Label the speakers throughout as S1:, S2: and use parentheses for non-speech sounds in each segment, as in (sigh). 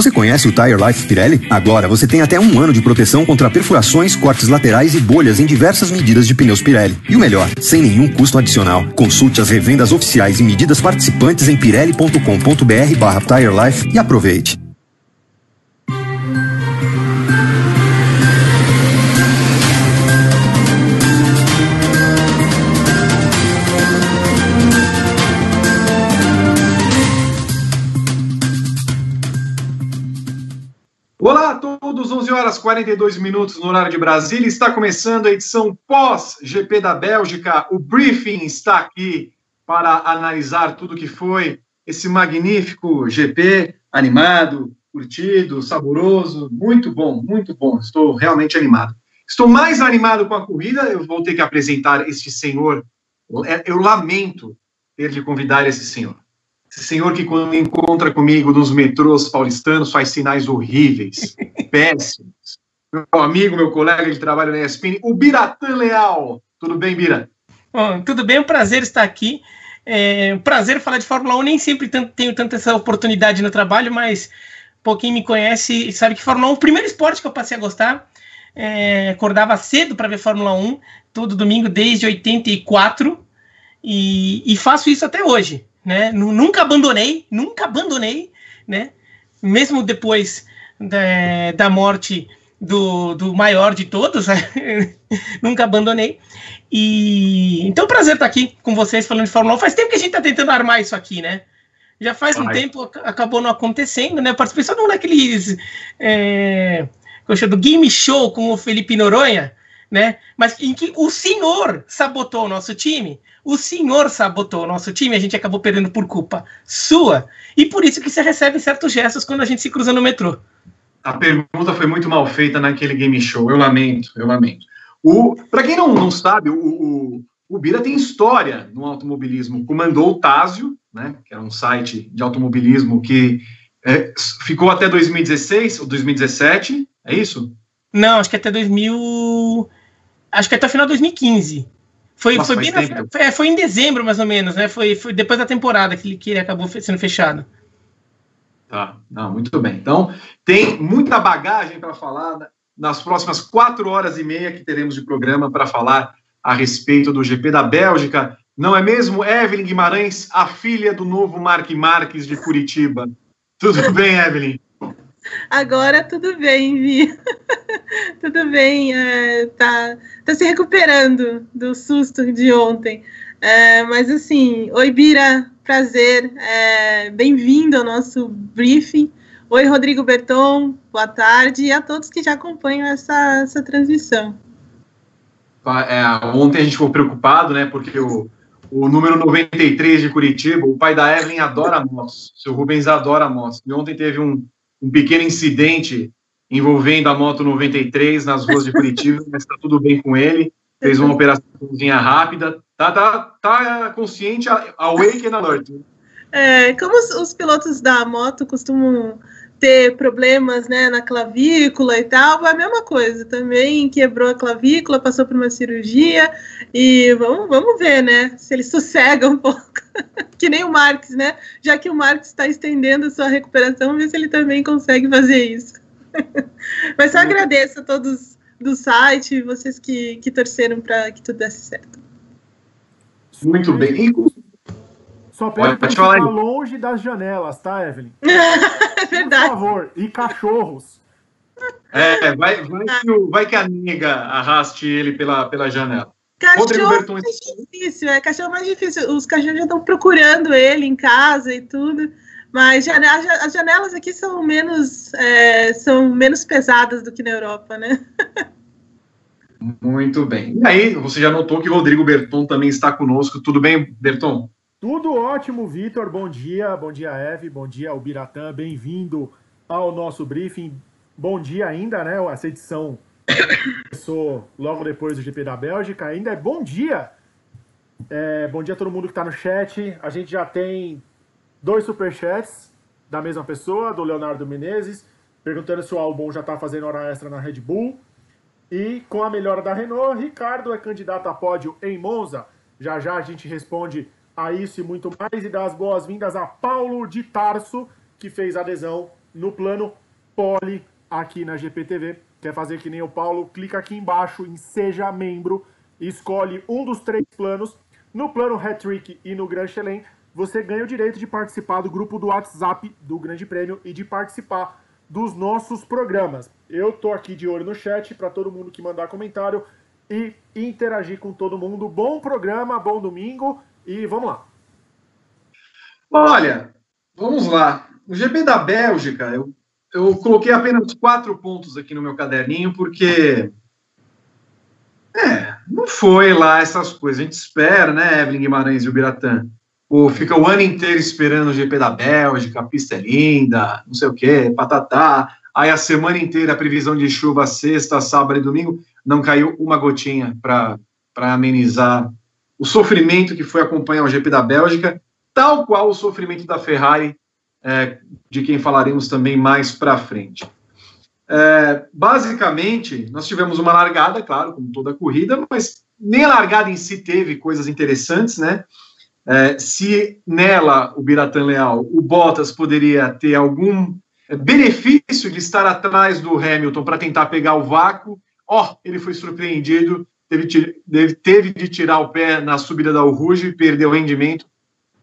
S1: Você conhece o Tire Life Pirelli? Agora você tem até um ano de proteção contra perfurações, cortes laterais e bolhas em diversas medidas de pneus Pirelli. E o melhor, sem nenhum custo adicional. Consulte as revendas oficiais e medidas participantes em pirelli.com.br barra Tire Life e aproveite.
S2: Todos, 11 horas 42 minutos no horário de Brasília. Está começando a edição pós-GP da Bélgica. O briefing está aqui para analisar tudo que foi esse magnífico GP, animado, curtido, saboroso, muito bom, muito bom. Estou realmente animado. Estou mais animado com a corrida. Eu vou ter que apresentar este senhor. Eu lamento ter de convidar esse senhor. Esse senhor que, quando encontra comigo nos metrôs paulistanos, faz sinais horríveis, (laughs) péssimos. Meu amigo, meu colega de trabalho na ESPN, o Biratã Leal. Tudo bem, Bira?
S3: Bom, tudo bem, é um prazer estar aqui. É um prazer falar de Fórmula 1. Nem sempre tenho tanta essa oportunidade no trabalho, mas pô, quem me conhece sabe que Fórmula 1 é o primeiro esporte que eu passei a gostar. É, acordava cedo para ver Fórmula 1, todo domingo desde 84, e, e faço isso até hoje né? Nunca abandonei, nunca abandonei, né? Mesmo depois da, da morte do, do maior de todos, né? (laughs) nunca abandonei. E então, é um prazer estar aqui com vocês falando de Fórmula 1. Faz tempo que a gente está tentando armar isso aqui, né? Já faz um tempo, acabou não acontecendo, né? Eu participei só naqueles. É, do Game Show com o Felipe Noronha, né? Mas em que o senhor sabotou o nosso time o senhor sabotou o nosso time, a gente acabou perdendo por culpa sua, e por isso que você recebe certos gestos quando a gente se cruza no metrô.
S2: A pergunta foi muito mal feita naquele game show, eu lamento, eu lamento. Para quem não, não sabe, o, o, o Bira tem história no automobilismo, comandou o Tásio, né, que era um site de automobilismo que é, ficou até 2016 ou 2017, é isso?
S3: Não, acho que até 2000. Acho que até o final de 2015. Foi, Nossa, foi, bem na, foi, é, foi, em dezembro, mais ou menos, né? Foi, foi depois da temporada que ele, que ele acabou sendo fechado.
S2: Tá, não, muito bem. Então, tem muita bagagem para falar nas próximas quatro horas e meia que teremos de programa para falar a respeito do GP da Bélgica. Não é mesmo, Evelyn Guimarães, a filha do novo Mark Marques de Curitiba? Tudo bem, Evelyn?
S4: Agora tudo bem, Vi. (laughs) tudo bem, é, tá, tá se recuperando do susto de ontem. É, mas assim, oi Bira, prazer, é, bem-vindo ao nosso briefing. Oi Rodrigo Berton, boa tarde, e a todos que já acompanham essa, essa transmissão.
S2: É, ontem a gente ficou preocupado, né, porque o, o número 93 de Curitiba, o pai da Evelyn adora motos, seu Rubens adora motos, e ontem teve um, um pequeno incidente envolvendo a moto 93 nas ruas de Curitiba, mas está tudo bem com ele. Fez uma operaçãozinha rápida. Tá, tá, tá consciente, awake and alert.
S4: É, como os, os, pilotos da moto costumam ter problemas né, na clavícula e tal, é a mesma coisa. Também quebrou a clavícula, passou por uma cirurgia e vamos, vamos ver, né? Se ele (laughs) sossega um pouco. Que nem o Marx, né? Já que o Marx está estendendo a sua recuperação, vamos ver se ele também consegue fazer isso. (laughs) Mas só agradeço a todos do site, vocês que, que torceram para que tudo desse certo.
S2: Muito bem.
S5: Só peço para ficar longe das janelas, tá, Evelyn? (laughs)
S4: é verdade.
S5: Por favor. E cachorros.
S2: É, vai, vai, que, vai que a nega arraste ele pela, pela janela.
S4: Cachorro é mais difícil, é cachorro é mais difícil. Os cachorros já estão procurando ele em casa e tudo. Mas as janelas aqui são menos, é, são menos pesadas do que na Europa, né? (laughs)
S2: Muito bem. E aí, você já notou que o Rodrigo Berton também está conosco. Tudo bem, Berton?
S5: Tudo ótimo, Vitor. Bom dia, bom dia, Eve, bom dia, Albiratã. Bem-vindo ao nosso briefing. Bom dia ainda, né? Essa edição começou logo depois do GP da Bélgica. Ainda é bom dia. É, bom dia a todo mundo que está no chat. A gente já tem dois superchats da mesma pessoa, do Leonardo Menezes, perguntando se o Albon já está fazendo hora extra na Red Bull. E com a melhora da Renault, Ricardo é candidato a pódio em Monza. Já já a gente responde a isso e muito mais e dá as boas-vindas a Paulo de Tarso, que fez adesão no plano Poli aqui na GPTV. Quer fazer que nem o Paulo? Clica aqui embaixo em Seja Membro, escolhe um dos três planos. No plano Hat-Trick e no Grand Chelem, você ganha o direito de participar do grupo do WhatsApp do Grande Prêmio e de participar dos nossos programas. Eu tô aqui de olho no chat para todo mundo que mandar comentário e interagir com todo mundo. Bom programa, bom domingo e vamos lá.
S2: Olha, vamos lá. O GP da Bélgica, eu, eu coloquei apenas quatro pontos aqui no meu caderninho, porque. É, não foi lá essas coisas. A gente espera, né, Evelyn Guimarães e o Biratã? Pô, fica o ano inteiro esperando o GP da Bélgica, a pista é linda, não sei o quê, patatá. Aí a semana inteira a previsão de chuva sexta, sábado e domingo, não caiu uma gotinha para amenizar o sofrimento que foi acompanhar o GP da Bélgica, tal qual o sofrimento da Ferrari, é, de quem falaremos também mais para frente. É, basicamente, nós tivemos uma largada, claro, como toda corrida, mas nem a largada em si teve coisas interessantes, né? É, se nela, o Biratan Leal, o Bottas poderia ter algum benefício de estar atrás do Hamilton para tentar pegar o vácuo, ó, oh, ele foi surpreendido, teve, teve de tirar o pé na subida da Rouge, perdeu o rendimento,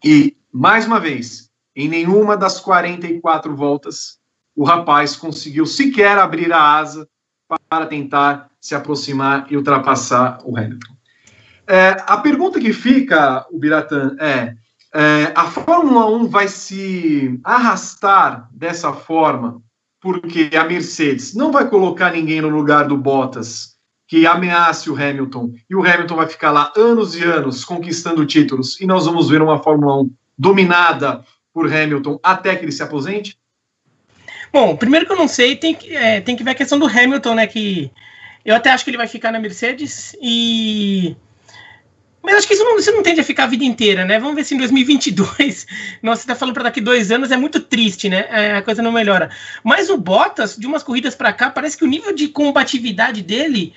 S2: e, mais uma vez, em nenhuma das 44 voltas, o rapaz conseguiu sequer abrir a asa para tentar se aproximar e ultrapassar o Hamilton. É, a pergunta que fica, o Biratan, é, é, a Fórmula 1 vai se arrastar dessa forma porque a Mercedes não vai colocar ninguém no lugar do Bottas que ameace o Hamilton e o Hamilton vai ficar lá anos e anos conquistando títulos e nós vamos ver uma Fórmula 1 dominada por Hamilton até que ele se aposente?
S3: Bom, primeiro que eu não sei, tem que, é, tem que ver a questão do Hamilton, né? Que eu até acho que ele vai ficar na Mercedes e mas acho que isso não, isso não tende a ficar a vida inteira, né? Vamos ver se em 2022, (laughs) nossa, você tá falando para daqui dois anos, é muito triste, né? É, a coisa não melhora. Mas o Bottas, de umas corridas para cá, parece que o nível de combatividade dele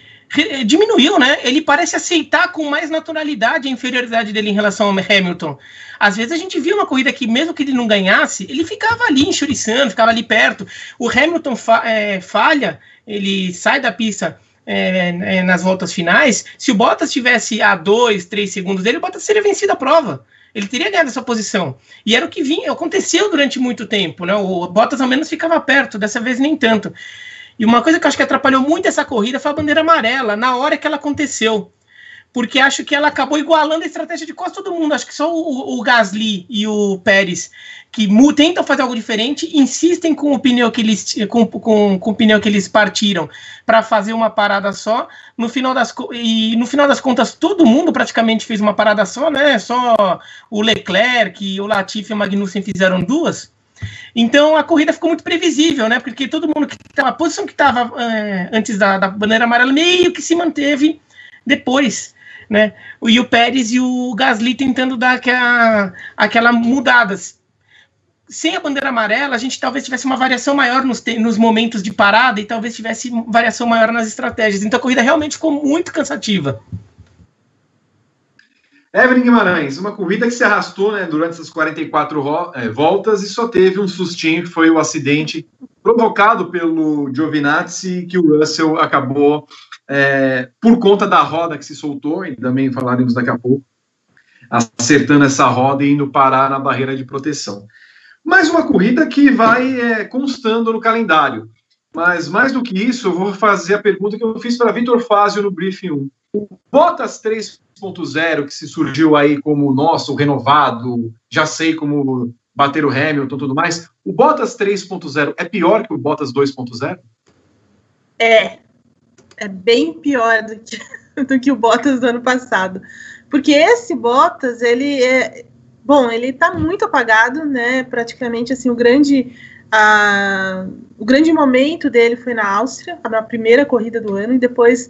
S3: diminuiu, né? Ele parece aceitar com mais naturalidade a inferioridade dele em relação ao Hamilton. Às vezes a gente viu uma corrida que, mesmo que ele não ganhasse, ele ficava ali enxuriçando, ficava ali perto. O Hamilton fa é, falha, ele sai da pista é, é, nas voltas finais, se o Bottas tivesse a dois, três segundos dele, o Bottas seria vencido a prova. Ele teria ganhado essa posição. E era o que vinha, aconteceu durante muito tempo, né? O Bottas ao menos ficava perto, dessa vez nem tanto. E uma coisa que eu acho que atrapalhou muito essa corrida foi a bandeira amarela, na hora que ela aconteceu porque acho que ela acabou igualando a estratégia de quase todo mundo. Acho que só o, o Gasly e o Pérez que tentam fazer algo diferente, insistem com o pneu que eles com, com, com o pneu que eles partiram para fazer uma parada só. No final das e no final das contas todo mundo praticamente fez uma parada só, né? Só o Leclerc, o Latifi e o Magnussen fizeram duas. Então a corrida ficou muito previsível, né? Porque todo mundo que estava a posição que estava é, antes da, da bandeira amarela meio que se manteve depois né? E o Pérez e o Gasly tentando dar aquela, aquela mudada. Sem a bandeira amarela, a gente talvez tivesse uma variação maior nos, nos momentos de parada e talvez tivesse variação maior nas estratégias. Então a corrida realmente ficou muito cansativa.
S2: Evelyn Guimarães, uma corrida que se arrastou né, durante essas 44 é, voltas e só teve um sustinho, que foi o acidente provocado pelo Giovinazzi, que o Russell acabou é, por conta da roda que se soltou, e também falaremos daqui a pouco, acertando essa roda e indo parar na barreira de proteção. Mais uma corrida que vai é, constando no calendário. Mas mais do que isso, eu vou fazer a pergunta que eu fiz para Vitor Fázio no Briefing 1. O Bottas 3.0, que se surgiu aí como nosso renovado, já sei como bater o Hamilton e tudo mais, o Bottas 3.0 é pior que o Bottas 2.0?
S4: É, é bem pior do que, (laughs) do que o Bottas do ano passado. Porque esse Bottas, ele é. Bom, ele está muito apagado, né? Praticamente assim, o grande. A, o grande momento dele foi na Áustria, na primeira corrida do ano, e depois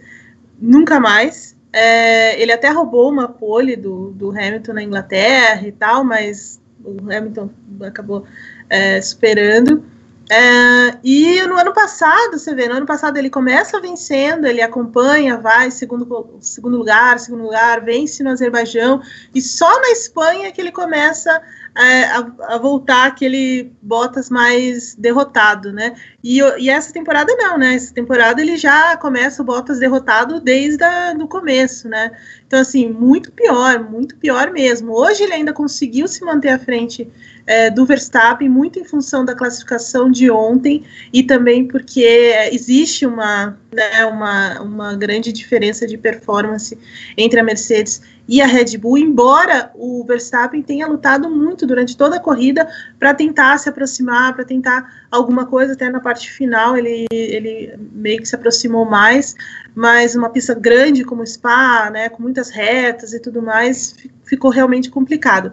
S4: nunca mais. É, ele até roubou uma pole do, do Hamilton na Inglaterra e tal, mas o Hamilton acabou é, superando. É, e no ano passado, você vê, no ano passado ele começa vencendo, ele acompanha, vai segundo, segundo lugar, segundo lugar, vence no Azerbaijão, e só na Espanha que ele começa é, a, a, voltar aquele Bottas mais derrotado, né? E, e, essa temporada não, né? Essa temporada ele já começa o Bottas derrotado desde o começo, né? Então, assim, muito pior, muito pior mesmo. Hoje ele ainda conseguiu se manter à frente é, do Verstappen, muito em função da classificação de ontem e também porque existe uma, né, uma, uma grande diferença de performance entre a Mercedes e a Red Bull, embora o Verstappen tenha lutado muito durante toda a corrida para tentar se aproximar, para tentar alguma coisa, até na parte final ele, ele meio que se aproximou mais, mas uma pista grande como Spa, né, com muitas retas e tudo mais, ficou realmente complicado.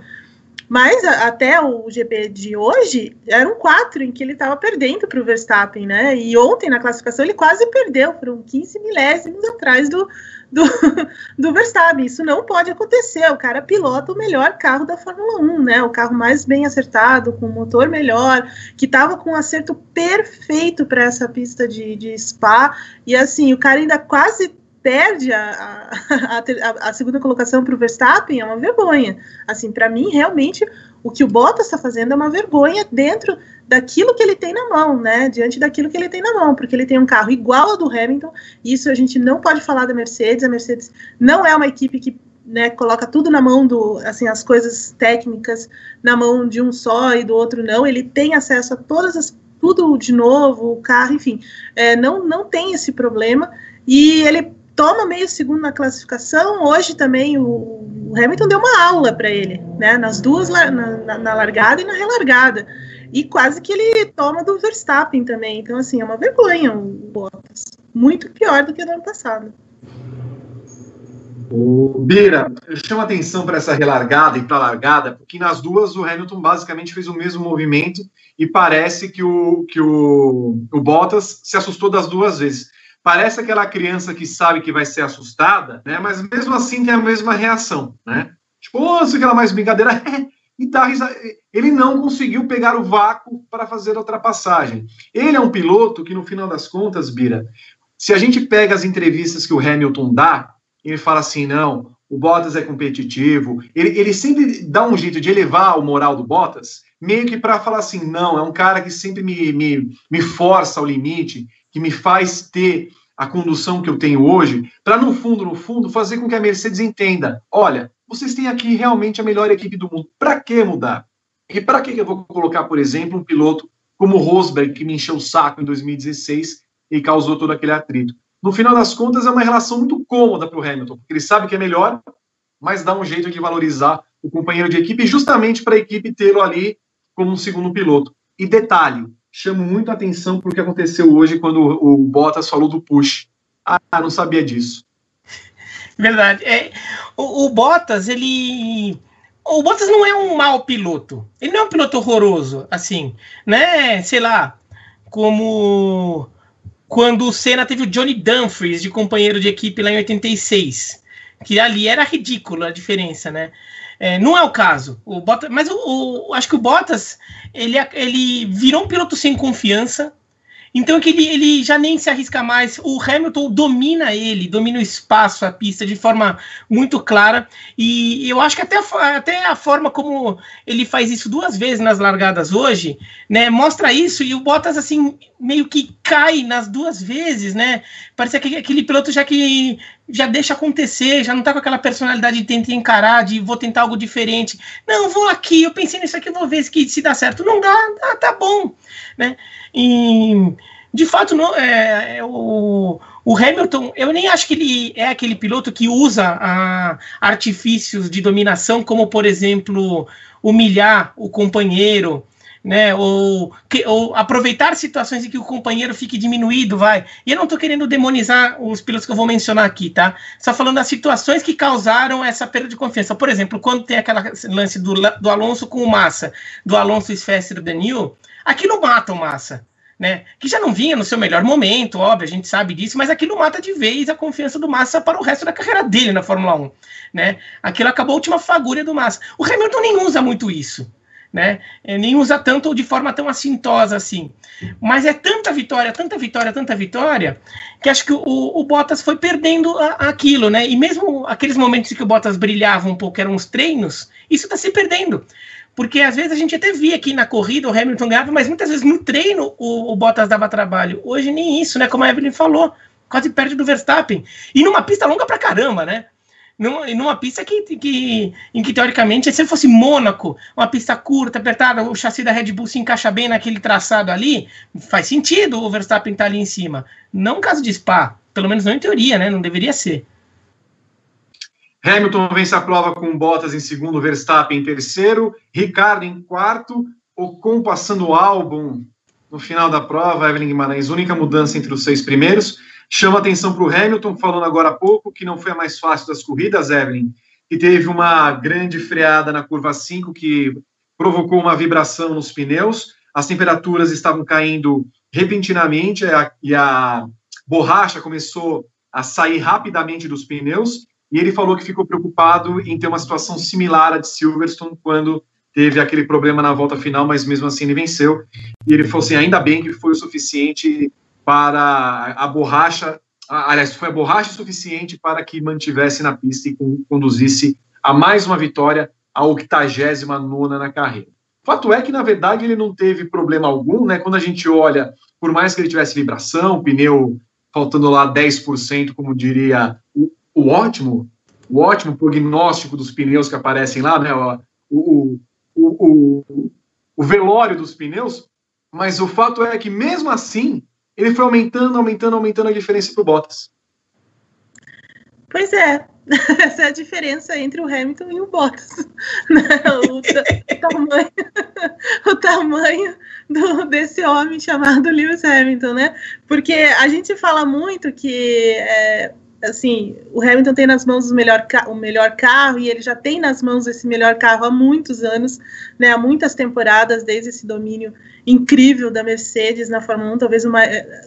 S4: Mas a, até o GP de hoje eram quatro em que ele estava perdendo para o Verstappen, né? E ontem na classificação ele quase perdeu, foram 15 milésimos atrás do, do, (laughs) do Verstappen. Isso não pode acontecer. O cara pilota o melhor carro da Fórmula 1, né? O carro mais bem acertado, com motor melhor, que estava com um acerto perfeito para essa pista de, de Spa. E assim, o cara ainda quase perde a, a, (laughs) a, a segunda colocação para o Verstappen, é uma vergonha. Assim, para mim, realmente, o que o Bottas está fazendo é uma vergonha dentro daquilo que ele tem na mão, né? Diante daquilo que ele tem na mão, porque ele tem um carro igual ao do Hamilton, isso a gente não pode falar da Mercedes. A Mercedes não é uma equipe que né, coloca tudo na mão do, assim, as coisas técnicas na mão de um só e do outro não. Ele tem acesso a todas as tudo de novo, o carro, enfim, é, não não tem esse problema e ele toma meio segundo na classificação. Hoje também o, Hamilton deu uma aula para ele, né? Nas duas, na, na, largada e na relargada. E quase que ele toma do Verstappen também. Então, assim, é uma vergonha o Bottas. Muito pior do que no ano passado.
S2: O Bira, eu chamo atenção para essa relargada e para a largada, porque nas duas o Hamilton basicamente fez o mesmo movimento e parece que o, que o, o Bottas se assustou das duas vezes parece aquela criança que sabe que vai ser assustada, né? Mas mesmo assim tem a mesma reação, né? Tipo, oh, se aquela mais brincadeira, (laughs) e tá ele não conseguiu pegar o vácuo para fazer a ultrapassagem. Ele é um piloto que, no final das contas, Bira, se a gente pega as entrevistas que o Hamilton dá, ele fala assim: não, o Bottas é competitivo. Ele, ele sempre dá um jeito de elevar o moral do Bottas, meio que para falar assim: não, é um cara que sempre me, me, me força ao limite, que me faz ter a condução que eu tenho hoje, para no fundo, no fundo, fazer com que a Mercedes entenda: olha, vocês têm aqui realmente a melhor equipe do mundo, para que mudar? E para que eu vou colocar, por exemplo, um piloto como o Rosberg, que me encheu o saco em 2016 e causou todo aquele atrito? No final das contas, é uma relação muito cômoda para o Hamilton, porque ele sabe que é melhor, mas dá um jeito de valorizar o companheiro de equipe, justamente para a equipe tê-lo ali como um segundo piloto. E detalhe, chamo muito atenção para o que aconteceu hoje quando o Bottas falou do push. Ah, não sabia disso. (laughs)
S3: Verdade. É, o, o Bottas, ele. O Bottas não é um mau piloto. Ele não é um piloto horroroso, assim, né? Sei lá, como quando o Senna teve o Johnny Dumfries de companheiro de equipe lá em 86. Que ali era ridícula a diferença, né? É, não é o caso. O Bottas, mas o, o, acho que o Bottas ele, ele virou um piloto sem confiança. Então é que ele, ele já nem se arrisca mais. O Hamilton domina ele, domina o espaço, a pista de forma muito clara. E eu acho que até a, até a forma como ele faz isso duas vezes nas largadas hoje, né, mostra isso. E o Bottas assim meio que cai nas duas vezes, né? Parece aquele, aquele piloto já que já deixa acontecer, já não tá com aquela personalidade de tentar encarar, de vou tentar algo diferente. Não, vou aqui, eu pensei nisso aqui, vou ver se, dá certo. Não dá, dá tá bom, né? E de fato, não, é, é, o, o Hamilton, eu nem acho que ele é aquele piloto que usa a, artifícios de dominação, como por exemplo humilhar o companheiro, né? Ou, que, ou aproveitar situações em que o companheiro fique diminuído, vai. E eu não estou querendo demonizar os pilotos que eu vou mencionar aqui, tá? Só falando das situações que causaram essa perda de confiança. Por exemplo, quando tem aquela lance do, do Alonso com o Massa, do Alonso Sfester do Daniel, aquilo mata o Massa. Né, que já não vinha no seu melhor momento, óbvio, a gente sabe disso, mas aquilo mata de vez a confiança do Massa para o resto da carreira dele na Fórmula 1. Né? Aquilo acabou a última fagulha do Massa. O Hamilton nem usa muito isso né? É, nem usa tanto de forma tão assintosa assim. Mas é tanta vitória, tanta vitória, tanta vitória, que acho que o, o Bottas foi perdendo a, aquilo, né? E mesmo aqueles momentos que o Bottas brilhava um pouco, eram os treinos, isso está se perdendo. Porque às vezes a gente até via aqui na corrida o Hamilton ganhava, mas muitas vezes no treino o, o Bottas dava trabalho. Hoje nem isso, né? Como a Evelyn falou, quase perde do Verstappen. E numa pista longa pra caramba, né? Numa, numa pista que, que, em que, teoricamente, se fosse Mônaco, uma pista curta, apertada, o chassi da Red Bull se encaixa bem naquele traçado ali, faz sentido o Verstappen estar tá ali em cima. Não caso de Spa, pelo menos não em teoria, né? Não deveria ser.
S2: Hamilton vence a prova com Bottas em segundo, Verstappen em terceiro, Ricardo em quarto, Ocon passando o álbum no final da prova, Evelyn Guimarães, única mudança entre os seis primeiros. Chama atenção para o Hamilton, falando agora há pouco, que não foi a mais fácil das corridas, Evelyn, que teve uma grande freada na curva 5, que provocou uma vibração nos pneus. As temperaturas estavam caindo repentinamente e a borracha começou a sair rapidamente dos pneus e ele falou que ficou preocupado em ter uma situação similar à de Silverstone quando teve aquele problema na volta final, mas mesmo assim ele venceu. E ele falou assim: ainda bem que foi o suficiente para a borracha, aliás, foi a borracha suficiente para que mantivesse na pista e conduzisse a mais uma vitória, a 89 na carreira. Fato é que, na verdade, ele não teve problema algum, né? Quando a gente olha, por mais que ele tivesse vibração, pneu faltando lá 10%, como diria o ótimo, o ótimo prognóstico dos pneus que aparecem lá, né? O, o, o, o, velório dos pneus, mas o fato é que mesmo assim ele foi aumentando, aumentando, aumentando a diferença para o Bottas.
S4: Pois é, (laughs) essa é a diferença entre o Hamilton e o Bottas. (laughs) Né? O, (laughs) o, tamanho, o tamanho do, desse homem chamado Lewis Hamilton, né? Porque a gente fala muito que é, assim, o Hamilton tem nas mãos o melhor, o melhor carro e ele já tem nas mãos esse melhor carro há muitos anos, né, há muitas temporadas, desde esse domínio incrível da Mercedes na Fórmula 1, talvez o,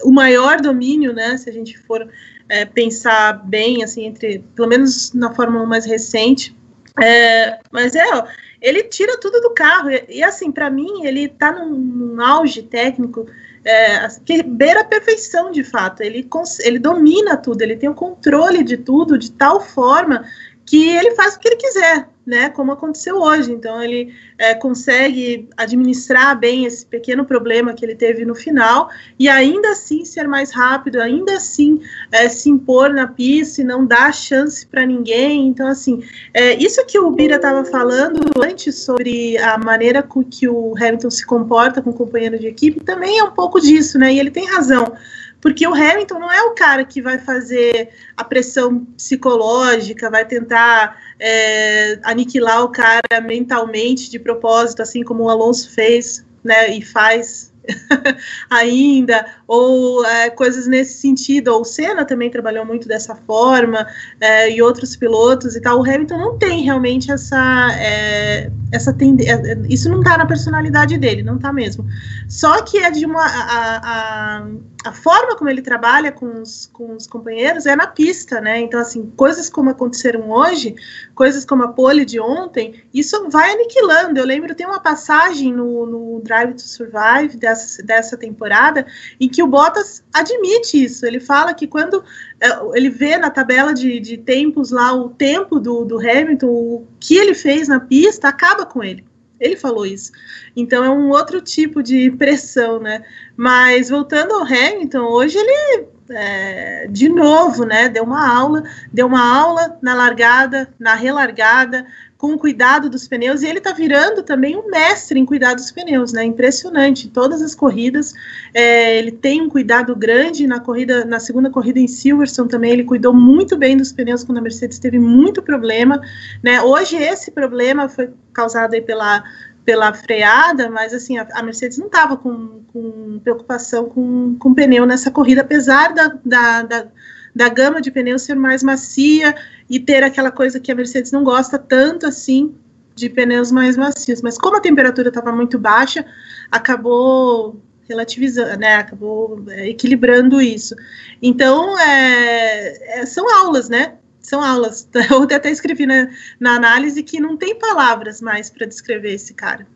S4: o maior domínio, né, se a gente for é, pensar bem, assim, entre, pelo menos na Fórmula 1 mais recente, é, mas é, ó, ele tira tudo do carro, e, e assim, para mim, ele está num, num auge técnico, é, que beira a perfeição de fato. Ele, ele domina tudo, ele tem o controle de tudo de tal forma que ele faz o que ele quiser né, como aconteceu hoje. Então ele é, consegue administrar bem esse pequeno problema que ele teve no final e ainda assim ser mais rápido, ainda assim é, se impor na pista e não dar chance para ninguém. Então assim, é, isso que o Bira estava falando antes sobre a maneira com que o Hamilton se comporta com o companheiro de equipe também é um pouco disso, né? E ele tem razão porque o Hamilton não é o cara que vai fazer a pressão psicológica, vai tentar é, aniquilar o cara mentalmente de propósito, assim como o Alonso fez né, e faz (laughs) ainda, ou é, coisas nesse sentido. Ou o Senna também trabalhou muito dessa forma, é, e outros pilotos e tal. O Hamilton não tem realmente essa, é, essa tendência. É, isso não está na personalidade dele, não está mesmo. Só que é de uma. A, a, a, forma como ele trabalha com os, com os companheiros é na pista, né? Então, assim, coisas como aconteceram hoje, coisas como a pole de ontem, isso vai aniquilando. Eu lembro, tem uma passagem no, no Drive to Survive dessa, dessa temporada em que o Bottas admite isso. Ele fala que quando é, ele vê na tabela de, de tempos lá o tempo do, do Hamilton, o que ele fez na pista, acaba com ele. Ele falou isso. Então é um outro tipo de pressão, né? Mas voltando ao Hamilton, hoje ele é, de novo, né? Deu uma aula, deu uma aula na largada, na relargada, com o cuidado dos pneus, e ele está virando também um mestre em cuidar dos pneus, né? Impressionante. Todas as corridas, é, ele tem um cuidado grande na corrida, na segunda corrida em Silverstone também, ele cuidou muito bem dos pneus quando a Mercedes teve muito problema, né? Hoje esse problema foi causado aí pela pela freada, mas assim, a, Mercedes não estava com, com, preocupação com, com pneu nessa corrida, apesar da, da, da, da gama de pneus ser mais macia e ter aquela coisa que a Mercedes não gosta tanto assim de pneus mais macios. Mas como a temperatura estava muito baixa, acabou relativizando, né? Acabou é, equilibrando isso. Então, é, é, são aulas, né? São aulas. (laughs) Eu até escrevi na, na análise que não tem palavras mais para descrever esse cara.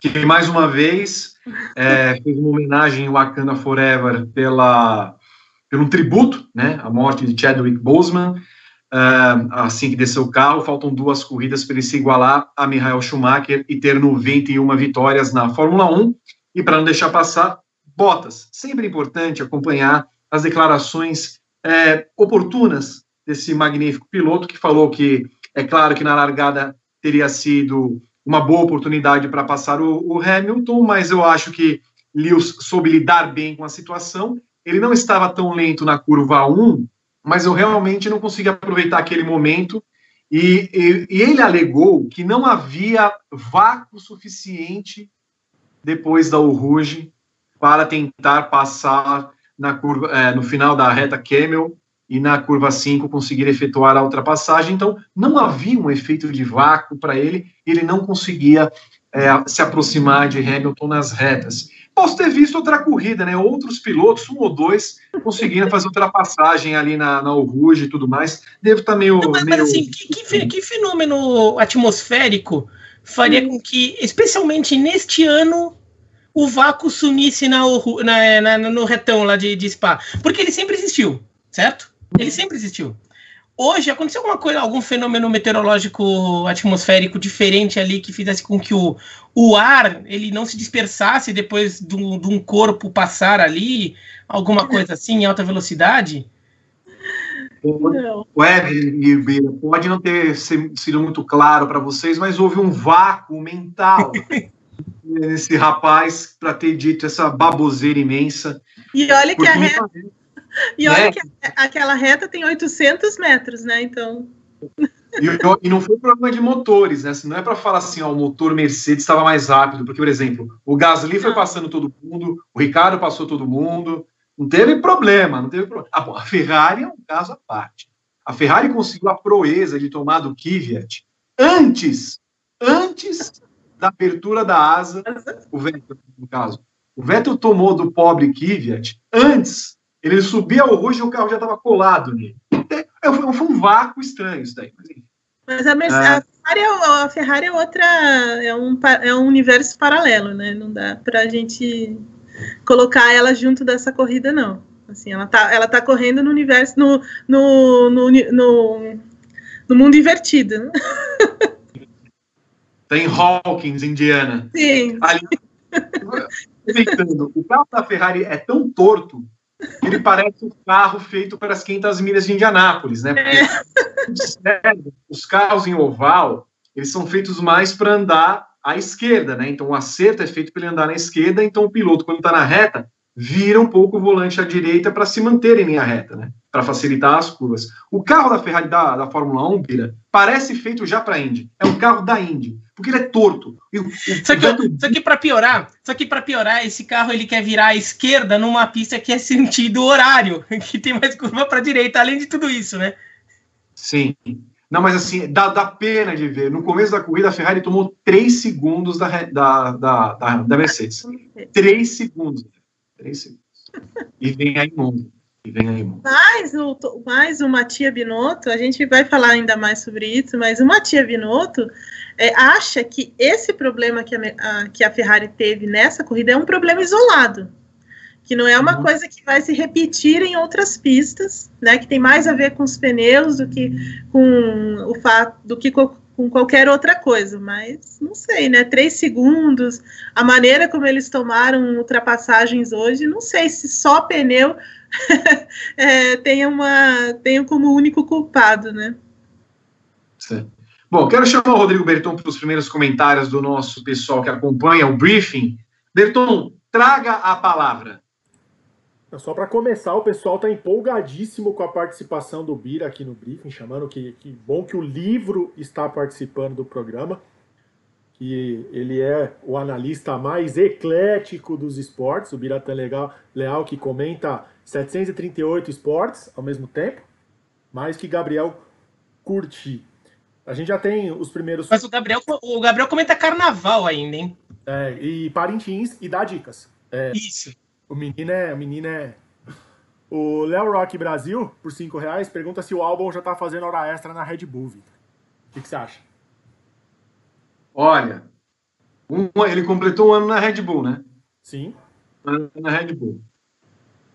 S2: Que mais uma vez é, fez uma homenagem ao Wakanda Forever pela, pelo tributo, né? A morte de Chadwick Boseman uh, assim que desceu o carro. Faltam duas corridas para ele se igualar a Michael Schumacher e ter 91 vitórias na Fórmula 1. E para não deixar passar, Bottas. Sempre importante acompanhar as declarações é, oportunas desse magnífico piloto que falou que é claro que na largada teria sido uma boa oportunidade para passar o, o, Hamilton, mas eu acho que Lewis soube lidar bem com a situação. Ele não estava tão lento na curva 1, mas eu realmente não consegui aproveitar aquele momento. E, e, e ele alegou que não havia vácuo suficiente depois da Rouge para tentar passar na curva, é, no final da reta Camel e na curva 5 conseguir efetuar a ultrapassagem. Então, não havia um efeito de vácuo para ele, ele não conseguia é, se aproximar de Hamilton nas retas. Posso ter visto outra corrida, né? Outros pilotos, um ou dois, conseguiram fazer ultrapassagem ali na, na Rouge e tudo mais. Devo estar tá meio. Não, mas, meio... assim,
S3: que, que, que, fenômeno atmosférico faria com que, especialmente neste ano, o vácuo sumisse na, na, na, no retão lá de, de Spa? Porque ele sempre existiu, certo? Ele sempre existiu. Hoje aconteceu alguma coisa, algum fenômeno meteorológico atmosférico diferente ali que fizesse com que o, o ar ele não se dispersasse depois de um, de um corpo passar ali, alguma coisa assim em alta velocidade?
S2: Não. Web, pode não ter sido muito claro para vocês, mas houve um vácuo mental (laughs) nesse rapaz para ter dito essa baboseira imensa.
S4: E olha que a reta, e olha né? que aquela reta tem 800 metros, né? Então.
S2: E, e, não foi problema de motores, né? Não é para falar assim, ó, o motor Mercedes estava mais rápido, porque, por exemplo, o Gasly foi passando todo mundo, o Ricardo passou todo mundo, não teve problema, não teve problema. Ah, a Ferrari é um caso à parte. A Ferrari conseguiu a proeza de tomar do Kvyat antes, antes da abertura da asa, o Vettel, no caso. O Vettel tomou do pobre Kvyat antes ele subia o roxo e o carro já estava colado nele. É, foi um vácuo estranho isso daí.
S4: Mas a, Mercedes, ah. a, Ferrari é, a Ferrari é outra, é um, é um universo paralelo, né? Não dá para a gente colocar ela junto dessa corrida, não. Assim, ela tá, ela tá correndo no universo, no, no, no, no, no mundo invertido. Né?
S2: Tem Hawkins, Indiana.
S4: Sim. Ali,
S2: o carro da Ferrari é tão torto ele parece um carro feito para as 500 milhas de Indianápolis, né? Porque é. os carros em oval, eles são feitos mais para andar à esquerda, né? Então o acerto é feito para ele andar na esquerda, então o piloto, quando está na reta, vira um pouco o volante à direita para se manter em linha reta, né? Para facilitar as curvas. O carro da Ferrari da, da Fórmula 1, Bira, parece feito já para a Indy. É um carro da Indy porque ele é torto.
S3: E só, que, só que para piorar, só que para piorar, esse carro ele quer virar à esquerda numa pista que é sentido horário, (laughs) que tem mais curva para direita, além de tudo isso, né?
S2: Sim. Não, mas assim, dá, dá pena de ver. No começo da corrida, a Ferrari tomou 3 segundos da, da, da, da, da Mercedes. 3 segundos. 3 segundos. E vem aí mundo. E vem aí mundo.
S4: Mais o, mais o Matia Binotto, a gente vai falar ainda mais sobre isso, mas o Matia Binotto é, acha que esse problema que a, a, que a Ferrari teve nessa corrida é um problema isolado, que não é uma uhum. coisa que vai se repetir em outras pistas, né? Que tem mais a ver com os pneus do que com o fato do que com, com qualquer outra coisa. Mas não sei, né? Três segundos, a maneira como eles tomaram ultrapassagens hoje, não sei se só pneu (laughs) é, tenha uma tenha como único culpado, né?
S2: Certo. Bom, quero chamar o Rodrigo Berton para os primeiros comentários do nosso pessoal que acompanha o briefing. Berton, traga a palavra.
S5: Só para começar, o pessoal está empolgadíssimo com a participação do Bira aqui no briefing, chamando que, que bom que o livro está participando do programa, que ele é o analista mais eclético dos esportes, o Biratan Legal, Leal, que comenta 738 esportes ao mesmo tempo, mais que Gabriel Curti. A gente já tem os primeiros.
S3: Mas o Gabriel, o Gabriel comenta carnaval ainda, hein?
S5: É, e Parintins e dá dicas. É,
S3: Isso.
S5: O menino é. O menino é. O Léo Rock Brasil, por 5 reais, pergunta se o álbum já tá fazendo hora extra na Red Bull, Victor. O que, que você acha?
S2: Olha, um, ele completou um ano na Red Bull, né?
S5: Sim.
S2: Na Red Bull.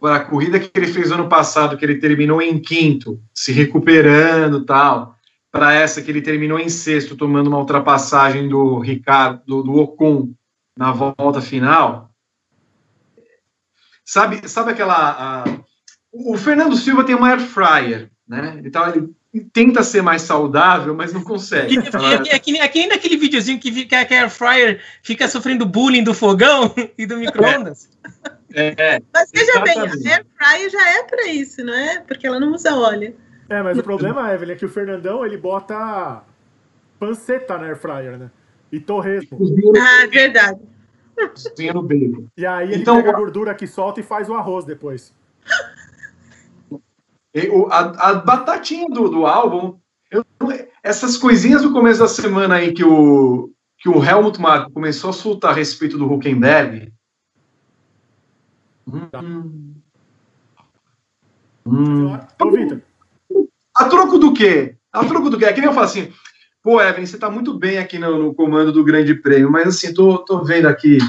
S2: a corrida que ele fez ano passado, que ele terminou em quinto, se recuperando tal, para essa que ele terminou em sexto, tomando uma ultrapassagem do Ricardo, do, do Ocon na volta final. Sabe, sabe aquela. A, o Fernando Silva tem uma air fryer, né? Então ele tenta ser mais saudável, mas não consegue.
S3: É, é, é, que, é que nem naquele videozinho que, fica, que a air fryer fica sofrendo bullying do fogão (laughs) e do micro-ondas.
S4: É, mas veja exatamente. bem, a air fryer já é para isso, não é? Porque ela não usa óleo.
S5: É, mas o problema, Evelyn, é que o Fernandão ele bota panceta na air fryer, né? E torresmo.
S4: Ah, verdade.
S2: Cozinha no bacon.
S5: E aí ele então, pega a gordura que solta e faz o arroz depois. (laughs)
S2: A, a batatinha do, do álbum, eu, essas coisinhas do começo da semana aí que o, que o Helmut Marko começou a soltar a respeito do Huckenberg. Hum, hum, Ô, Vitor. A troco do quê? A troco do quê? É que nem eu falo assim, pô, Evelyn, você tá muito bem aqui no, no comando do Grande Prêmio, mas assim, tô, tô vendo aqui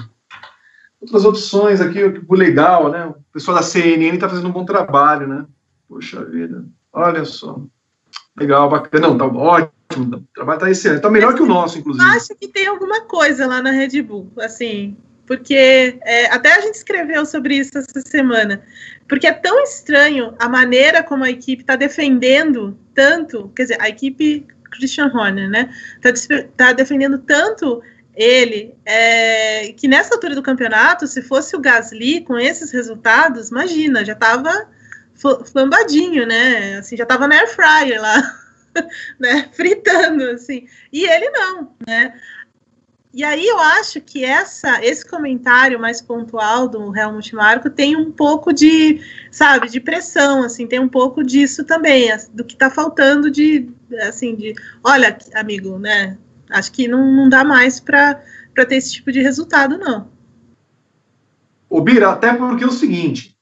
S2: outras opções aqui, legal, né? O pessoal da CNN tá fazendo um bom trabalho, né? Poxa vida, olha só. Legal, bacana. Não, tá ótimo. O trabalho tá excelente. Tá melhor que o nosso, inclusive.
S4: Acho que tem alguma coisa lá na Red Bull, assim, porque é, até a gente escreveu sobre isso essa semana, porque é tão estranho a maneira como a equipe está defendendo tanto, quer dizer, a equipe Christian Horner, né, está tá defendendo tanto ele, é, que nessa altura do campeonato, se fosse o Gasly com esses resultados, imagina, já estava flambadinho, né, assim, já estava na air fryer lá, (laughs) né, fritando, assim, e ele não, né, e aí eu acho que essa, esse comentário mais pontual do Helmut Marko tem um pouco de, sabe, de pressão, assim, tem um pouco disso também, do que está faltando de, assim, de, olha, amigo, né, acho que não, não dá mais para ter esse tipo de resultado, não.
S2: O Bira, até porque é o seguinte,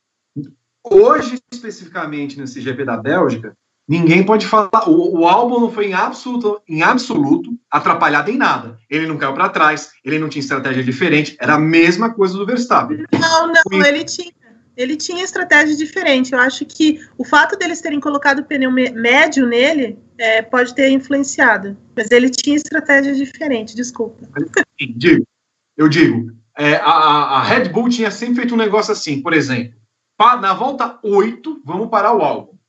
S2: hoje, especificamente nesse GP da Bélgica, Ninguém pode falar. O, o, álbum não foi em absoluto, em absoluto atrapalhado em nada. Ele não caiu para trás, ele não tinha estratégia diferente, era a mesma coisa do Verstappen.
S4: Não, não, ele tinha. Ele tinha estratégia diferente. Eu acho que o fato deles terem colocado o pneu médio nele é, pode ter influenciado. Mas ele tinha estratégia diferente, desculpa.
S2: Sim, digo, eu digo, é, a, a Red Bull tinha sempre feito um negócio assim, por exemplo, na volta 8, vamos parar o álbum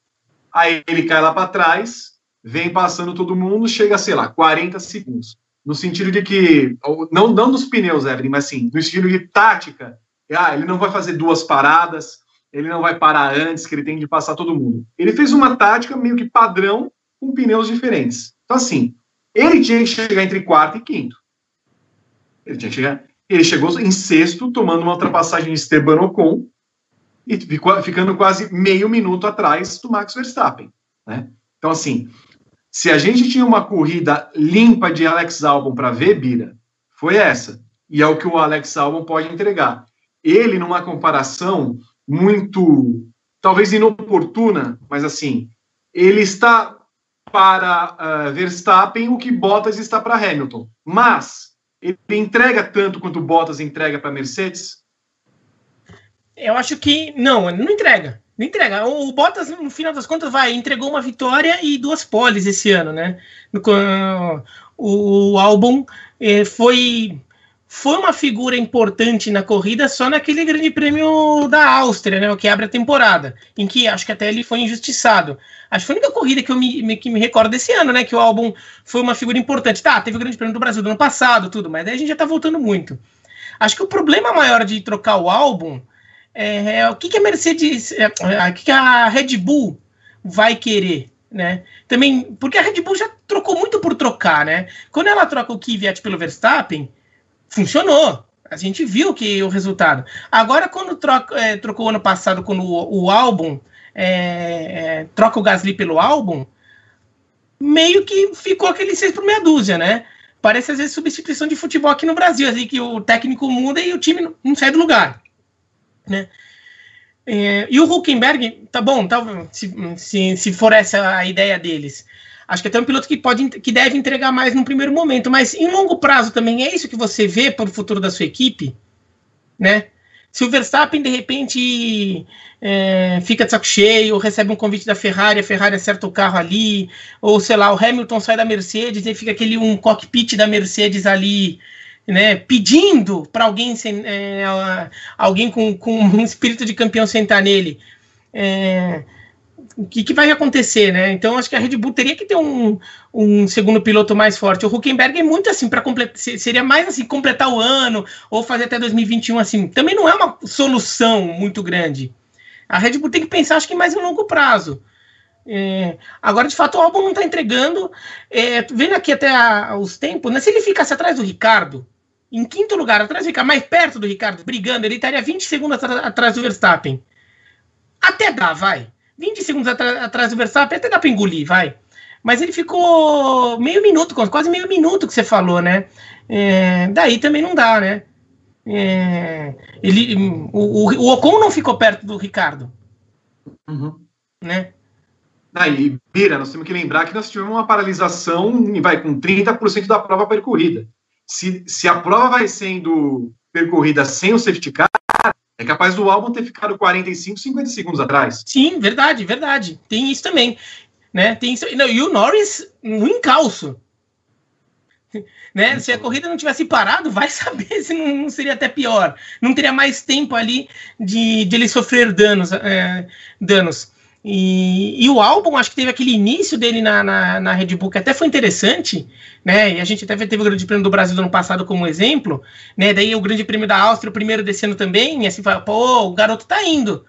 S2: aí ele cai lá para trás, vem passando todo mundo, chega, sei lá, 40 segundos. No sentido de que, não, não dos pneus, Evelyn, mas sim, no estilo de tática, ah, ele não vai fazer duas paradas, ele não vai parar antes, que ele tem de passar todo mundo. Ele fez uma tática meio que padrão com pneus diferentes. Então, assim, ele tinha que chegar entre quarto e quinto. Ele tinha que chegar. Ele chegou em sexto, tomando uma ultrapassagem de Esteban Ocon, e ficando quase meio minuto atrás do Max Verstappen. Né? Então, assim, se a gente tinha uma corrida limpa de Alex Albon para ver, Bira, foi essa. E é o que o Alex Albon pode entregar. Ele, numa comparação muito, talvez inoportuna, mas assim, ele está para uh, Verstappen o que Bottas está para Hamilton. Mas ele entrega tanto quanto Bottas entrega para Mercedes?
S3: Eu acho que não, não entrega. Não entrega. O Bottas, no final das contas, vai, entregou uma vitória e duas poles esse ano, né? O, o álbum eh, foi foi uma figura importante na corrida só naquele grande prêmio da Áustria, né, o que abre a temporada, em que acho que até ele foi injustiçado. Acho que foi a única corrida que eu me, que me recordo desse ano, né, que o álbum foi uma figura importante. Tá, teve o grande prêmio do Brasil do ano passado, tudo, mas daí a gente já tá voltando muito. Acho que o problema maior de trocar o álbum é, é, o que, que a Mercedes, é, é, o que, que a Red Bull vai querer, né? Também, porque a Red Bull já trocou muito por trocar, né? Quando ela troca o Kvyat pelo Verstappen, funcionou. A gente viu que o resultado. Agora, quando troca, é, trocou ano passado, quando o, o álbum é, é, troca o Gasly pelo álbum, meio que ficou aquele 6 por meia dúzia, né? Parece às vezes substituição de futebol aqui no Brasil, assim, que o técnico muda e o time não sai do lugar né? É, e o Huckenberg, tá bom, tá, se, se, se for essa a ideia deles. Acho que até um piloto que pode que deve entregar mais no primeiro momento, mas em longo prazo também é isso que você vê para o futuro da sua equipe, né? Se o Verstappen, de repente, é, fica de saco cheio, recebe um convite da Ferrari, a Ferrari acerta o carro ali, ou sei lá, o Hamilton sai da Mercedes e fica aquele um cockpit da Mercedes ali, né, pedindo para alguém, é, alguém com, com (laughs) um espírito de campeão sentar nele. É, o que, que, vai acontecer, né? Então acho que a Red Bull teria que ter um, um segundo piloto mais forte. O Huckenberg é muito assim para completar, seria mais assim completar o ano ou fazer até 2021 assim. Também não é uma solução muito grande. A Red Bull tem que pensar, acho que mais em longo prazo. É, agora, de fato, o álbum não está entregando. É, vendo aqui até a, os tempos, né? Se ele ficasse atrás do Ricardo, em quinto lugar, atrás do Ricardo, mais perto do Ricardo, brigando, ele estaria 20 segundos atrás do Verstappen. Até dá, vai. 20 segundos atrás do Verstappen, até dá para engolir, vai. Mas ele ficou meio minuto, quase meio minuto que você falou, né? É, daí também não dá, né? É, ele, o, o, Ocon não ficou perto do Ricardo.
S2: Uhum. Né? Aí, Bira, nós temos que lembrar que nós tivemos uma paralisação vai com 30% da prova percorrida. Se, se a prova vai sendo percorrida sem o safety car, é capaz do álbum ter ficado 45, 50 segundos atrás.
S3: Sim, verdade, verdade. Tem isso também. Né? Tem isso, não, e o Norris no encalço. (laughs) Né? Se a corrida não tivesse parado, vai (laughs) saber se não, não, seria até pior. Não teria mais tempo ali de, de ele sofrer danos. É, danos. E, e, o álbum, acho que teve aquele início dele na, na, na, Red Bull, que até foi interessante, né? E a gente até teve o Grande Prêmio do Brasil do ano passado como exemplo, né? Daí o Grande Prêmio da Áustria, o primeiro descendo também, e assim, fala, pô, o garoto tá indo.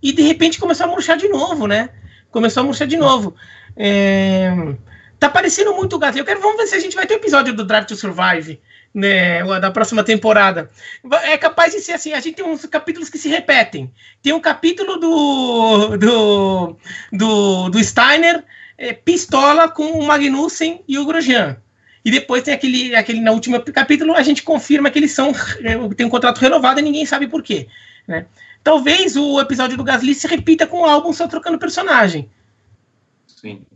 S3: E de repente começou a murchar de novo, né? Começou a murchar de novo. É... Tá parecendo muito o Gasly. Eu quero, vamos ver se a gente vai ter episódio do Drive to Survive né, da próxima temporada. É capaz de ser assim, a gente tem uns capítulos que se repetem. Tem um capítulo do do, do, do Steiner é, pistola com o Magnussen e o Grosjean. E depois tem aquele, aquele na última capítulo a gente confirma que eles são é, tem um contrato renovado e ninguém sabe por quê, né? Talvez o episódio do Gasly se repita com o álbum só trocando personagem.
S2: Sim,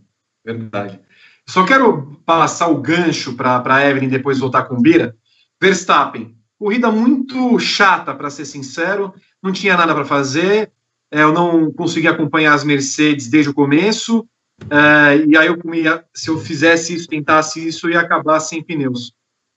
S2: verdade. Só quero passar o gancho para a Evelyn depois voltar com o Bira. Verstappen, corrida muito chata, para ser sincero, não tinha nada para fazer, é, eu não consegui acompanhar as Mercedes desde o começo, é, e aí eu comia, se eu fizesse isso, tentasse isso, ia acabar sem pneus.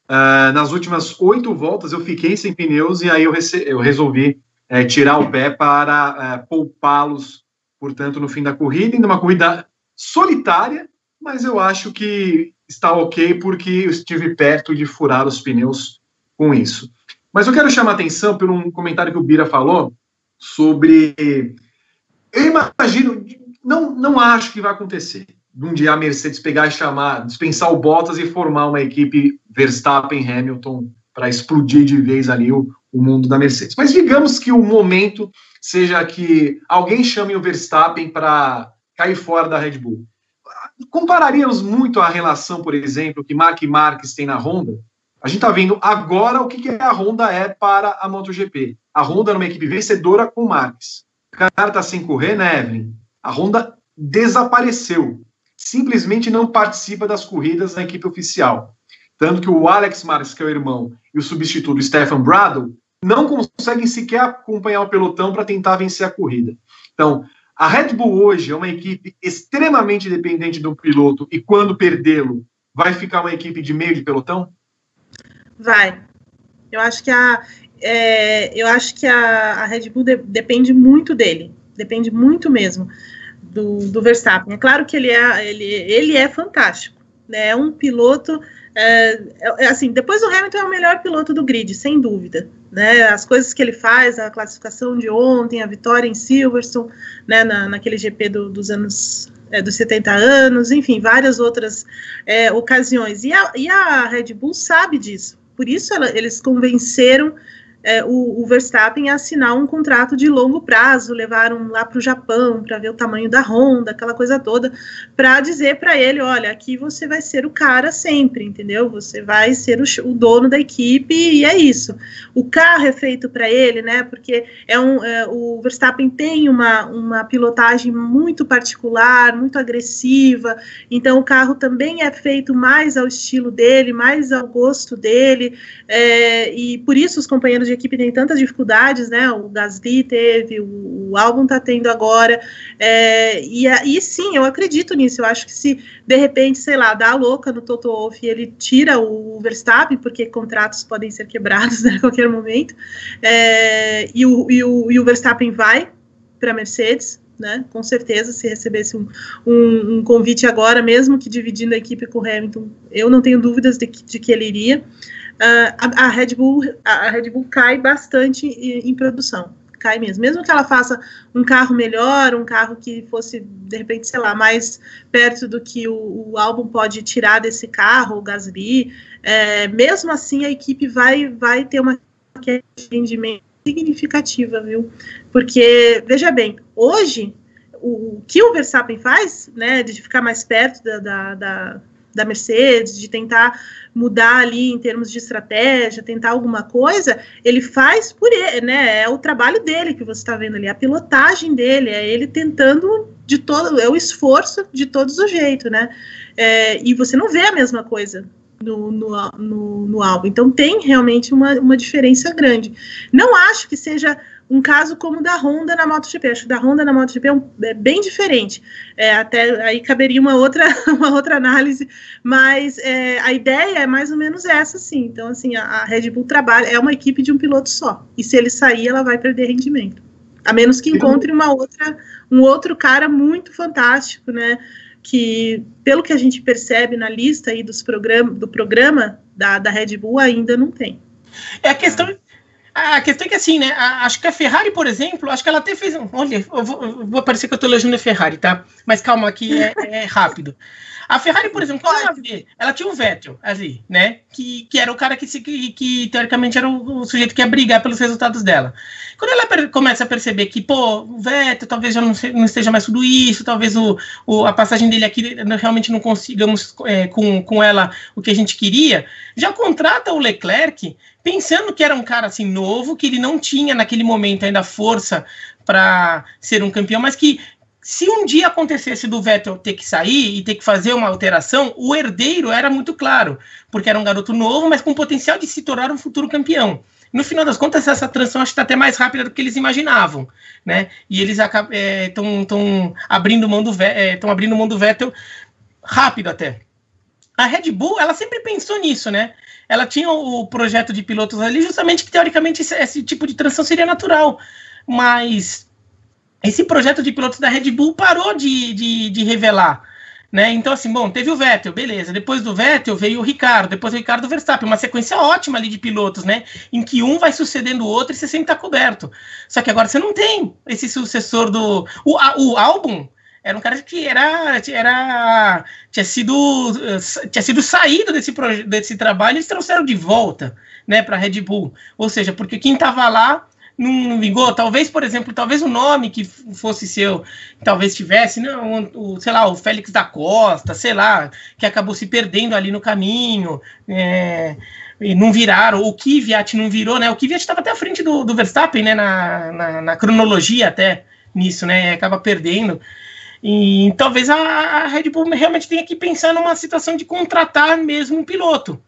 S2: É, nas últimas oito voltas eu fiquei sem pneus e aí eu, eu resolvi tirar o pé para poupá-los, portanto, no fim da corrida, ainda uma corrida solitária, mas eu acho que está ok porque eu estive perto de furar os pneus com isso. Mas eu quero chamar a atenção por um comentário que o Bira falou sobre. Eu imagino, não, não acho que vai acontecer. Um dia a Mercedes pegar e chamar, dispensar o Bottas e formar uma equipe Verstappen-Hamilton para explodir de vez ali o, o mundo da Mercedes. Mas digamos que o momento seja que alguém chame o Verstappen para cair fora da Red Bull compararíamos muito a relação, por exemplo, que Mark Marques tem na Honda. A gente está vendo agora o que, que a Honda é para a MotoGP. A Honda é uma equipe vencedora com Marques. O cara está sem correr, né, Evelyn? A Honda desapareceu. Simplesmente não participa das corridas na equipe oficial. Tanto que o Alex Marques, que é o irmão, e o substituto Stefan Bradl não conseguem sequer acompanhar o pelotão para tentar vencer a corrida. Então, a Red Bull hoje é uma equipe extremamente dependente do piloto e quando perdê-lo, vai ficar uma equipe de meio de pelotão?
S4: Vai. Eu acho que a, é, eu acho que a, a Red Bull de, depende muito dele, depende muito mesmo do, do Verstappen. É claro que ele é, ele, ele é fantástico, né? É um piloto é, é, assim, depois o Hamilton é o melhor piloto do grid, sem dúvida. Né, as coisas que ele faz, a classificação de ontem, a vitória em Silverstone, né, na, naquele GP do, dos anos é, dos 70 anos, enfim, várias outras é, ocasiões. E a, e a, Red Bull sabe disso. Por isso ela, eles convenceram é, o, o, Verstappen assinar um contrato de longo prazo, levaram lá para o Japão para ver o tamanho da Honda, aquela coisa toda, para dizer para ele: olha, aqui você vai ser o cara sempre, entendeu? Você vai ser o, o dono da equipe e é isso. O carro é feito para ele, né? Porque é um, é, o Verstappen tem uma, uma pilotagem muito particular, muito agressiva, então o carro também é feito mais ao estilo dele, mais ao gosto dele, é, e por isso os companheiros de equipe têm tantas dificuldades, né? O Gasly teve, o, o álbum tá tendo agora. É, e, e sim, eu acredito nisso. Eu acho que se de repente, sei lá, dá a louca no Toto Wolff e ele tira o Verstappen, porque contratos podem ser quebrados (laughs) né, a qualquer momento, é, e, o, e, o, e o Verstappen vai para a Mercedes, né? Com certeza, se recebesse um, um, um, convite agora, mesmo que dividindo a equipe com o Hamilton, eu não tenho dúvidas de que, de que ele iria. Uh, a, a, Red Bull, a Red Bull cai bastante em, em, produção, cai mesmo. Mesmo que ela faça um carro melhor, um carro que fosse, de repente, sei lá, mais perto do que o, o álbum pode tirar desse carro, o Gasly, é, mesmo assim a equipe vai, vai ter uma queda de rendimento significativa, viu? Porque, veja bem, hoje, o, o que o Verstappen faz, né, de ficar mais perto da, da, da, da Mercedes, de tentar mudar ali em termos de estratégia, tentar alguma coisa, ele faz por ele, né? É o trabalho dele que você está vendo ali, a pilotagem dele, é ele tentando de todo, é o esforço de todos os jeitos, né? É, e você não vê a mesma coisa no, no, no, no, álbum. Então tem realmente uma, uma diferença grande. Não acho que seja um caso como o da Honda na MotoGP. Acho que da Honda na MotoGP é, um, é bem diferente. É, até aí caberia uma outra, (laughs) uma outra análise, mas é, a ideia é mais ou menos essa, sim. Então, assim, a, a, Red Bull trabalha, é uma equipe de um piloto só. E se ele sair, ela vai perder rendimento. A menos que encontre uma outra, um outro cara muito fantástico, né? que, pelo que a gente percebe na lista aí dos programa, do programa da, da Red Bull, ainda não tem.
S3: É a questão. A questão é que assim, né? A, acho que a Ferrari, por exemplo, acho que ela até fez. Olha, eu vou, eu vou parecer que eu tô elogiando a Ferrari, tá? Mas calma, aqui é, é rápido. A Ferrari, por exemplo, quando ela vê, ela tinha um Vettel ali, né? Que, que era o cara que, se, que, que teoricamente era o, o, sujeito que ia brigar pelos resultados dela. Quando ela per, começa a perceber que, pô, o Vettel talvez já não, se, não esteja mais tudo isso, talvez o, o, a passagem dele aqui realmente não consigamos é, com, com ela o que a gente queria, já contrata o Leclerc pensando que era um cara assim novo, que ele não tinha naquele momento ainda força para ser um campeão, mas que se um dia acontecesse do Vettel ter que sair e ter que fazer uma alteração, o herdeiro era muito claro, porque era um garoto novo, mas com potencial de se tornar um futuro campeão. No final das contas, essa transição está até mais rápida do que eles imaginavam, né? E eles estão é, abrindo mão do é, abrindo mão do Vettel rápido até. A Red Bull, ela sempre pensou nisso, né? Ela tinha o projeto de pilotos ali, justamente que teoricamente esse, esse tipo de transição seria natural, mas esse projeto de pilotos da Red Bull parou de, de, de, revelar. Né? Então, assim, bom, teve o Vettel, beleza. Depois do Vettel veio o Ricardo, depois o Ricardo Verstappen, uma sequência ótima ali de pilotos, né? Em que um vai sucedendo o outro e você sempre tá coberto. Só que agora você não tem esse sucessor do. O, o álbum era um cara que era, era tinha sido tinha sido saído desse, desse trabalho e eles trouxeram de volta né para Red Bull ou seja porque quem estava lá não vingou. Talvez, por exemplo, talvez o nome que fosse seu, talvez tivesse, não, o, sei lá, o Félix da Costa, sei lá, que acabou se perdendo ali no caminho, é, e não viraram, o Kvyat não virou, né? O Kvyat estava até à frente do, do Verstappen, né? Na, na, na, cronologia até nisso, né? Acaba perdendo. E talvez a, a Red Bull realmente tenha que pensar numa situação de contratar mesmo um piloto,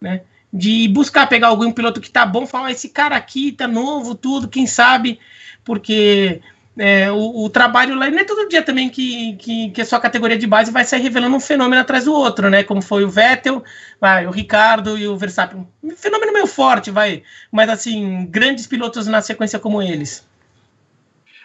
S3: né? de buscar pegar algum piloto que tá bom, falar, esse cara aqui tá novo, tudo, quem sabe, porque é, o, o, trabalho lá não é todo dia também que, que, que, a sua categoria de base vai sair revelando um fenômeno atrás do outro, né? Como foi o Vettel, vai, o Ricardo e o Verstappen. Um fenômeno meio forte, vai, mas assim, grandes pilotos na sequência como eles.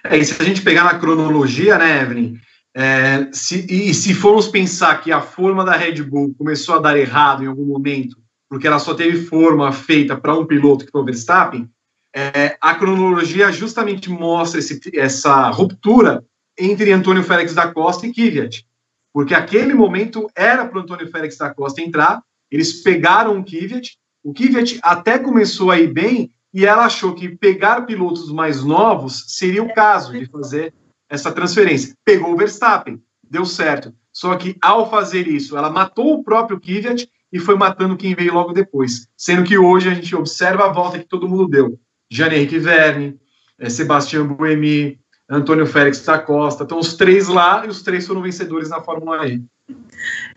S2: É, e se a gente pegar na cronologia, né, Evelyn? É, se, e se formos pensar que a forma da Red Bull começou a dar errado em algum momento porque ela só teve forma feita para um piloto que foi o Verstappen, é, a cronologia justamente mostra esse, essa ruptura entre Antônio Félix da Costa e Kvyat, porque aquele momento era para Antônio Félix da Costa entrar, eles pegaram o Kvyat, o Kvyat até começou a ir bem, e ela achou que pegar pilotos mais novos seria o caso de fazer essa transferência. Pegou o Verstappen, deu certo. Só que ao fazer isso, ela matou o próprio Kvyat e foi matando quem veio logo depois. Sendo que hoje a gente observa a volta que todo mundo deu. Jean Henrique Verne, eh, Sebastião Buemi, Antônio Félix da Costa. Estão os três lá e os três foram vencedores na Fórmula E.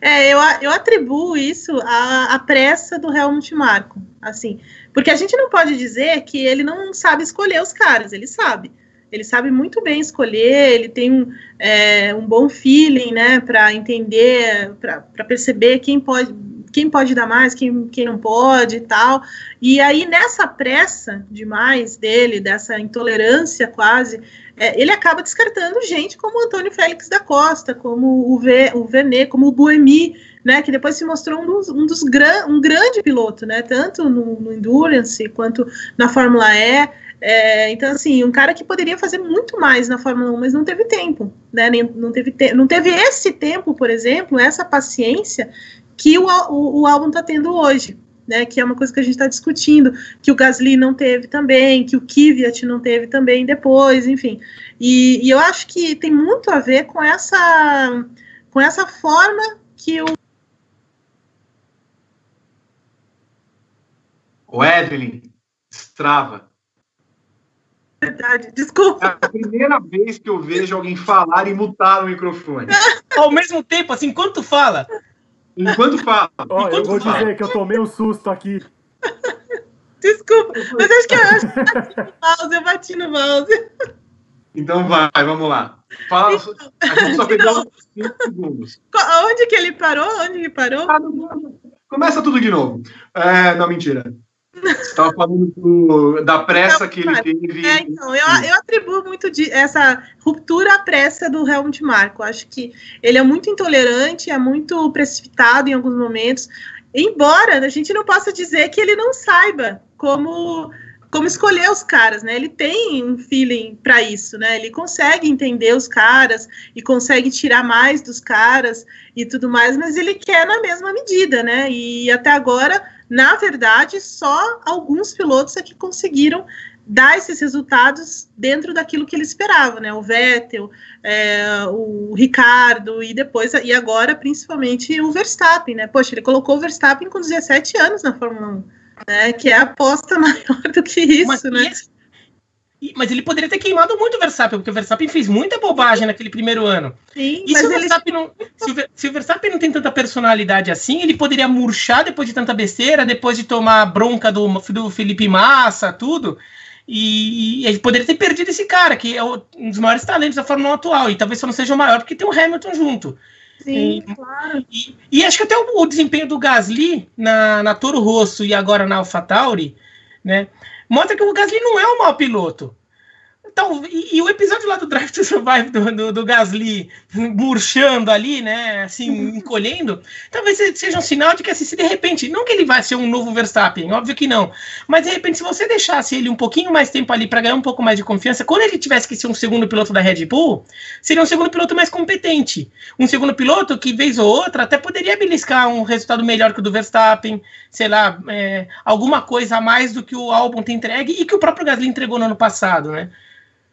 S4: É, eu, eu atribuo isso à, à pressa do Helmut Marko. Assim, Porque a gente não pode dizer que ele não sabe escolher os caras, ele sabe. Ele sabe muito bem escolher, ele tem um, é, um bom feeling, né, para entender, para perceber quem pode, quem pode dar mais, quem, quem não pode e tal. E aí, nessa pressa demais dele, dessa intolerância quase, é, ele acaba descartando gente como o Antônio Félix da Costa, como o, v, o Venet, como o Buemi, né, que depois se mostrou um dos, um, dos gran, um grande piloto, né, tanto no, no Endurance quanto na Fórmula E. É, então, assim, um cara que poderia fazer muito mais na Fórmula 1, mas não teve tempo, né? Nem, não, teve te não teve esse tempo, por exemplo, essa paciência que o, o, o álbum está tendo hoje. Né, que é uma coisa que a gente está discutindo, que o Gasly não teve também, que o Kvyat não teve também depois, enfim. E, e, eu acho que tem muito a ver com essa, com essa forma que o.
S2: O Evelyn, destrava
S4: verdade, desculpa.
S2: É a primeira vez que eu vejo alguém falar e mutar o microfone. (laughs)
S3: Ao mesmo tempo, assim, enquanto fala.
S2: Enquanto fala. (laughs)
S5: Ó, eu vou fala. dizer que eu tomei um susto aqui.
S4: Desculpa, mas acho que eu, acho que eu bati no mouse, eu bati no mouse.
S2: Então vai, vamos lá. Fala, então, a gente só (laughs) 5 segundos.
S4: Onde que ele parou? Onde ele parou?
S2: Começa tudo de novo. É, não, mentira. Estava falando do, da pressa que ele teve.
S4: É, então, eu, eu atribuo muito de, essa ruptura à pressa do Helmut Marko. Acho que ele é muito intolerante, é muito precipitado em alguns momentos. Embora a gente não possa dizer que ele não saiba como como escolher os caras, né? Ele tem um feeling para isso, né? Ele consegue entender os caras e consegue tirar mais dos caras e tudo mais, mas ele quer na mesma medida, né? E até agora na verdade, só alguns pilotos é que conseguiram dar esses resultados dentro daquilo que ele esperava, né? O Vettel, é, o Ricardo e depois e agora principalmente o Verstappen, né? Poxa, ele colocou o Verstappen com 17 anos na Fórmula 1, né? Que é a aposta (laughs) maior do que isso, Mas, né? Esse,
S3: mas ele poderia ter queimado muito o Verstappen, porque o Verstappen fez muita bobagem naquele primeiro ano.
S4: Sim,
S3: e se o, Verstappen ele... não, se, o, se o Verstappen não tem tanta personalidade assim, ele poderia murchar depois de tanta besteira, depois de tomar bronca do, do Felipe Massa, tudo. E, ele poderia ter perdido esse cara, que é um dos maiores talentos da Fórmula 1 atual, e talvez só não seja o maior porque tem o Hamilton junto.
S4: Sim, e, claro.
S3: E, e, acho que até o, o, desempenho do Gasly na, na Toro Rosso e agora na AlphaTauri, né? Mostra que o Gasly não é um mau piloto. Então, e, e, o episódio lá do Drive to Survive do, do, do, Gasly murchando ali, né? Assim, (laughs) encolhendo, talvez seja um sinal de que, assim, se de repente, não que ele vai ser um novo Verstappen, óbvio que não, mas de repente, se você deixasse ele um pouquinho mais tempo ali para ganhar um pouco mais de confiança, quando ele tivesse que ser um segundo piloto da Red Bull, seria um segundo piloto mais competente. Um segundo piloto que, vez ou outra, até poderia beliscar um resultado melhor que o do Verstappen, sei lá, é, alguma coisa a mais do que o álbum tem entregue e que o próprio Gasly entregou no ano passado, né?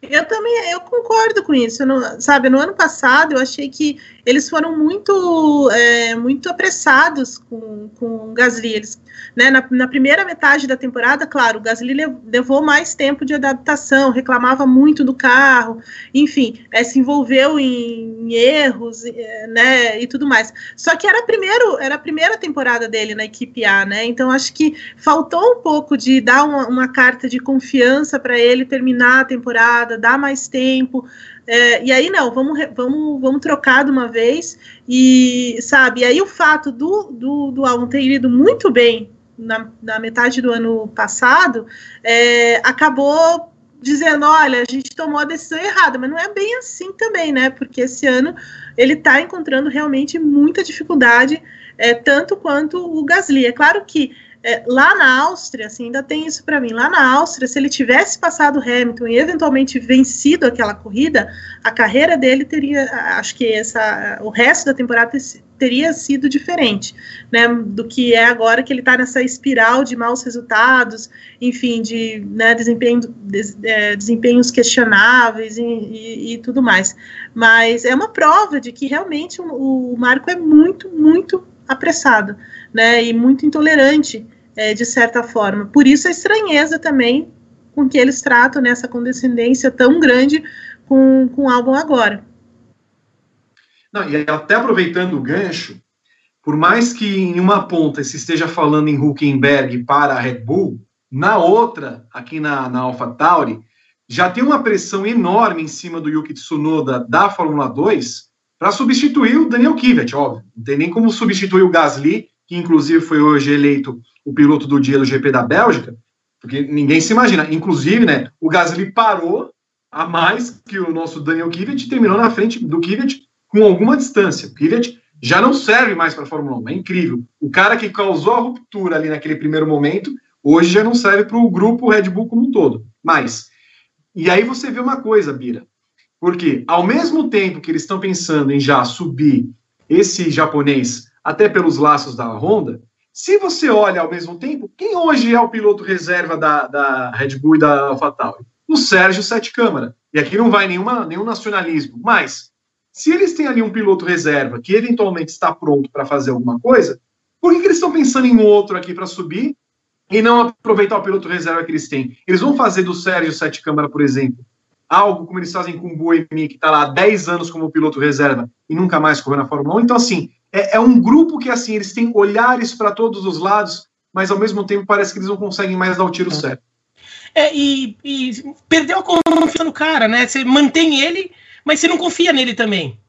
S4: Eu também, eu concordo com isso. No, sabe, no ano passado eu achei que eles foram muito, é, muito apressados com, com o Gasly. Eles, né, na, na, primeira metade da temporada, claro, o Gasly levou mais tempo de adaptação, reclamava muito do carro, enfim, é, se envolveu em, em erros, é, né, e tudo mais. Só que era primeiro, era a primeira temporada dele na equipe A, né? Então acho que faltou um pouco de dar uma, uma carta de confiança para ele terminar a temporada, dar mais tempo. É, e aí, não, vamos, vamos, vamos trocar de uma vez. E, sabe, e aí o fato do, do, do álbum ter ido muito bem na, na metade do ano passado, é, acabou dizendo, olha, a gente tomou a decisão errada, mas não é bem assim também, né? Porque esse ano ele está encontrando realmente muita dificuldade, é, tanto quanto o Gasly. É claro que é, lá na Áustria, assim, ainda tem isso para mim. Lá na Áustria, se ele tivesse passado Hamilton e eventualmente vencido aquela corrida, a carreira dele teria, acho que essa, o resto da temporada teria sido diferente, né, do que é agora que ele está nessa espiral de maus resultados, enfim, de né, desempenho, des, é, desempenhos questionáveis e, e, e, tudo mais. Mas é uma prova de que realmente o, o Marco é muito, muito apressado, né, e muito intolerante, é, de certa forma. Por isso a estranheza também com que eles tratam nessa né, condescendência tão grande com, com o álbum agora.
S2: Não, e até aproveitando o gancho, por mais que em uma ponta se esteja falando em Huckenberg para a Red Bull, Na outra, aqui na, na AlphaTauri, já tem uma pressão enorme em cima do Yuki Tsunoda da Fórmula 2 para substituir o Daniel Kvyat, óbvio. Não tem nem como substituir o Gasly, que inclusive foi hoje eleito o piloto do dia do GP da Bélgica, porque ninguém se imagina. Inclusive, né, o Gasly parou a mais que o nosso Daniel Kvyat terminou na frente do Kvyat com alguma distância. O Kvyat já não serve mais para a Fórmula 1, é incrível. O cara que causou a ruptura ali naquele primeiro momento, hoje já não serve para o grupo Red Bull como um todo. Mas, e aí você vê uma coisa, Bira, porque ao mesmo tempo que eles estão pensando em já subir esse japonês até pelos laços da Honda, se você olha ao mesmo tempo, quem hoje é o piloto reserva da, da Red Bull e da AlphaTauri? o Sérgio Sete Câmara. E aqui não vai nenhuma, nenhum nacionalismo, mas se eles têm ali um piloto reserva que eventualmente está pronto para fazer alguma coisa, por que, que eles estão pensando em outro aqui para subir e não aproveitar o piloto reserva que eles têm? Eles vão fazer do Sérgio Sete Câmara, por exemplo, algo como eles fazem com o Boemi, que está lá há 10 anos como piloto reserva e nunca mais correu na Fórmula 1. Então, assim, é, é um grupo que, assim, eles têm olhares para todos os lados, mas ao mesmo tempo parece que eles não conseguem mais dar o tiro certo.
S3: É, e, e perdeu a confiança no cara, né? Você mantém ele, mas você não confia nele também.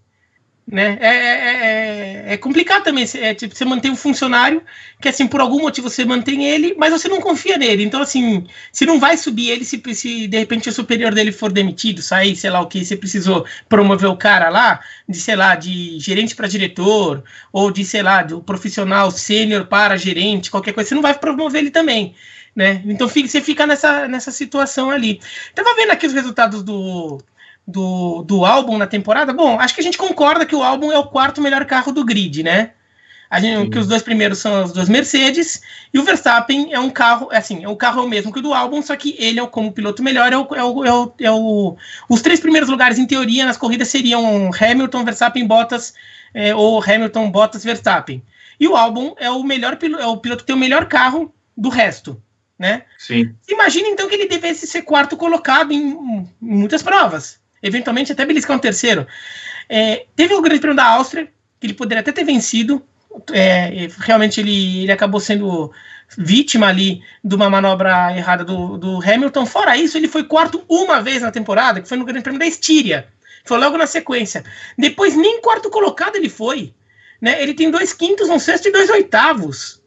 S3: Né? É, é, é, é complicado também. É, tipo, você mantém um funcionário que, assim, por algum motivo você mantém ele, mas você não confia nele. Então, assim, se não vai subir ele se, se de repente o superior dele for demitido, sair, sei lá o que, você precisou promover o cara lá, de, sei lá, de gerente para diretor, ou de, sei lá, um profissional sênior para gerente, qualquer coisa, você não vai promover ele também né? Então você fica nessa, nessa situação ali. Tava vendo aqui os resultados do, do, do álbum na temporada. Bom, acho que a gente concorda que o álbum é o quarto melhor carro do grid, né? A gente, que os dois primeiros são os dois Mercedes e o Verstappen é um carro, assim, é o carro é o mesmo que o do álbum, só que ele é o, como piloto melhor, é o, é o, é o, é o os três primeiros lugares em teoria nas corridas seriam Hamilton, Verstappen, Bottas é, ou Hamilton, Bottas, Verstappen. E o álbum é o melhor é o piloto que tem o melhor carro do resto né?
S2: Sim.
S3: Imagina então que ele devesse ser quarto colocado em, em muitas provas, eventualmente até beliscar um terceiro. É, teve o Grande Prêmio da Áustria, que ele poderia até ter vencido, é, realmente ele, ele acabou sendo vítima ali de uma manobra errada do, do Hamilton. Fora isso, ele foi quarto uma vez na temporada, que foi no Grande Prêmio da Estíria. Foi logo na sequência. Depois, nem quarto colocado ele foi. Né? Ele tem dois quintos, um sexto e dois oitavos.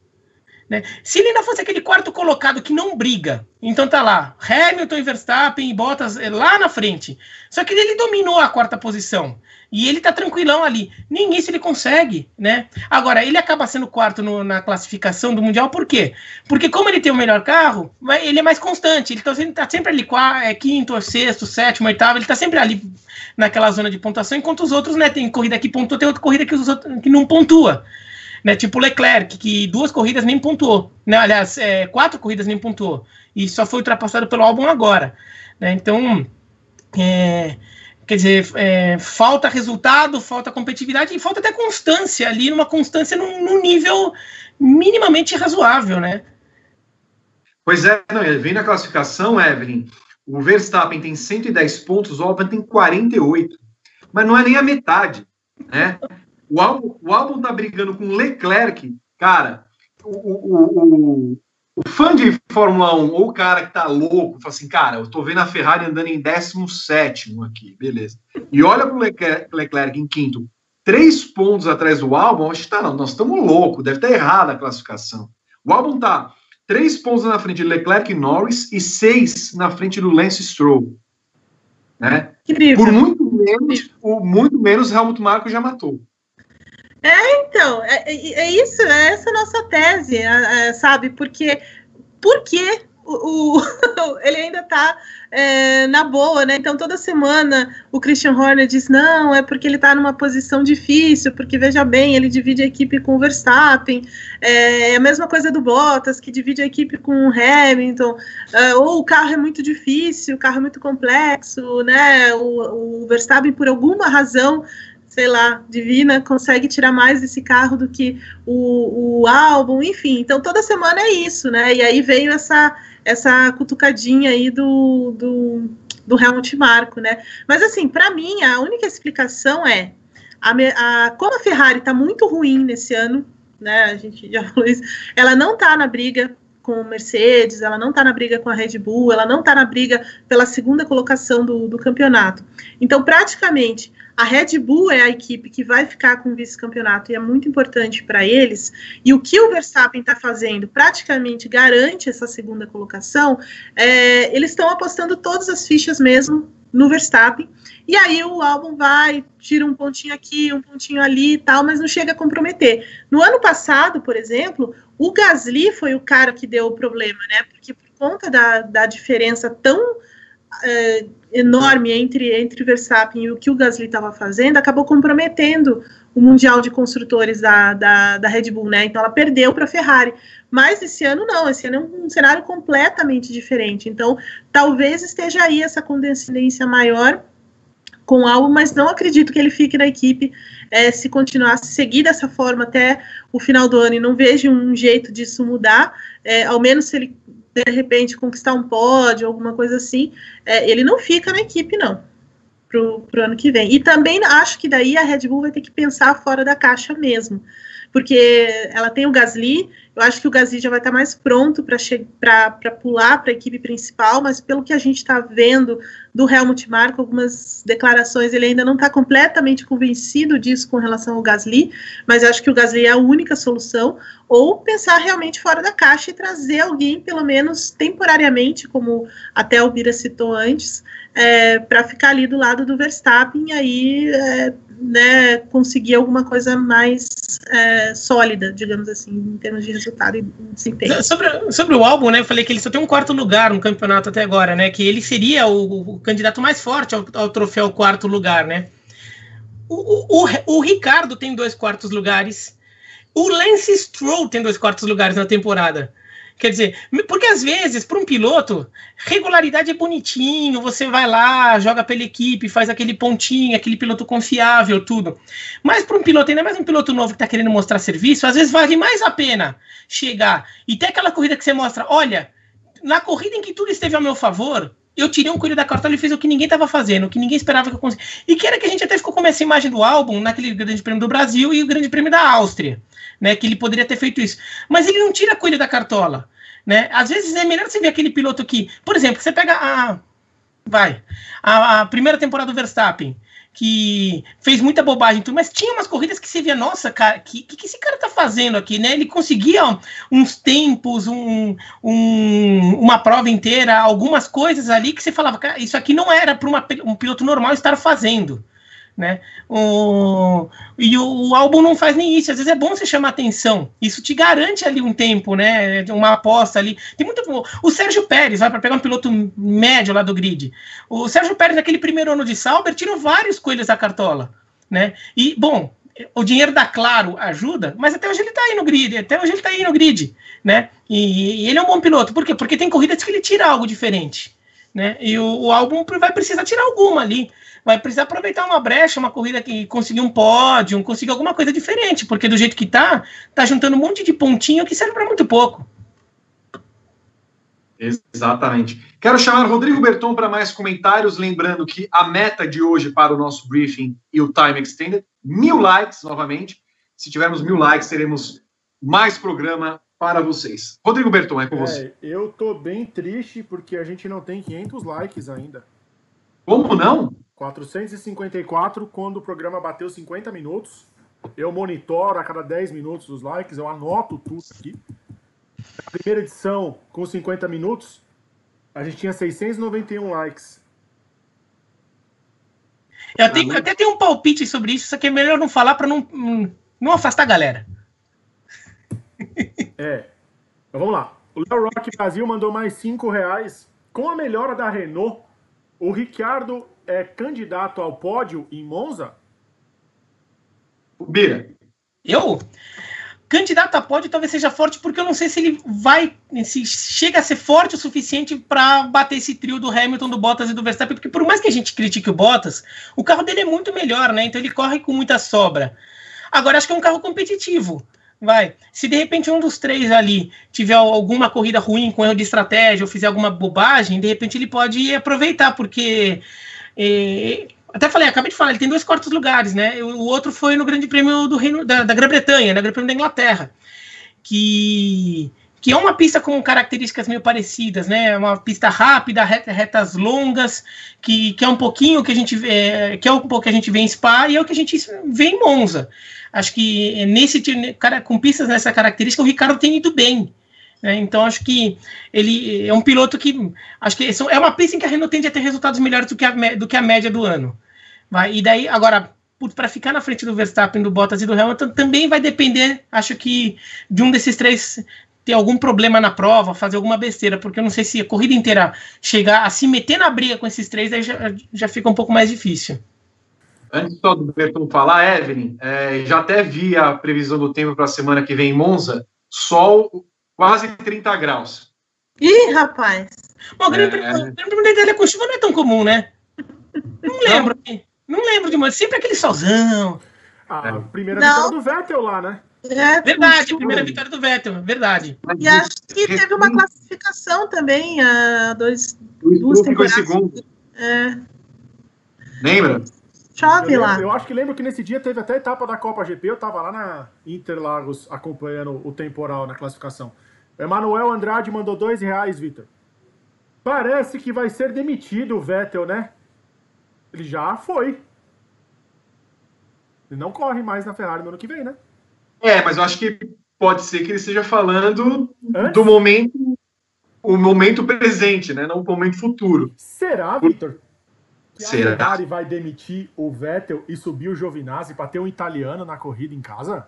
S3: Né? Se ele ainda fosse aquele quarto colocado que não briga, então tá lá, Hamilton e Verstappen e Bottas eh, lá na frente. Só que ele dominou a quarta posição. E ele tá tranquilão ali. Nem isso ele consegue, né? Agora, ele acaba sendo quarto no, na classificação do Mundial, por quê? Porque como ele tem o melhor carro, ele é mais constante. Ele tá, ele tá sempre ali, é, quinto, sexto, sétimo, oitavo, ele tá sempre ali naquela zona de pontuação, enquanto os outros, né, tem corrida que pontua, tem outra corrida que, os outros, que não pontua né? Tipo Leclerc, que duas corridas nem pontuou, né? Aliás, é, quatro corridas nem pontuou e só foi ultrapassado pelo álbum agora, né? Então, é, quer dizer, é, falta resultado, falta competitividade e falta até constância ali, numa constância num, num nível minimamente razoável, né?
S2: Pois é, não, vem na classificação, Evelyn, o Verstappen tem 110 pontos, o Albon tem 48, mas não é nem a metade, né? O álbum, o álbum tá brigando com Leclerc, cara. O, o, o, o, fã de Fórmula 1 ou o cara que tá louco, fala assim, cara, eu tô vendo a Ferrari andando em 17 aqui, beleza. E olha pro Leclerc, Leclerc em quinto, três pontos atrás do álbum, acho que tá, não, nós estamos loucos, deve estar tá errada a classificação. O álbum tá três pontos na frente de Leclerc e Norris e seis na frente do Lance Stroll. Né? Por muito menos, por muito menos Helmut Marko já matou.
S4: É, então, é, é, é isso, é essa nossa tese, é, é, sabe? Porque, porque o, o (laughs) ele ainda está é, na boa, né? Então toda semana o Christian Horner diz não, é porque ele está numa posição difícil, porque veja bem, ele divide a equipe com o Verstappen, é a mesma coisa do Bottas, que divide a equipe com o Hamilton, é, ou o carro é muito difícil, o carro é muito complexo, né? O, o Verstappen, por alguma razão, sei lá, divina, consegue tirar mais desse carro do que o, o álbum, enfim. Então toda semana é isso, né? E aí veio essa essa cutucadinha aí do, do, do Helmut Marco, né? Mas assim, para mim, a única explicação é a, a, como a Ferrari está muito ruim nesse ano, né? A gente já (laughs) falou isso, ela não está na briga com Mercedes, ela não está na briga com a Red Bull, ela não está na briga pela segunda colocação do, do campeonato. Então, praticamente, a Red Bull é a equipe que vai ficar com o vice-campeonato e é muito importante para eles. E o que o Verstappen está fazendo praticamente garante essa segunda colocação. É, eles estão apostando todas as fichas mesmo no Verstappen. E aí o álbum vai, tira um pontinho aqui, um pontinho ali e tal, mas não chega a comprometer. No ano passado, por exemplo, o Gasly foi o cara que deu o problema, né? Porque por conta da, da diferença tão é, enorme entre, entre o Verstappen e o que o Gasly estava fazendo, acabou comprometendo o Mundial de Construtores da, da, da Red Bull, né? Então ela perdeu para a Ferrari. Mas esse ano não, esse ano é um, cenário completamente diferente. Então talvez esteja aí essa condescendência maior com o álbum, mas não acredito que ele fique na equipe é, se continuar a seguir dessa forma até o final do ano e não vejo um jeito disso mudar, é, ao menos se ele de repente conquistar um pódio, alguma coisa assim, é, ele não fica na equipe, não, pro, pro ano que vem. E também acho que daí a Red Bull vai ter que pensar fora da caixa mesmo, porque ela tem o Gasly, eu acho que o Gasly já vai estar mais pronto para pular para a equipe principal, mas pelo que a gente está vendo do Helmut Marko, algumas declarações, ele ainda não está completamente convencido disso com relação ao Gasly, mas acho que o Gasly é a única solução, ou pensar realmente fora da caixa e trazer alguém, pelo menos temporariamente, como até o Bira citou antes, é, para ficar ali do lado do Verstappen e aí é, né, conseguir alguma coisa mais é, sólida, digamos assim, em termos de resultado e desempenho.
S3: Sobre, sobre o álbum, né, eu falei que ele só tem um quarto lugar no campeonato até agora, né, que ele seria o, o candidato mais forte ao, ao, troféu quarto lugar, né. O, o, o, Ricardo tem dois quartos lugares, o Lance Stroll tem dois quartos lugares na temporada. Quer dizer, porque às vezes, para um piloto, regularidade é bonitinho, você vai lá, joga pela equipe, faz aquele pontinho, aquele piloto confiável, tudo. Mas para um piloto, ainda mais um piloto novo que está querendo mostrar serviço, às vezes vale mais a pena chegar e ter aquela corrida que você mostra: olha, na corrida em que tudo esteve ao meu favor, eu tirei um coelho da cartola e fiz o que ninguém estava fazendo, o que ninguém esperava que eu conseguisse. E que era que a gente até ficou com essa imagem do álbum naquele Grande Prêmio do Brasil e o Grande Prêmio da Áustria né? Que ele poderia ter feito isso. Mas ele não tira coelho da cartola, né? Às vezes é melhor você ver aquele piloto que, por exemplo, você pega a. Vai. A, a primeira temporada do Verstappen que fez muita bobagem, mas tinha umas corridas que você via, nossa, cara, que, que, que esse cara tá fazendo aqui, né? Ele conseguia uns tempos, um, um, uma prova inteira, algumas coisas ali que você falava, cara, isso aqui não era para um piloto normal estar fazendo né? O, e o, o, álbum não faz nem isso. Às vezes é bom você chamar atenção. Isso te garante ali um tempo, né? Uma aposta ali. Tem muito. O Sérgio Pérez, vai para pegar um piloto médio lá do grid. O Sérgio Pérez, naquele primeiro ano de Sauber, tirou vários coelhos da cartola, né? E, bom, o dinheiro da Claro ajuda, mas até hoje ele está aí no grid, até hoje ele está aí no grid, né? E, e, ele é um bom piloto, por quê? Porque tem corridas que ele tira algo diferente, né? E o, o álbum vai precisar tirar alguma ali vai precisar aproveitar uma brecha, uma corrida que conseguir um pódio, conseguir alguma coisa diferente, porque do jeito que tá, tá juntando um monte de pontinho que serve para muito pouco.
S2: Exatamente. Quero chamar Rodrigo Berton para mais comentários, lembrando que a meta de hoje para o nosso briefing e o time extended, mil likes novamente. Se tivermos mil likes, teremos mais programa para vocês. Rodrigo Berton, é com é, você.
S5: Eu tô bem triste porque a gente não tem 500 likes ainda.
S2: Como não?
S5: 454 quando o programa bateu 50 minutos. Eu monitoro a cada 10 minutos os likes, eu anoto tudo aqui. Na primeira edição, com 50 minutos, a gente tinha 691 likes.
S3: Eu, tenho, eu até tenho um palpite sobre isso, só que é melhor não falar para não, não afastar a galera. (laughs)
S5: É. Então vamos lá. O Léo Rock Brasil mandou mais 5 reais. Com a melhora da Renault, o Ricardo é candidato ao pódio em Monza?
S2: Bira.
S3: Eu? Candidato a pódio talvez seja forte, porque eu não sei se ele vai, se chega a ser forte o suficiente para bater esse trio do Hamilton, do Bottas e do Verstappen, porque por mais que a gente critique o Bottas, o carro dele é muito melhor, né? Então ele corre com muita sobra. Agora, acho que é um carro competitivo. Vai. Se de repente um dos três ali tiver alguma corrida ruim com erro de estratégia ou fizer alguma bobagem, de repente ele pode aproveitar, porque. É, até falei, acabei de falar, ele tem dois quartos lugares, né? O outro foi no Grande Prêmio do Reino da, da Grã-Bretanha, no Grande Prêmio da Inglaterra. Que que é uma pista com características meio parecidas, né? Uma pista rápida, retas longas, que, que é um pouquinho que a gente vê, que é um pouco que a gente vê em Spa e é o que a gente vê em Monza. Acho que nesse cara com pistas nessa característica o Ricardo tem ido bem. Né? Então acho que ele é um piloto que acho que é uma pista em que a Renault tende a ter resultados melhores do que a, do que a média do ano. Vai, e daí agora para ficar na frente do Verstappen, do Bottas e do Hamilton também vai depender, acho que de um desses três ter algum problema na prova, fazer alguma besteira, porque eu não sei se a corrida inteira chegar a se meter na briga com esses três, aí já, já fica um pouco mais difícil.
S2: Antes só do Berton falar, Evelyn, é, já até vi a previsão do tempo para a semana que vem em Monza, sol quase 30 graus.
S4: Ih, rapaz!
S3: Bom, o Grande Prêmio da Itália com chuva não é tão comum, né? Não lembro. Não, não lembro de mais. Sempre aquele solzão.
S5: A é. primeira não. vitória do Vettel lá, né?
S3: É, verdade, a primeira vitória do Vettel, verdade.
S4: E acho que teve uma classificação também, a dois,
S2: duas temporadas. segundo. É. Lembra?
S4: Chove
S5: eu,
S4: lá.
S5: Eu acho que lembro que nesse dia teve até a etapa da Copa GP, eu tava lá na Interlagos acompanhando o temporal na classificação. Emanuel Andrade mandou dois reais, Vitor. Parece que vai ser demitido o Vettel, né? Ele já foi. Ele não corre mais na Ferrari no ano que vem, né?
S2: É, mas eu acho que pode ser que ele esteja falando Antes? do momento, o momento presente, né? Não o momento futuro.
S5: Será, Vitor? Que Será? a Ferrari vai demitir o Vettel e subir o Giovinazzi para ter um italiano na corrida em casa?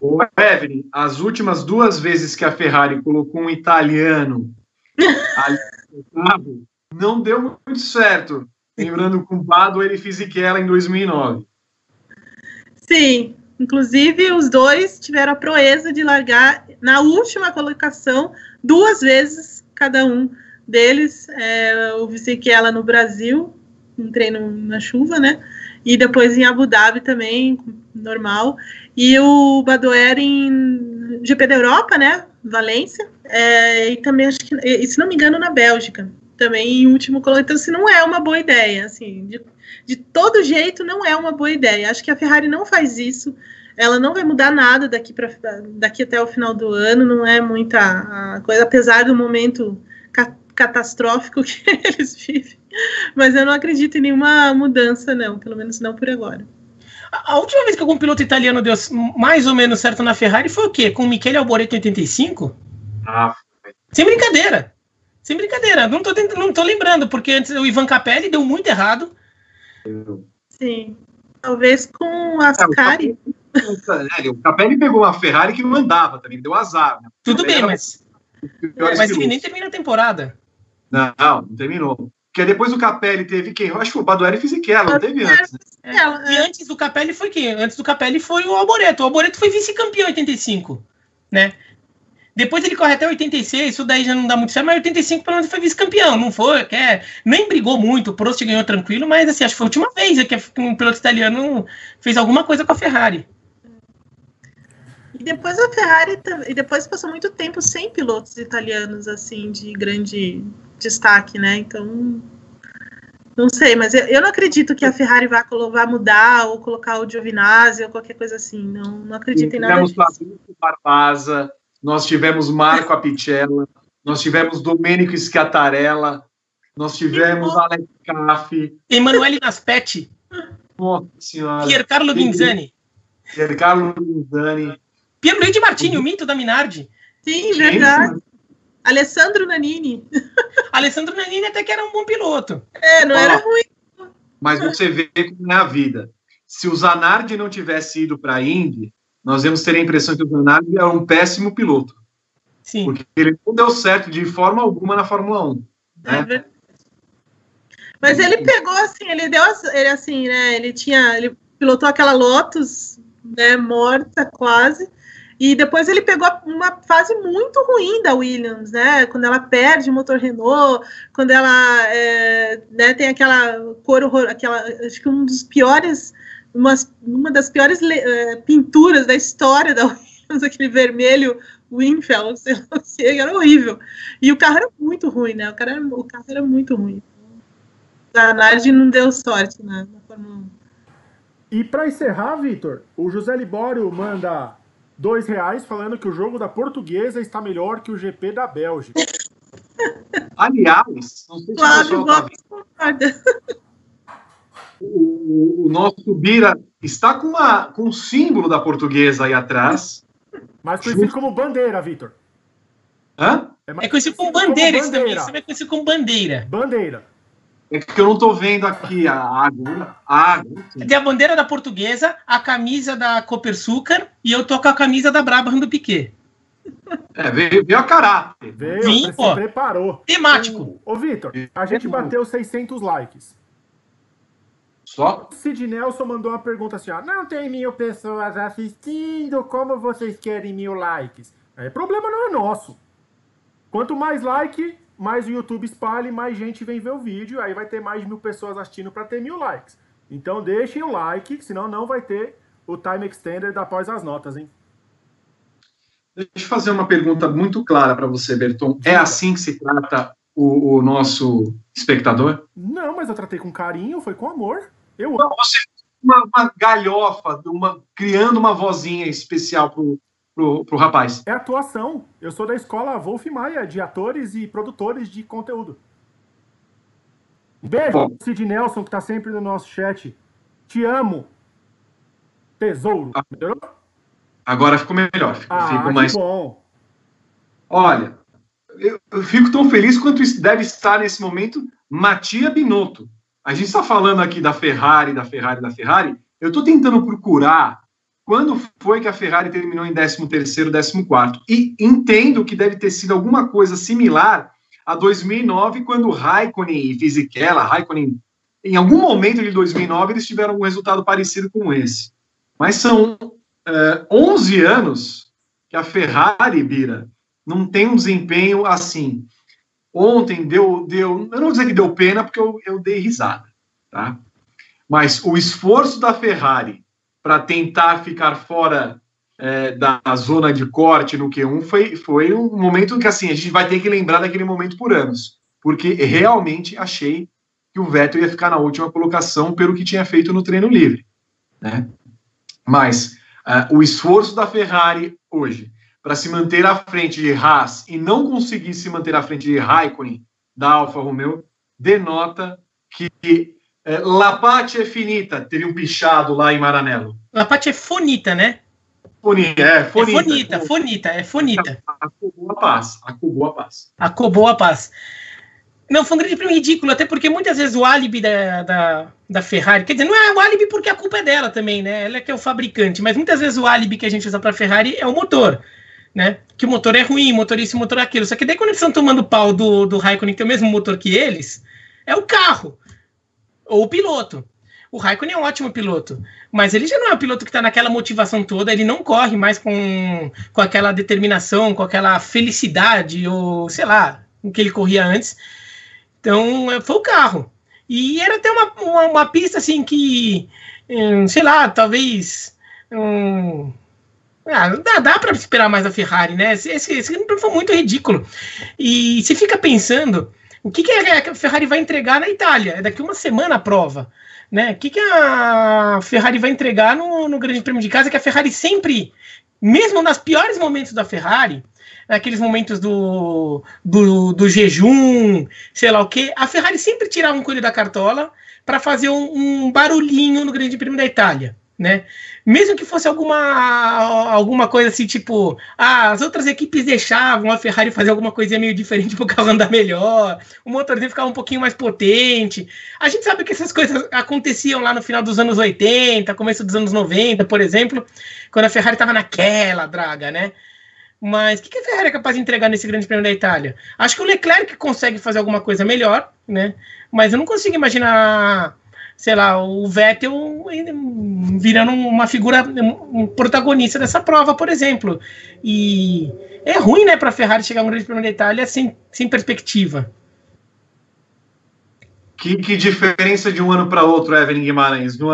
S2: Ô, Evelyn, as últimas duas vezes que a Ferrari colocou um italiano (laughs) ali no carro, não deu muito certo. Lembrando com o Bado ele Fisichella em 2009.
S4: Sim, inclusive os dois tiveram a proeza de largar na última colocação duas vezes cada um deles. É, o Fisichella no Brasil, um treino na chuva, né? E depois em Abu Dhabi também, normal. E o Badoer em GP da Europa, né? Valência. É, e também acho que, e, se não me engano, na Bélgica também em último colocar. Então, assim, não é uma boa ideia. Assim, de, de todo jeito, não é uma boa ideia. Acho que a Ferrari não faz isso. Ela não vai mudar nada daqui, pra, daqui até o final do ano. Não é muita coisa, apesar do momento catastrófico (laughs) que eles vivem. Mas eu não acredito em nenhuma mudança, não. Pelo menos não por agora.
S3: A última vez que algum piloto italiano deu mais ou menos certo na Ferrari foi o quê? Com o Michele Alboreto em 85? Ah, Sem brincadeira. Sem brincadeira, não tô, não tô lembrando, porque antes o Ivan Capelli deu muito errado.
S4: Sim. Talvez com a Ascari.
S2: É, o Capelli pegou uma Ferrari que não andava também, deu azar. Né?
S3: Tudo bem, mas. Mas ele nem termina a temporada.
S2: Não, não, terminou. Porque depois do Capelli teve quem? Eu acho que o Badueri Fisichella, não teve antes. Né?
S3: É, e antes do Capelli foi quem? Antes do Capelli foi o Alboreto. O Alboreto foi vice-campeão em 85, né? Depois ele corre até 86, isso daí já não dá muito certo, mas 85 pelo menos foi vice-campeão, não foi? É, nem brigou muito, o Prost ganhou tranquilo, mas assim, acho que foi a última vez que um piloto italiano fez alguma coisa com a Ferrari.
S4: E depois a Ferrari, e depois passou muito tempo sem pilotos italianos, assim, de grande destaque, né? Então, não sei, mas eu, eu não acredito que a Ferrari vá, vá mudar ou colocar o Giovinazzi ou qualquer coisa assim. Não, não acredito Sim, em nada disso.
S2: Barbaza, nós tivemos Marco Apicella, nós tivemos Domênico Schiattarella, nós tivemos Alex Caffi.
S3: Emanuele Naspetti.
S2: Nossa senhora.
S3: Piercarlo Ginzani.
S2: Piercarlo Ginzani.
S3: Pierluigi Martini, o mito da Minardi.
S4: Sim, verdade. Alessandro Nanini. (laughs)
S3: Alessandro Nanini até que era um bom piloto.
S4: É, não Ó, era ruim.
S2: Mas você vê como é a vida. Se o Zanardi não tivesse ido para a Indy, nós vamos ter a impressão que o Zanardi é um péssimo piloto. Sim. Porque ele não deu certo de forma alguma na Fórmula 1. Né? É
S4: Mas ele pegou assim, ele deu ele assim, né? Ele tinha, ele pilotou aquela Lotus, né, morta quase. E depois ele pegou uma fase muito ruim da Williams, né? Quando ela perde o motor Renault, quando ela é, né, tem aquela cor, aquela, acho que um dos piores uma, uma das piores uh, pinturas da história da Williams, (laughs) aquele vermelho Winfield, sei lá, sei, era horrível. E o carro era muito ruim, né? O, cara era, o carro era muito ruim. A Nardi não deu sorte na Fórmula 1.
S5: E para encerrar, Vitor, o José Libório manda dois reais falando que o jogo da portuguesa está melhor que o GP da Bélgica. (laughs)
S2: Aliás, não sei se Flávio o pessoal tá o, o, nosso Bira está com, uma, com um símbolo da portuguesa aí atrás.
S5: Mas conhecido como bandeira, Vitor.
S3: Hã? É, é conhecido como bandeira, isso também. Isso é conhecido como bandeira.
S5: Bandeira.
S2: É que eu não estou vendo aqui a água. A água
S3: Tem a bandeira da portuguesa, a camisa da Copersucar e eu tô com a camisa da Brabham do Piquet.
S2: É, veio, veio a caráter.
S5: Veio, Vim, pô. preparou.
S3: Temático.
S5: Ô, ô Vitor, a gente bateu 600 likes.
S2: Só?
S5: O Sid Nelson mandou uma pergunta assim: ó, não tem mil pessoas assistindo, como vocês querem mil likes? Aí, problema não é nosso. Quanto mais like, mais o YouTube espalha mais gente vem ver o vídeo, aí vai ter mais de mil pessoas assistindo para ter mil likes. Então deixem o like, senão não vai ter o time extender após as notas, hein?
S2: Deixa eu fazer uma pergunta muito clara para você, Berton. É assim que se trata o, o, nosso espectador?
S5: Não, mas eu tratei com carinho, foi com amor. Eu
S2: não, você uma, uma galhofa, uma, criando uma vozinha especial pro, pro, pro rapaz?
S5: É atuação. Eu sou da escola Wolf Maia, de atores e produtores de conteúdo. Beijo, Bom. Sid Nelson, que tá sempre no nosso chat. Te amo. Tesouro. Ah. Melhorou?
S2: Agora ficou melhor. Fico,
S5: ah, mais. bom.
S2: Olha, eu, eu, fico tão feliz quanto deve estar nesse momento Matia Binotto. A gente está falando aqui da Ferrari, da Ferrari, da Ferrari. Eu estou tentando procurar quando foi que a Ferrari terminou em 13º, 14º? E entendo que deve ter sido alguma coisa similar a 2009, quando Raikkonen e Fisichella, Raikkonen, em algum momento de 2009, eles tiveram um resultado parecido com esse. Mas são uh, eh, 11 anos que a Ferrari, Bira, não tem um desempenho assim. Ontem deu, deu eu não vou dizer que deu pena, porque eu, eu dei risada, tá? Mas o esforço da Ferrari para tentar ficar fora é, da zona de corte no Q1 foi, foi um momento que assim a gente vai ter que lembrar daquele momento por anos, porque realmente achei que o Vettel ia ficar na última colocação pelo que tinha feito no treino livre, né? Mas uh, o esforço da Ferrari hoje para se manter à frente de Haas e não conseguir se manter à frente de Raikkonen da Alfa Romeo denota que é, Lapate é finita, teve um pichado lá em Maranello.
S3: Lapate é fonita, né?
S2: Fonita, é, fonita.
S3: É fonita, fonita, é fonita.
S2: Acobou a paz, acobou a paz.
S3: Acobou a paz. Não, foi um grande prêmio ridículo, até porque muitas vezes o álibi da, da, da, Ferrari, quer dizer, não é o álibi porque a culpa é dela também, né? Ela é que é o fabricante, mas muitas vezes o álibi que a gente usa para a Ferrari é o motor, né? Que o motor é ruim, motor isso, motor aquilo. Só que daí quando eles estão tomando pau do, do Raikkonen, que tem o mesmo motor que eles, é o carro ou o piloto. O Raikkonen é um ótimo piloto, mas ele já não é um piloto que está naquela motivação toda, ele não corre mais com, com aquela determinação, com aquela felicidade, ou sei lá, o que ele corria antes. Então, é, foi o carro. E era até uma, uma, uma pista assim que, hum, sei lá, talvez. Hum, ah, dá, dá para esperar mais da Ferrari, né? Esse, esse, esse foi muito ridículo. E se fica pensando o que, que a Ferrari vai entregar na Itália? É daqui uma semana a prova. Né? O que, que a Ferrari vai entregar no, no Grande Prêmio de Casa? Que a Ferrari sempre, mesmo nos piores momentos da Ferrari, naqueles momentos do, do, do, jejum, sei lá o que, a Ferrari sempre tirava um coelho da cartola para fazer um, um, barulhinho no Grande Prêmio da Itália né? Mesmo que fosse alguma, alguma coisa assim, tipo, ah, as outras equipes deixavam a Ferrari fazer alguma coisinha meio diferente para o carro andar melhor, o motorzinho ficava um pouquinho mais potente. A gente sabe que essas coisas aconteciam lá no final dos anos 80, começo dos anos 90, por exemplo, quando a Ferrari estava naquela draga, né? Mas o que, que a Ferrari é capaz de entregar nesse grande prêmio da Itália? Acho que o Leclerc consegue fazer alguma coisa melhor, né? Mas eu não consigo imaginar sei lá, o Vettel virando uma figura, um protagonista dessa prova, por exemplo. E é ruim, né, para a Ferrari chegar a um grande prêmio da Itália sem, sem perspectiva.
S2: Que, que diferença de um ano para outro, Evelyn Guimarães. No,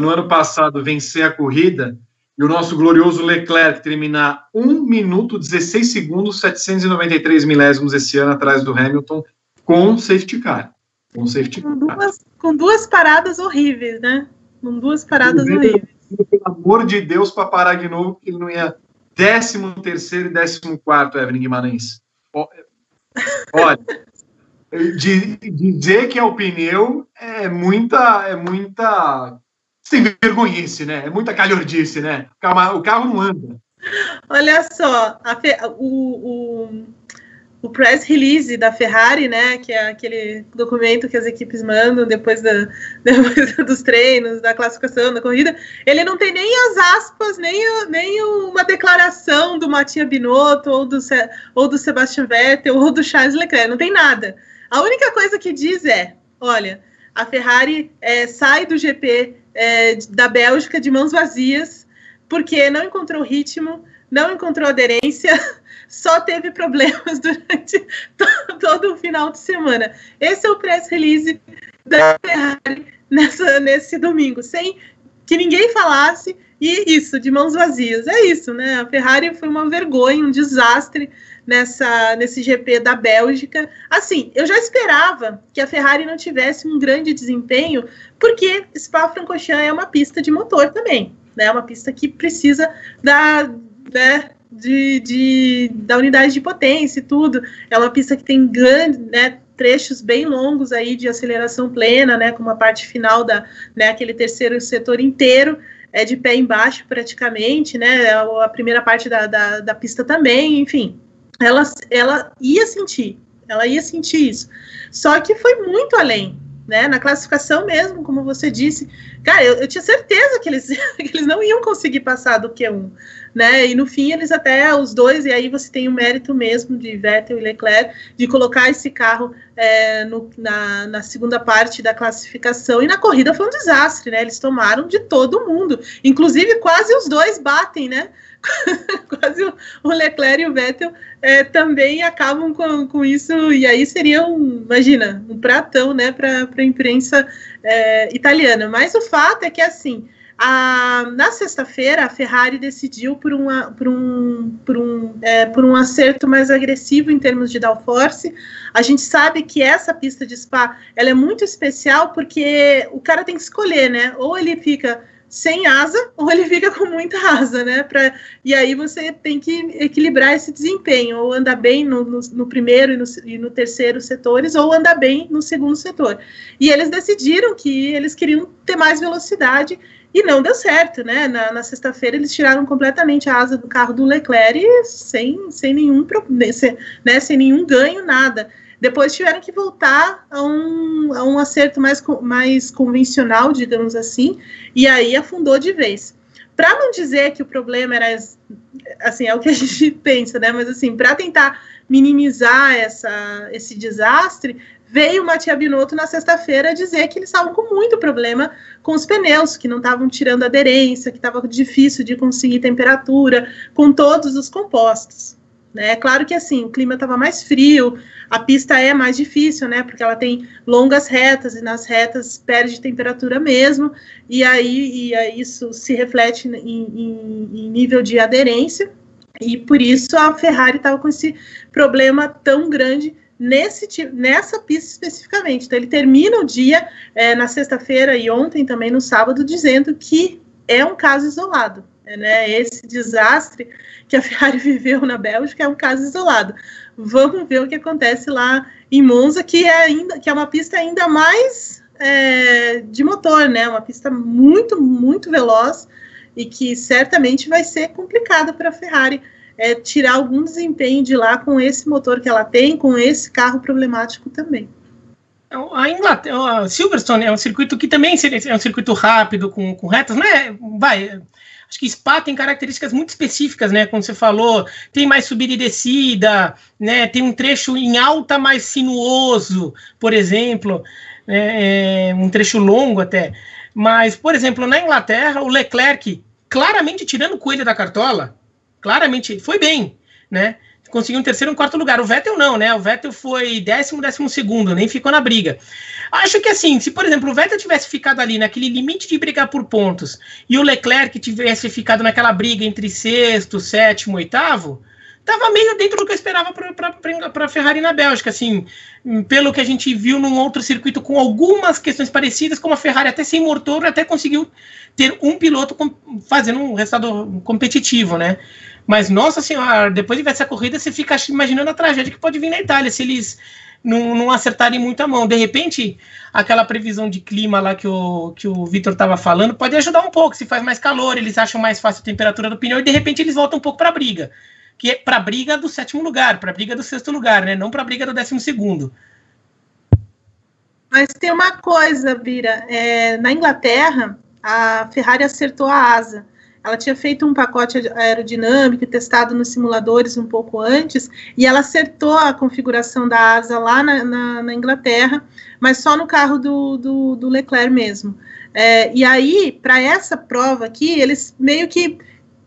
S2: no, ano passado, vencer a corrida e o nosso glorioso Leclerc terminar 1 minuto 16 segundos, 793 milésimos esse ano atrás do Hamilton com safety car. Com safety.
S4: Com duas, com duas paradas horríveis, né? Com duas paradas horríveis.
S2: Pelo amor de Deus, para parar de novo, que ele não ia décimo terceiro e décimo quarto, Evelyn Guimarães. Olha, (laughs) de, dizer que é o pneu é muita, é muita sem vergonhice, né? É muita calhordice, né? O carro, o carro não anda.
S4: Olha só, a, o, o, o press release da Ferrari, né, que é aquele documento que as equipes mandam depois, da, (laughs) depois dos treinos, da classificação, da corrida, ele não tem nem as aspas, nem, nem uma declaração do Matia Binotto, ou do, ou do Sebastian Vettel, ou do Charles Leclerc, não tem nada. A única coisa que diz é, olha, a Ferrari é, sai do GP é, da Bélgica de mãos vazias, porque não encontrou ritmo, não encontrou aderência, (laughs) só teve problemas (laughs) durante todo, o final de semana. Esse é o press release da Ferrari nessa, nesse domingo, sem que ninguém falasse, e isso, de mãos vazias. É isso, né? A Ferrari foi uma vergonha, um desastre nessa, nesse GP da Bélgica. Assim, eu já esperava que a Ferrari não tivesse um grande desempenho, porque Spa-Francorchamps é uma pista de motor também, né? Uma pista que precisa da, né, de, de, da unidade de potência e tudo. É uma pista que tem grande, né, trechos bem longos aí de aceleração plena, né, com a parte final da, né, aquele terceiro setor inteiro é de pé embaixo praticamente, né, a primeira parte da, da, da pista também, enfim, ela, ela ia sentir, ela ia sentir isso. Só que foi muito além, né? Na classificação mesmo, como você disse, cara, eu, eu tinha certeza que eles, (laughs) que eles não iam conseguir passar do Q1, né? E no fim eles até os dois, e aí você tem o mérito mesmo de Vettel e Leclerc de colocar esse carro é, no, na, na segunda parte da classificação. E na corrida foi um desastre, né? Eles tomaram de todo mundo, inclusive quase os dois batem, né? (laughs) quase o, Leclerc e o Vettel é, também acabam com, com isso, e aí seria um, imagina, um pratão né, para a imprensa é, italiana. Mas o fato é que assim. A, na sexta-feira, a Ferrari decidiu por, uma, por, um, por, um, é, por um acerto mais agressivo em termos de downforce. A gente sabe que essa pista de Spa ela é muito especial porque o cara tem que escolher, né? Ou ele fica sem asa ou ele fica com muita asa, né? Pra, e aí você tem que equilibrar esse desempenho, ou andar bem no, no, no primeiro e no, e no, terceiro setores, ou andar bem no segundo setor. E eles decidiram que eles queriam ter mais velocidade e não deu certo, né? Na, na sexta-feira eles tiraram completamente a asa do carro do Leclerc sem, sem nenhum né, sem nenhum ganho, nada. Depois tiveram que voltar a um, a um acerto mais, mais convencional, digamos assim, e aí afundou de vez. Para não dizer que o problema era assim, é o que a (laughs) gente pensa, né? Mas assim, para tentar minimizar essa, esse desastre, veio o Matia Binotto na sexta-feira dizer que eles estavam com muito problema com os pneus, que não estavam tirando aderência, que estava difícil de conseguir temperatura com todos os compostos. Né? É claro que assim, o clima estava mais frio, a pista é mais difícil, né? Porque ela tem longas retas e nas retas perde temperatura mesmo, e aí, e aí isso se reflete em, em, em nível de aderência, e por isso a Ferrari estava com esse problema tão grande nesse nessa pista especificamente. Então ele termina o dia é, na sexta-feira e ontem também no sábado dizendo que é um caso isolado. Né? Esse desastre que a Ferrari (laughs) viveu na Bélgica é um caso isolado. Vamos ver o que acontece lá em Monza, que é ainda que é uma pista ainda mais é, de motor, né? Uma pista muito, muito veloz e que certamente vai ser complicada para a Ferrari é, tirar algum desempenho de lá com esse motor que ela tem, com esse carro problemático também.
S3: A Inglaterra, Silverstone é um circuito que também é um circuito rápido, com, com retas, né? Vai, Acho que Spa tem características muito específicas, né? Como você falou, tem mais subida e descida, né? Tem um trecho em alta mais sinuoso, por exemplo, né? é, um trecho longo até. Mas, por exemplo, na Inglaterra, o Leclerc, claramente tirando o coelho da cartola, claramente foi bem, né? Conseguiu um terceiro e um quarto lugar. O Vettel não, né? O Vettel foi décimo, décimo segundo, nem ficou na briga. Acho que assim, se por exemplo o Vettel tivesse ficado ali naquele limite de brigar por pontos e o Leclerc tivesse ficado naquela briga entre sexto, sétimo, oitavo, tava meio dentro do que eu esperava para a Ferrari na Bélgica, assim, pelo que a gente viu num outro circuito com algumas questões parecidas, como a Ferrari até sem motor até conseguiu ter um piloto fazendo um resultado competitivo, né? Mas, nossa senhora, depois de ver essa corrida, você fica imaginando a tragédia que pode vir na Itália se eles não, não acertarem muito a mão. De repente, aquela previsão de clima lá que o, que o Vitor estava falando pode ajudar um pouco. Se faz mais calor, eles acham mais fácil a temperatura do pneu e de repente eles voltam um pouco para a briga. Que é para a briga do sétimo lugar, para a briga do sexto lugar, né? Não para a briga do décimo segundo.
S4: Mas tem uma coisa, Bira. É, na Inglaterra, a Ferrari acertou a asa. Ela tinha feito um pacote aerodinâmico testado nos simuladores um pouco antes, e ela acertou a configuração da asa lá na, na, na Inglaterra, mas só no carro do, do, do Leclerc mesmo. É, e aí, para essa prova aqui, eles meio que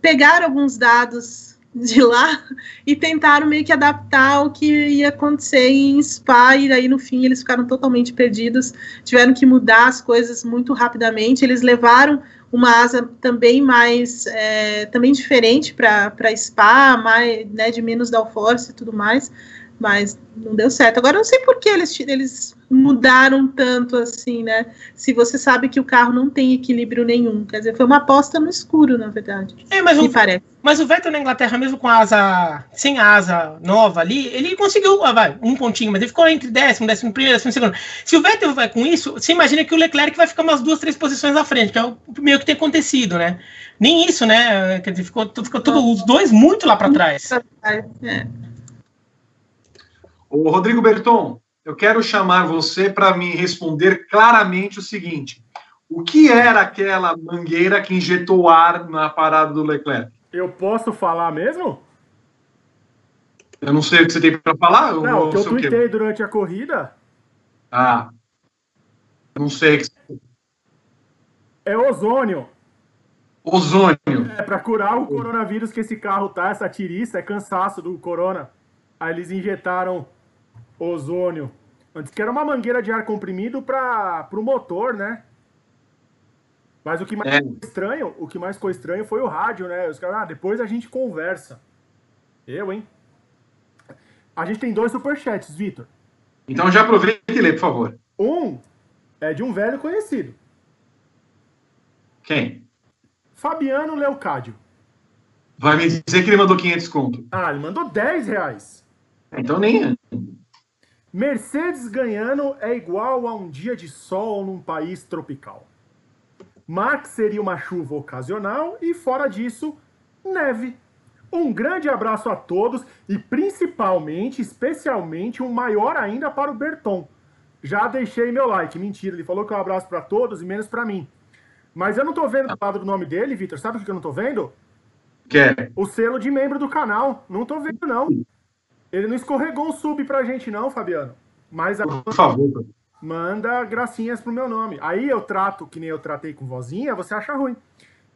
S4: pegaram alguns dados de lá (laughs) e tentaram meio que adaptar o que ia acontecer em Spa, e aí no fim eles ficaram totalmente perdidos, tiveram que mudar as coisas muito rapidamente, eles levaram uma asa também mais é, também diferente para Spa, mais, né, de menos downforce e tudo mais, mas não deu certo. Agora eu não sei por que eles, eles mudaram tanto assim, né? Se você sabe que o carro não tem equilíbrio nenhum. Quer dizer, foi uma aposta no escuro, na verdade.
S3: É, mas, o, parece. mas o Vettel na Inglaterra, mesmo com a asa, sem a asa nova ali, ele conseguiu, ah, vai, um pontinho, mas ele ficou entre décimo, décimo primeiro, décimo segundo. Se o Vettel vai com isso, você imagina que o Leclerc vai ficar umas duas, três posições à frente, que é o meio que tem acontecido, né? Nem isso, né? Quer dizer, ficou, ficou tudo, os dois muito lá para trás. É.
S2: O Rodrigo Berton, eu quero chamar você para me responder claramente o seguinte: o que era aquela mangueira que injetou ar na parada do Leclerc?
S5: Eu posso falar mesmo?
S2: Eu não sei o que você tem para falar.
S5: Não, o que eu tuitei durante a corrida.
S2: Ah. Não sei.
S5: É ozônio.
S2: Ozônio.
S5: É para curar o coronavírus que esse carro tá, essa tiriça, é cansaço do corona. Aí eles injetaram ozônio. Antes que era uma mangueira de ar comprimido para o motor, né? Mas o que mais é. ficou estranho, o que mais ficou estranho foi o rádio, né? Os caras, ah, depois a gente conversa. Eu, hein? A gente tem dois superchats, Vitor.
S2: Então já aproveita e lê, por favor.
S5: Um é de um velho conhecido.
S2: Quem?
S5: Fabiano Leocádio.
S2: Vai me dizer que ele mandou 500 conto.
S5: Ah, ele mandou 10 reais.
S2: Então nem é.
S5: Mercedes ganhando é igual a um dia de sol num país tropical. Max seria uma chuva ocasional e, fora disso, neve. Um grande abraço a todos e, principalmente, especialmente, um maior ainda para o Berton. Já deixei meu like. Mentira, ele falou que é um abraço para todos e menos para mim. Mas eu não tô vendo do lado do nome dele, Vitor. Sabe o que eu não tô vendo?
S2: Que?
S5: O selo de membro do canal. Não tô vendo, não. Ele não escorregou um sub pra gente, não, Fabiano. Mas
S2: Por favor.
S5: Manda gracinhas pro meu nome. Aí eu trato que nem eu tratei com vozinha, você acha ruim.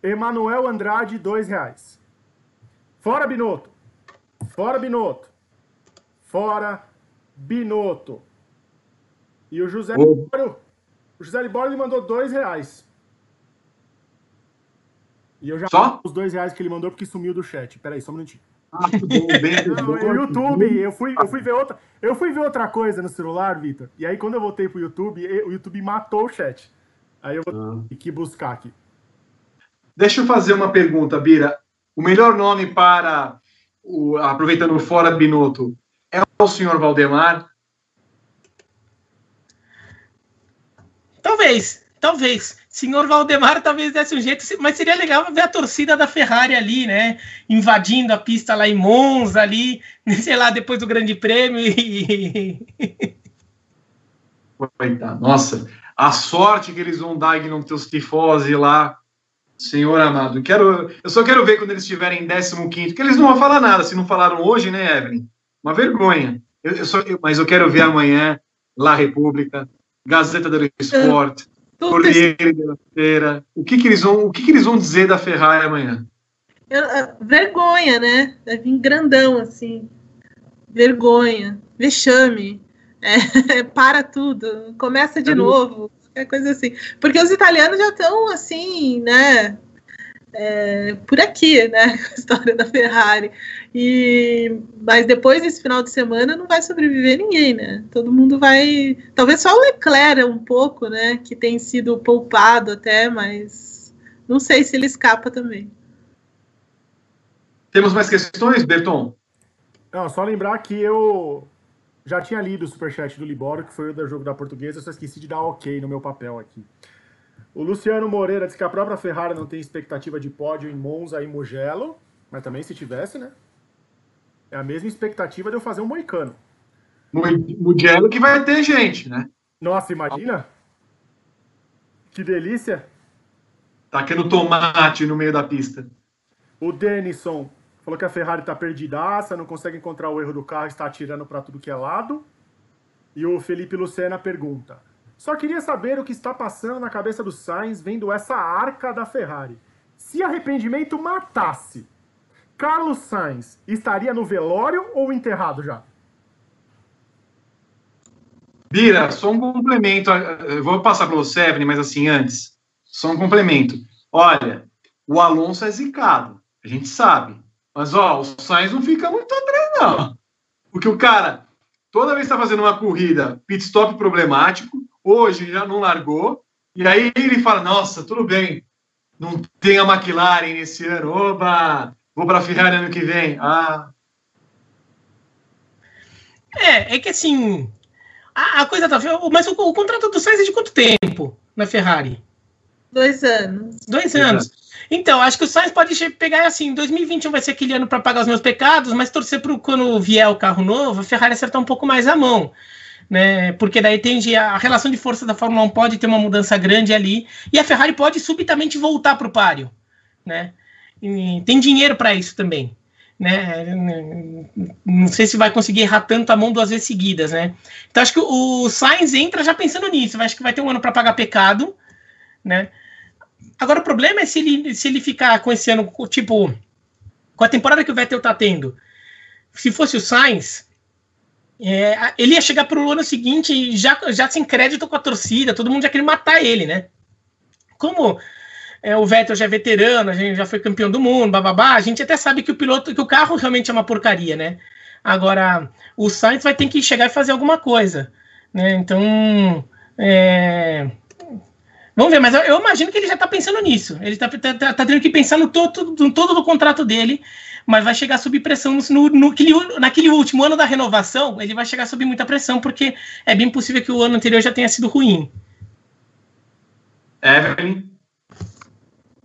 S5: Emanuel Andrade, dois reais. Fora Binotto. Fora Binotto. Fora Binotto. E o José Libório, o José Libório mandou dois reais. E eu já
S2: Só?
S5: os dois reais que ele mandou porque sumiu do chat. Peraí, só um minutinho.
S2: Ah,
S5: o (laughs) YouTube, eu fui, eu fui ver outra, eu fui ver outra coisa no celular, Vitor. E aí quando eu voltei pro YouTube, o YouTube matou o chat. Aí eu vou ter que buscar aqui.
S2: Deixa eu fazer uma pergunta, Bira. O melhor nome para o aproveitando o fora Binotto é o senhor Valdemar?
S3: Talvez, talvez senhor Valdemar talvez desse um jeito, mas seria legal ver a torcida da Ferrari ali, né? Invadindo a pista lá em Monza, ali, (laughs) sei lá, depois do Grande Prêmio. E...
S2: Nossa, a sorte que eles vão dar e não ter os tifose lá. Senhor amado, quero, eu só quero ver quando eles estiverem em 15, que eles não vão falar nada, se não falaram hoje, né, Evelyn? Uma vergonha. Eu, eu só, eu, mas eu quero ver amanhã La República, Gazeta do Esporte, Corriere della. O que, que eles vão, o que, que eles vão dizer da Ferrari amanhã?
S4: Eu, vergonha, né? Vai vir grandão assim. Vergonha, vexame. (laughs) É, para tudo, começa de é novo, qualquer coisa assim. Porque os italianos já estão assim, né? é, por aqui, né? (laughs) A história da Ferrari. E, mas depois desse final de semana não vai sobreviver ninguém, né? Todo mundo vai. Talvez só o Leclerc um pouco, né? Que tem sido poupado até, mas não sei se ele escapa também.
S2: Temos mais questões, Berton?
S5: Não, só lembrar que eu já tinha lido o superchat do Libório, que foi o do jogo da portuguesa, eu só esqueci de dar ok no meu papel aqui. O Luciano Moreira diz que a própria Ferrari não tem expectativa de pódio em Monza e Mugello, mas também se tivesse, né? É a mesma expectativa de eu fazer um moicano.
S2: Mugello que vai ter gente, né?
S5: Nossa, imagina? Que delícia!
S2: Tacando tomate no meio da pista.
S5: O Denison falou que a Ferrari tá perdidaça, não consegue encontrar o erro do carro, está atirando para tudo que é lado. E o Felipe Lucena pergunta: Só queria saber o que está passando na cabeça do Sainz vendo essa arca da Ferrari. Se arrependimento matasse, Carlos Sainz estaria no velório ou enterrado já?
S2: Bira, só um complemento. Eu vou passar para o Sevne, mas assim, antes, só um complemento. Olha, o Alonso é zicado, a gente sabe. Mas, ó, o Sainz não fica muito atrás, não. Porque o cara, toda vez que está fazendo uma corrida, pit stop problemático, hoje já não largou, e aí ele fala: Nossa, tudo bem, não tem a McLaren nesse ano, oba, vou para a Ferrari ano que vem. Ah.
S3: É, é que assim, a, a coisa tá. Mas o, o, contrato do Sainz é de quanto tempo na Ferrari?
S4: Dois anos.
S3: Dois anos. Então, acho que o Sainz pode pegar assim: 2021 vai ser aquele ano para pagar os meus pecados, mas torcer para quando vier o carro novo, a Ferrari acertar um pouco mais a mão. Né, porque daí tende a, a relação de força da Fórmula 1 pode ter uma mudança grande ali e a Ferrari pode subitamente voltar para o páreo, né? Tem dinheiro para isso também né? Não sei se vai conseguir errar tanto a mão duas vezes seguidas, né? Então acho que o Sainz entra já pensando nisso. Acho que vai ter um ano para pagar pecado, né? Agora o problema é se ele, se ele ficar com esse ano, tipo, com a temporada que o Vettel tá tendo. Se fosse o Sainz, é, ele ia chegar pro ano seguinte já, já sem crédito com a torcida, todo mundo já queria matar ele, né? Como é, o Vettel já é veterano, a gente já foi campeão do mundo, bababá, a gente até sabe que o piloto, que o carro realmente é uma porcaria, né? Agora, o Sainz vai ter que chegar e fazer alguma coisa, né? Então, é... vamos ver, mas eu, eu, imagino que ele já tá pensando nisso. Ele tá, tá, tá, tá tendo que pensar no todo, no todo do contrato dele, mas vai chegar sob pressão no, no, naquele, naquele último ano da renovação, ele vai chegar sob muita pressão, porque é bem possível que o ano anterior já tenha sido ruim.
S2: Evelyn?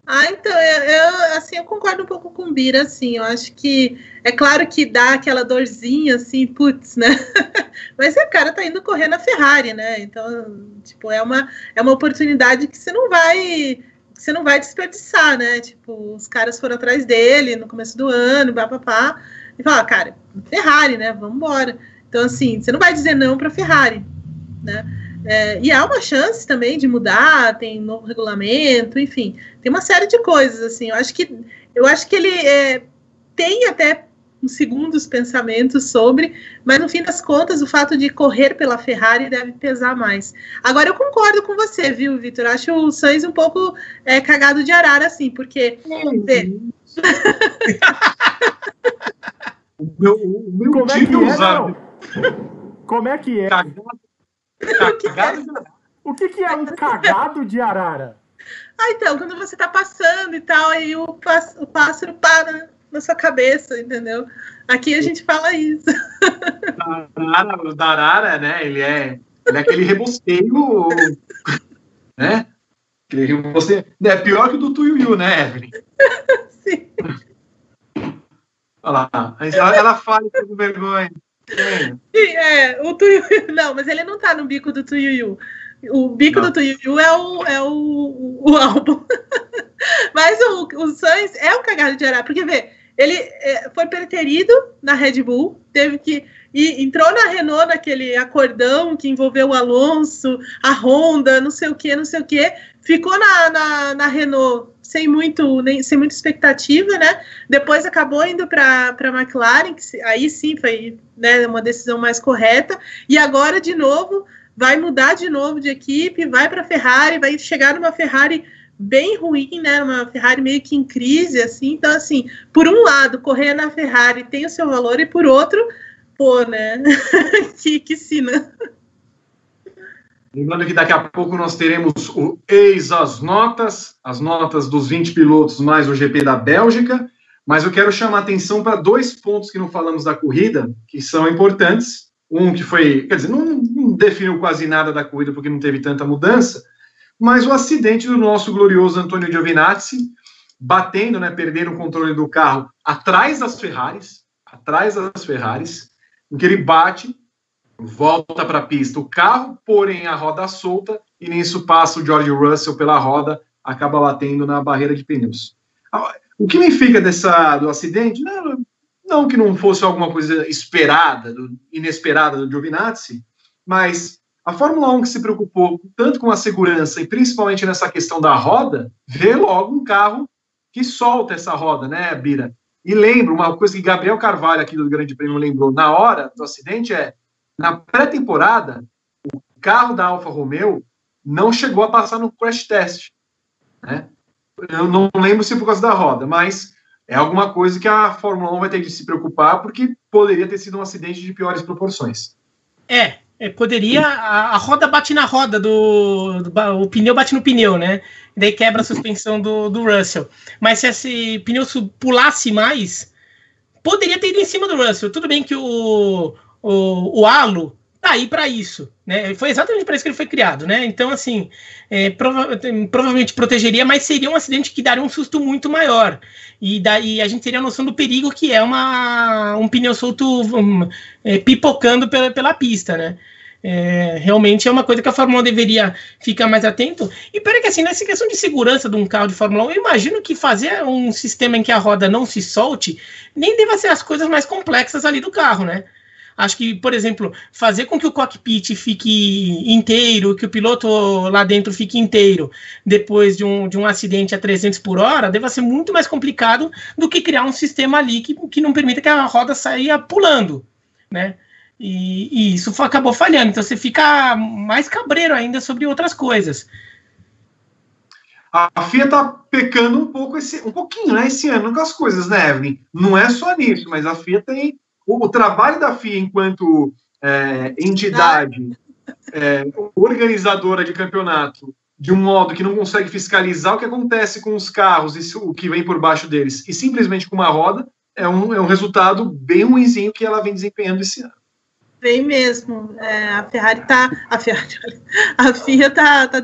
S4: Ah, então, eu, eu, assim, eu concordo um pouco com o Bira, assim, eu acho que, é claro que dá aquela dorzinha, assim, putz, né, (laughs) mas o cara tá indo correr na Ferrari, né, então, tipo, é uma, é uma oportunidade que você não vai, você não vai desperdiçar, né, tipo, os caras foram atrás dele no começo do ano, papapá, e fala, cara, Ferrari, né, vamos embora, então, assim, você não vai dizer não para Ferrari, né, é, e há uma chance também de mudar, tem novo regulamento, enfim, tem uma série de coisas assim. Eu acho que eu acho que ele é, tem até uns segundos pensamentos sobre, mas no fim das contas o fato de correr pela Ferrari deve pesar mais. Agora eu concordo com você, viu, Vitor? Acho o Sainz um pouco é, cagado de arara, assim, porque (laughs)
S5: o meu, o meu Como é que é, Como é que é? Cagado o que, que é um cagado de arara?
S4: Ah, então, quando você tá passando e tal, aí o, pássaro, o pássaro para na sua cabeça, entendeu? Aqui a gente fala isso.
S2: O da arara, né? Ele é, ele é aquele rebosteio, né? Aquele rebosteio, é pior que o do Tuiuiu, né, Evelyn? (laughs) Sim. Olha lá, ela, ela fala com vergonha.
S4: É, o Tuiuiu. Não, mas ele não tá no bico do Tuiuiu. O bico não. do Tuiuiu é o, é o, o álbum. (laughs) mas o, o Sainz é um cagado de arara, porque vê, ele é, foi preterido na Red Bull, teve que. E entrou na Renault naquele acordão que envolveu o Alonso, a Honda, não sei o que, não sei o que. Ficou na, na, na Renault sem muito nem sem muita expectativa, né? Depois acabou indo para a McLaren, que aí sim foi né, uma decisão mais correta. E agora de novo vai mudar de novo de equipe, vai para a Ferrari, vai chegar numa Ferrari bem ruim, né? Uma Ferrari meio que em crise, assim. Então, assim, por um lado, correr na Ferrari tem o seu valor, e por outro, pô, né? (laughs) que, que sina.
S2: Lembrando que daqui a pouco nós teremos o Eis as Notas, as notas dos 20 pilotos mais o GP da Bélgica. Mas eu quero chamar atenção para dois pontos que não falamos da corrida, que são importantes. Um que foi, quer dizer, não, não definiu quase nada da corrida porque não teve tanta mudança, mas o acidente do nosso glorioso Antônio Giovinazzi, batendo, né, perdendo o controle do carro atrás das Ferraris, atrás das Ferraris, em que ele bate, volta para a pista o carro, porém a roda solta, e nisso passa o George Russell pela roda, acaba batendo na barreira de pneus. O que me fica dessa, do acidente, não, não que não fosse alguma coisa esperada, inesperada do Giovinazzi, mas a Fórmula 1 que se preocupou tanto com a segurança e principalmente nessa questão da roda, vê logo um carro que solta essa roda, né, Bira? E lembro, uma coisa que Gabriel Carvalho aqui do Grande Prêmio lembrou na hora do acidente é, na pré-temporada, o carro da Alfa Romeo não chegou a passar no crash test, né? Eu não lembro se por causa da roda, mas é alguma coisa que a Fórmula 1 vai ter que se preocupar porque poderia ter sido um acidente de piores proporções.
S3: É, é, poderia. A, a, roda bate na roda do, do, O pneu bate no pneu, né? Daí quebra a suspensão do, do Russell. Mas se esse pneu pulasse mais, poderia ter ido em cima do Russell. Tudo bem que o, o, o halo tá aí para isso, né? Foi exatamente para isso que ele foi criado, né? Então, assim, é, prova provavelmente protegeria, mas seria um acidente que daria um susto muito maior. E daí a gente teria a noção do perigo que é uma, um pneu solto um, é, pipocando pela, pela pista, né? É, realmente é uma coisa que a Fórmula 1 deveria ficar mais atento. E pera que assim, nessa questão de segurança de um carro de Fórmula 1, eu imagino que fazer um sistema em que a roda não se solte nem deva ser as coisas mais complexas ali do carro, né? Acho que, por exemplo, fazer com que o cockpit fique inteiro, que o piloto lá dentro fique inteiro, depois de um, de um acidente a 300 por hora, deva ser muito mais complicado do que criar um sistema ali que, que não permita que a roda saia pulando, né? E, e isso acabou falhando. Então você fica mais cabreiro ainda sobre outras coisas.
S2: A FIA tá pecando um pouco esse, um pouquinho, né, esse ano com as coisas, né, Evelyn? Não é só nisso, mas a FIA tem o, trabalho da FIA enquanto é, entidade é, organizadora de campeonato de um modo que não consegue fiscalizar o que acontece com os carros e o que vem por baixo deles, e simplesmente com uma roda, é um, é um resultado bem ruimzinho que ela vem desempenhando esse ano.
S4: Vem mesmo. É, a Ferrari tá. A (laughs) a FIA tá, tá,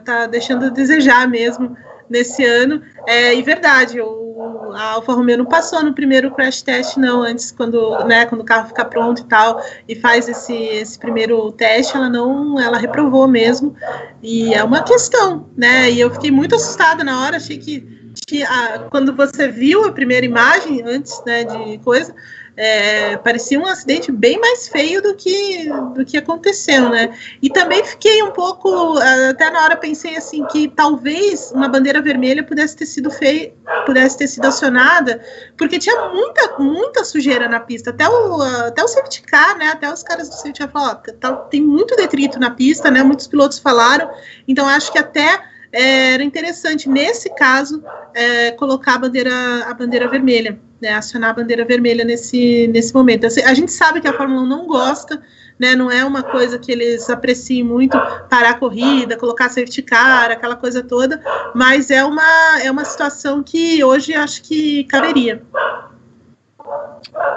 S4: tá deixando a desejar mesmo nesse ano. É, e verdade, o, a Alfa Romeo não passou no primeiro crash test, não, antes, quando, né, quando o carro fica pronto e tal, e faz esse, esse primeiro teste, ela não, ela reprovou mesmo. E é uma questão, né? E eu fiquei muito assustada na hora, achei que, que a, quando você viu a primeira imagem, antes né, de coisa, é, parecia um acidente bem mais feio do que, do que aconteceu, né? E também fiquei um pouco, até na hora pensei assim, que talvez uma bandeira vermelha pudesse ter sido feita, pudesse ter sido acionada, porque tinha muita, muita sujeira na pista, até o, até o safety car, né? Até os caras do safety car falaram, tá, tem muito detrito na pista, né? Muitos pilotos falaram, então acho que até era interessante, nesse caso, é, colocar a bandeira, a bandeira vermelha, né, acionar a bandeira vermelha nesse, nesse momento. Assim, a gente sabe que a Fórmula 1 não gosta, né, não é uma coisa que eles apreciem muito, parar a corrida, colocar safety car, aquela coisa toda, mas é uma, é uma situação que hoje acho que caberia.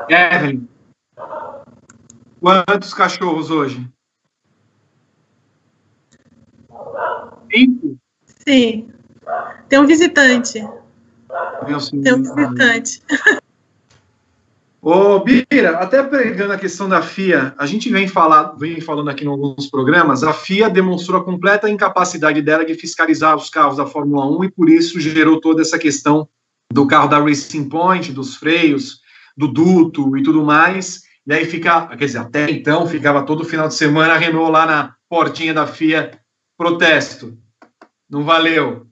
S2: Evelyn, quantos cachorros hoje? Cinco?
S4: Sim. Tem um visitante. Tem um visitante.
S2: Ô, Bira, até pegando a questão da FIA, a gente vem, falar, vem falando aqui em alguns programas, a FIA demonstrou a completa incapacidade dela de fiscalizar os carros da Fórmula 1 e por isso gerou toda essa questão do carro da Racing Point, dos freios, do duto e tudo mais. E aí fica, quer dizer, até então ficava todo final de semana a Renault lá na portinha da FIA, protesto não valeu,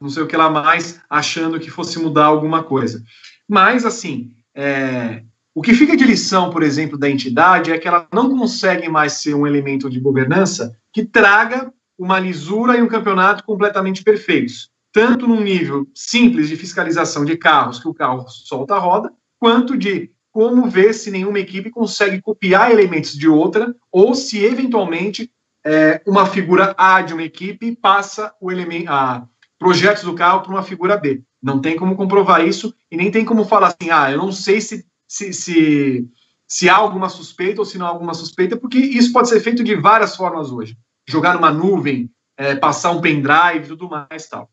S2: não sei o que lá mais, achando que fosse mudar alguma coisa. Mas, assim, é, o que fica de lição, por exemplo, da entidade é que ela não consegue mais ser um elemento de governança que traga uma lisura e um campeonato completamente perfeitos, tanto no nível simples de fiscalização de carros, que o carro solta a roda, quanto de como ver se nenhuma equipe consegue copiar elementos de outra, ou se eventualmente é, uma figura A de uma equipe passa o elemento, a, projetos do carro para uma figura B. Não tem como comprovar isso e nem tem como falar assim, ah, eu não sei se, se, se, se há alguma suspeita ou se não há alguma suspeita, porque isso pode ser feito de várias formas hoje. Jogar numa nuvem, é, passar um pendrive tudo mais tal.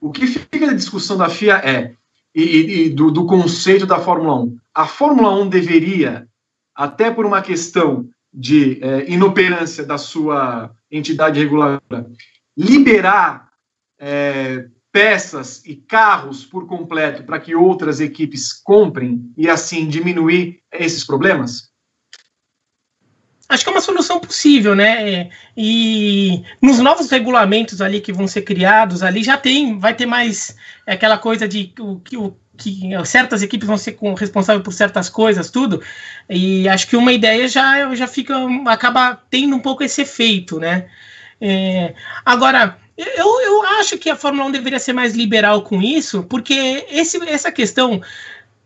S2: O que fica da discussão da FIA é, e, e do, do, conceito da Fórmula 1, a Fórmula 1 deveria, até por uma questão de é, inoperância da sua entidade reguladora, liberar é, peças e carros por completo para que outras equipes comprem e assim diminuir esses problemas?
S3: Acho que é uma solução possível, né? E nos novos regulamentos ali que vão ser criados, ali já tem, vai ter mais aquela coisa de que, o, que certas equipes vão ser responsáveis por certas coisas, tudo. E acho que uma ideia já, já fica, acaba tendo um pouco esse efeito, né? É, agora, eu, eu acho que a Fórmula 1 deveria ser mais liberal com isso, porque esse, essa questão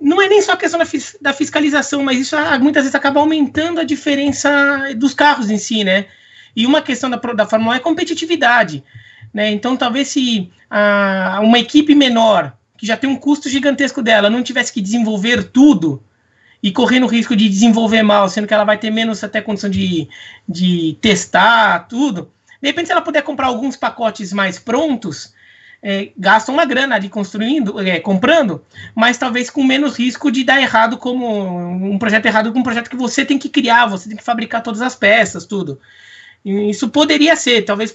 S3: não é nem só a questão da, da fiscalização, mas isso ah, muitas vezes acaba aumentando a diferença dos carros em si, né? E uma questão da, da Fórmula 1 é competitividade. Né? Então, talvez se a, uma equipe menor, que já tem um custo gigantesco dela, não tivesse que desenvolver tudo e correndo o risco de desenvolver mal, sendo que ela vai ter menos até condição de, de testar tudo. De repente, se ela puder comprar alguns pacotes mais prontos, é, gastam uma grana ali construindo, é, comprando, mas talvez com menos risco de dar errado como um projeto errado com um projeto que você tem que criar, você tem que fabricar todas as peças, tudo. Isso poderia ser, talvez.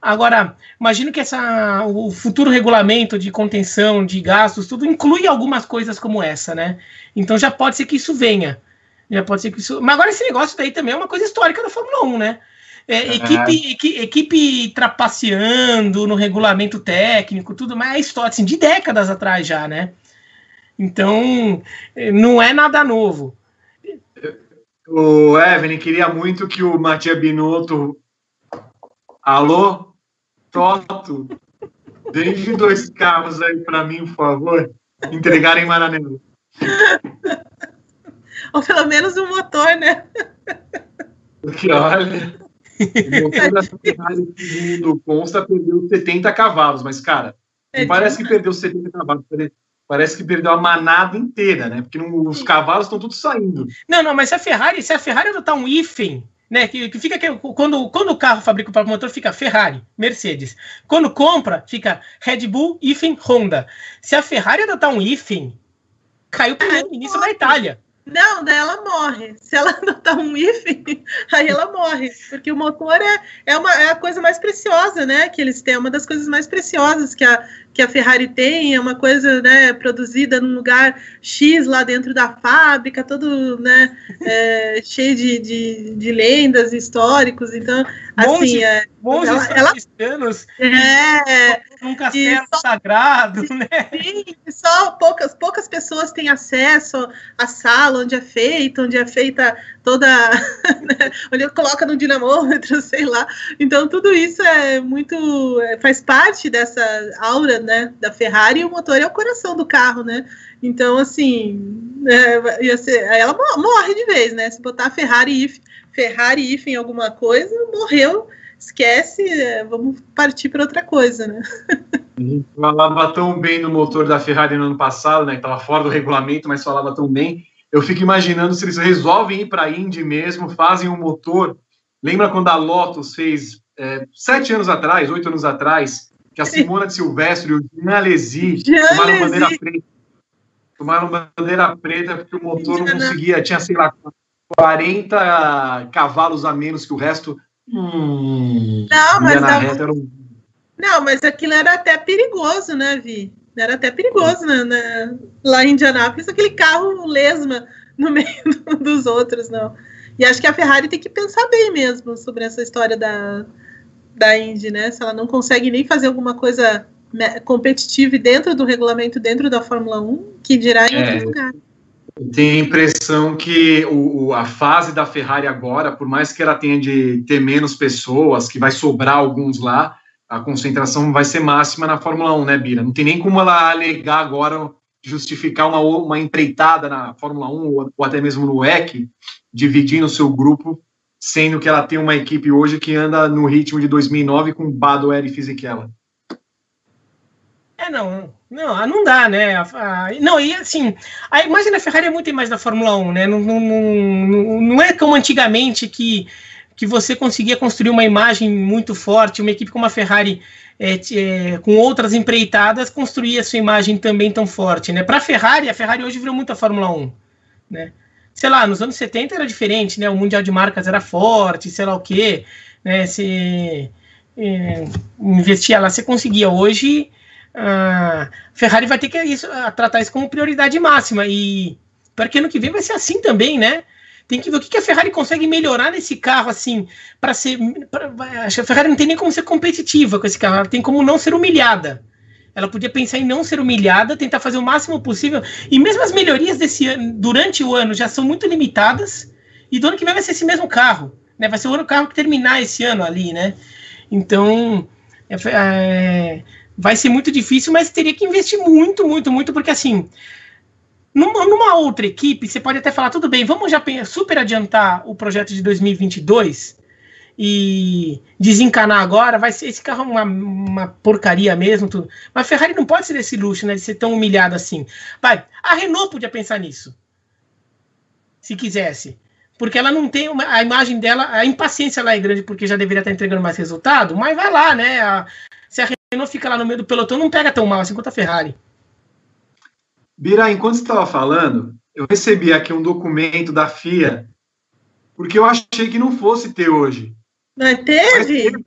S3: Agora, imagino que essa, o futuro regulamento de contenção de gastos, tudo inclui algumas coisas como essa, né? Então já pode ser que isso venha. Já pode ser que isso. Mas agora esse negócio daí também é uma coisa histórica da Fórmula 1, né? É, equipe, equipe, equipe trapaceando no regulamento técnico, tudo mais, é história assim, de décadas atrás já, né? Então, é, não é nada novo.
S2: O Evelyn queria muito que o Matia Binotto. Alô? Toto? Deixe dois carros aí para mim, por favor. Entregarem Maranello.
S4: Ou pelo menos um motor, né?
S2: Porque olha. O motor da Ferrari, segundo consta, perdeu 70 cavalos, mas, cara, é parece que perdeu 70 cavalos, parece que perdeu a manada inteira, né? Porque não, os cavalos estão todos saindo.
S3: Não, não, mas se a Ferrari, se a Ferrari adotar um hífen, né? Que, que fica que, quando, quando o carro fabrica o próprio motor, fica Ferrari, Mercedes. Quando compra, fica Red Bull, hífen, Honda. Se a Ferrari adotar um hífen, caiu para o início da Itália.
S4: Não, daí ela morre. Se ela adotar um IF, (laughs) aí ela morre. Porque o motor é, é, uma, é a coisa mais preciosa, né? Que eles têm, é uma das coisas mais preciosas que a, que a Ferrari tem, é uma coisa né, produzida num lugar X lá dentro da fábrica, todo né, (laughs) é, cheio de, de, de, lendas históricos. Então, assim, é,
S3: bons ela, ela é, um castelo só, sagrado, né?
S4: Sim, só poucas, poucas pessoas têm acesso à sala onde é feita, onde é feita toda. (laughs) Né, onde coloca no dinamômetro, (laughs) sei lá. Então, tudo isso é muito. É, faz parte dessa aura né, da Ferrari e o motor é o coração do carro, né? Então, assim, é, ser, ela morre de vez, né? Se botar Ferrari if, Ferrari if em alguma coisa, morreu, esquece, é, vamos partir para outra coisa, né? (laughs)
S2: Falava tão bem no motor da Ferrari no ano passado, né? Que estava fora do regulamento, mas falava tão bem. Eu fico imaginando se eles resolvem ir para a Indy mesmo, fazem um motor. Lembra quando a Lotus fez é, sete anos atrás, oito anos atrás, que a Simona de Silvestre e o Jean Alesi tomaram bandeira preta. Tomaram bandeira preta porque o motor não conseguia, tinha, sei lá, 40 cavalos a menos que o resto. Hum,
S4: não, mas não, um... não, mas aquilo era até perigoso, né, Vi? Era até perigoso, né, né? Lá em Indianápolis, aquele carro lesma no (laughs) meio dos outros, não. E acho que a Ferrari tem que pensar bem mesmo sobre essa história da, da Indy, né? Se ela não consegue nem fazer alguma coisa competitiva dentro do regulamento, dentro da Fórmula 1, que dirá em é, outro lugar.
S2: Tenho a impressão que o, a fase da Ferrari agora, por mais que ela tenha de ter menos pessoas, que vai sobrar alguns lá, a concentração vai ser máxima na Fórmula 1, né, Bira? Não tem nem como ela alegar agora, justificar uma, uma empreitada na Fórmula 1 ou, ou até mesmo no WEC, dividindo o seu grupo sendo que ela tem uma equipe hoje que anda no ritmo de 2009 com Badoer e Fisichella.
S3: É, não, não, ah, não dá, né? não, e assim, a imagem da Ferrari é muito mais da Fórmula 1, né? Não, não, não, não é como antigamente que, que você conseguia construir uma imagem muito forte, uma equipe como a Ferrari é, é, com outras empreitadas construía sua imagem também tão forte, né? Para a Ferrari, a Ferrari hoje virou muito a Fórmula 1, né? Sei lá, nos anos 70 era diferente, né? O Mundial de Marcas era forte, sei lá o quê, né? Se é, investia lá, você conseguia. Hoje a Ferrari vai ter que isso, tratar isso como prioridade máxima. E para que ano que vem vai ser assim também, né? Tem que ver o que, a Ferrari consegue melhorar nesse carro, assim, para ser. Pra, que a Ferrari não tem nem como ser competitiva com esse carro, ela tem como não ser humilhada. Ela podia pensar em não ser humilhada, tentar fazer o máximo possível. E mesmo as melhorias desse ano, durante o ano, já são muito limitadas. E do ano que vem vai ser esse mesmo carro. Né? Vai ser o carro que terminar esse ano ali, né? Então. É, é, vai ser muito difícil, mas teria que investir muito, muito, muito, porque assim, numa, outra equipe, você pode até falar, tudo bem, vamos já super adiantar o projeto de 2022 e desencanar agora, vai ser esse carro é uma, uma porcaria mesmo, tudo. Mas a Ferrari não pode ser desse luxo, né, de ser tão humilhada assim. Vai, a Renault podia pensar nisso, se quisesse. Porque ela não tem uma, a imagem dela, a impaciência lá é grande porque já deveria estar entregando mais resultado, mas vai lá, né? A, se a não fica lá no meio do pelotão, não pega tão mal assim quanto a Ferrari.
S2: Bira, enquanto você estava falando, eu recebi aqui um documento da FIA, porque eu achei que não fosse ter hoje.
S4: Mas teve? (laughs)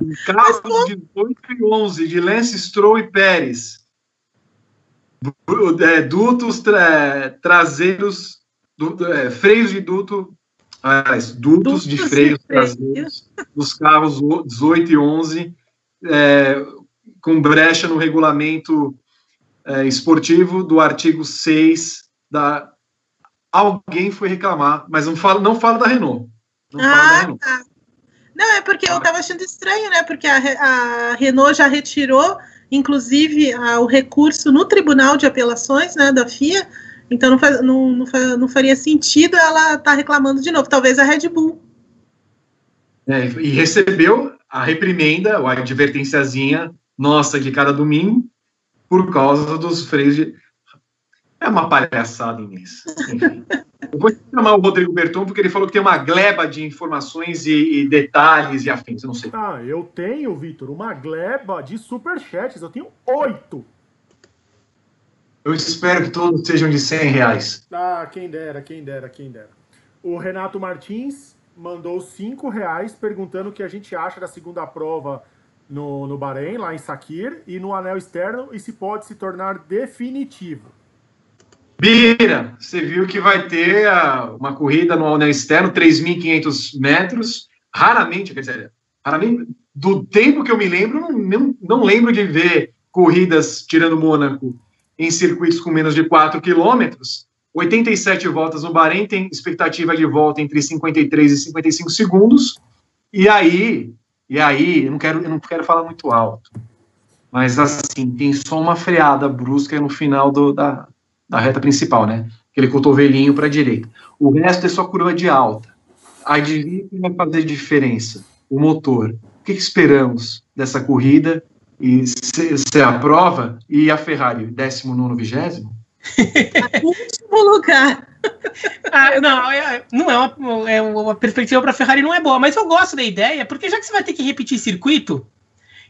S2: Mas Carros de 18 e 11, de Lance Stroll e Pérez. É, dutos tra traseiros, du é, freios de duto as dutos, de freio traseiros dos carros 18 e 11, é, com brecha no regulamento é, esportivo do artigo 6 da. Alguém foi reclamar, mas não fala, não fala da Renault. Não ah,
S4: da Renault. Tá. Não, é porque eu estava achando estranho, né? Porque a, a Renault já retirou, inclusive, a, o recurso no Tribunal de Apelações né, da FIA então não, faz, não, não, não faria sentido ela estar tá reclamando de novo. Talvez a Red Bull.
S2: É, e recebeu a reprimenda, a advertênciazinha nossa de cada domingo, por causa dos freios de. É uma palhaçada imensa. Enfim. Eu vou chamar o Rodrigo Berton, porque ele falou que tem uma gleba de informações e, e detalhes e afins. Eu não sei.
S5: Ah, eu tenho, Vitor, uma gleba de superchats. Eu tenho oito.
S2: Eu espero que todos sejam de 100 reais.
S5: Ah, quem dera, quem dera, quem dera. O Renato Martins mandou 5 reais perguntando o que a gente acha da segunda prova no, no Bahrein, lá em Sakir, e no anel externo, e se pode se tornar definitivo.
S2: Bira, você viu que vai ter a, uma corrida no anel externo, 3.500 metros. Raramente, quer dizer, raramente, do tempo que eu me lembro, não, não, não lembro de ver corridas tirando Mônaco em circuitos com menos de 4 quilômetros. 87 voltas no Bahrein, tem expectativa de volta entre 53 e 55 segundos. E aí, e aí, eu não quero, eu não quero falar muito alto, mas assim, tem só uma freada brusca no final do, da, da reta principal, né? Aquele cotovelinho para a direita. O resto é só curva de alta. Adivinha que vai fazer diferença? O motor. O que, esperamos dessa corrida e você aprova e a Ferrari, 19 vigésimo? (laughs)
S4: último lugar. (laughs)
S3: Ah, não, é, não é uma, é uma perspectiva para Ferrari não é boa, mas eu gosto da ideia, porque já que você vai ter que repetir circuito,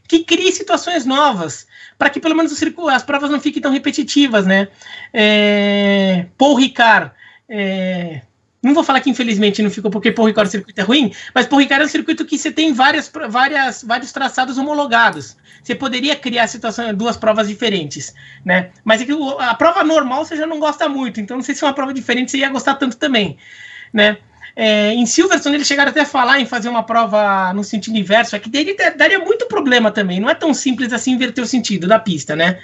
S3: que crie situações novas, para que pelo menos circuito, as provas não fiquem tão repetitivas, né? É, Paul Ricard, é, não vou falar que infelizmente não ficou porque Paul Ricard o circuito é ruim, mas Paul Ricard é um circuito que você tem várias, várias, vários traçados homologados. Você poderia criar situação, duas provas diferentes, né? Mas é que a prova normal você já não gosta muito, então não sei se uma prova diferente você ia gostar tanto também, né? É, em Silverstone eles chegaram até a falar em fazer uma prova no sentido inverso, é que daria muito problema também. Não é tão simples assim inverter o sentido da pista, né?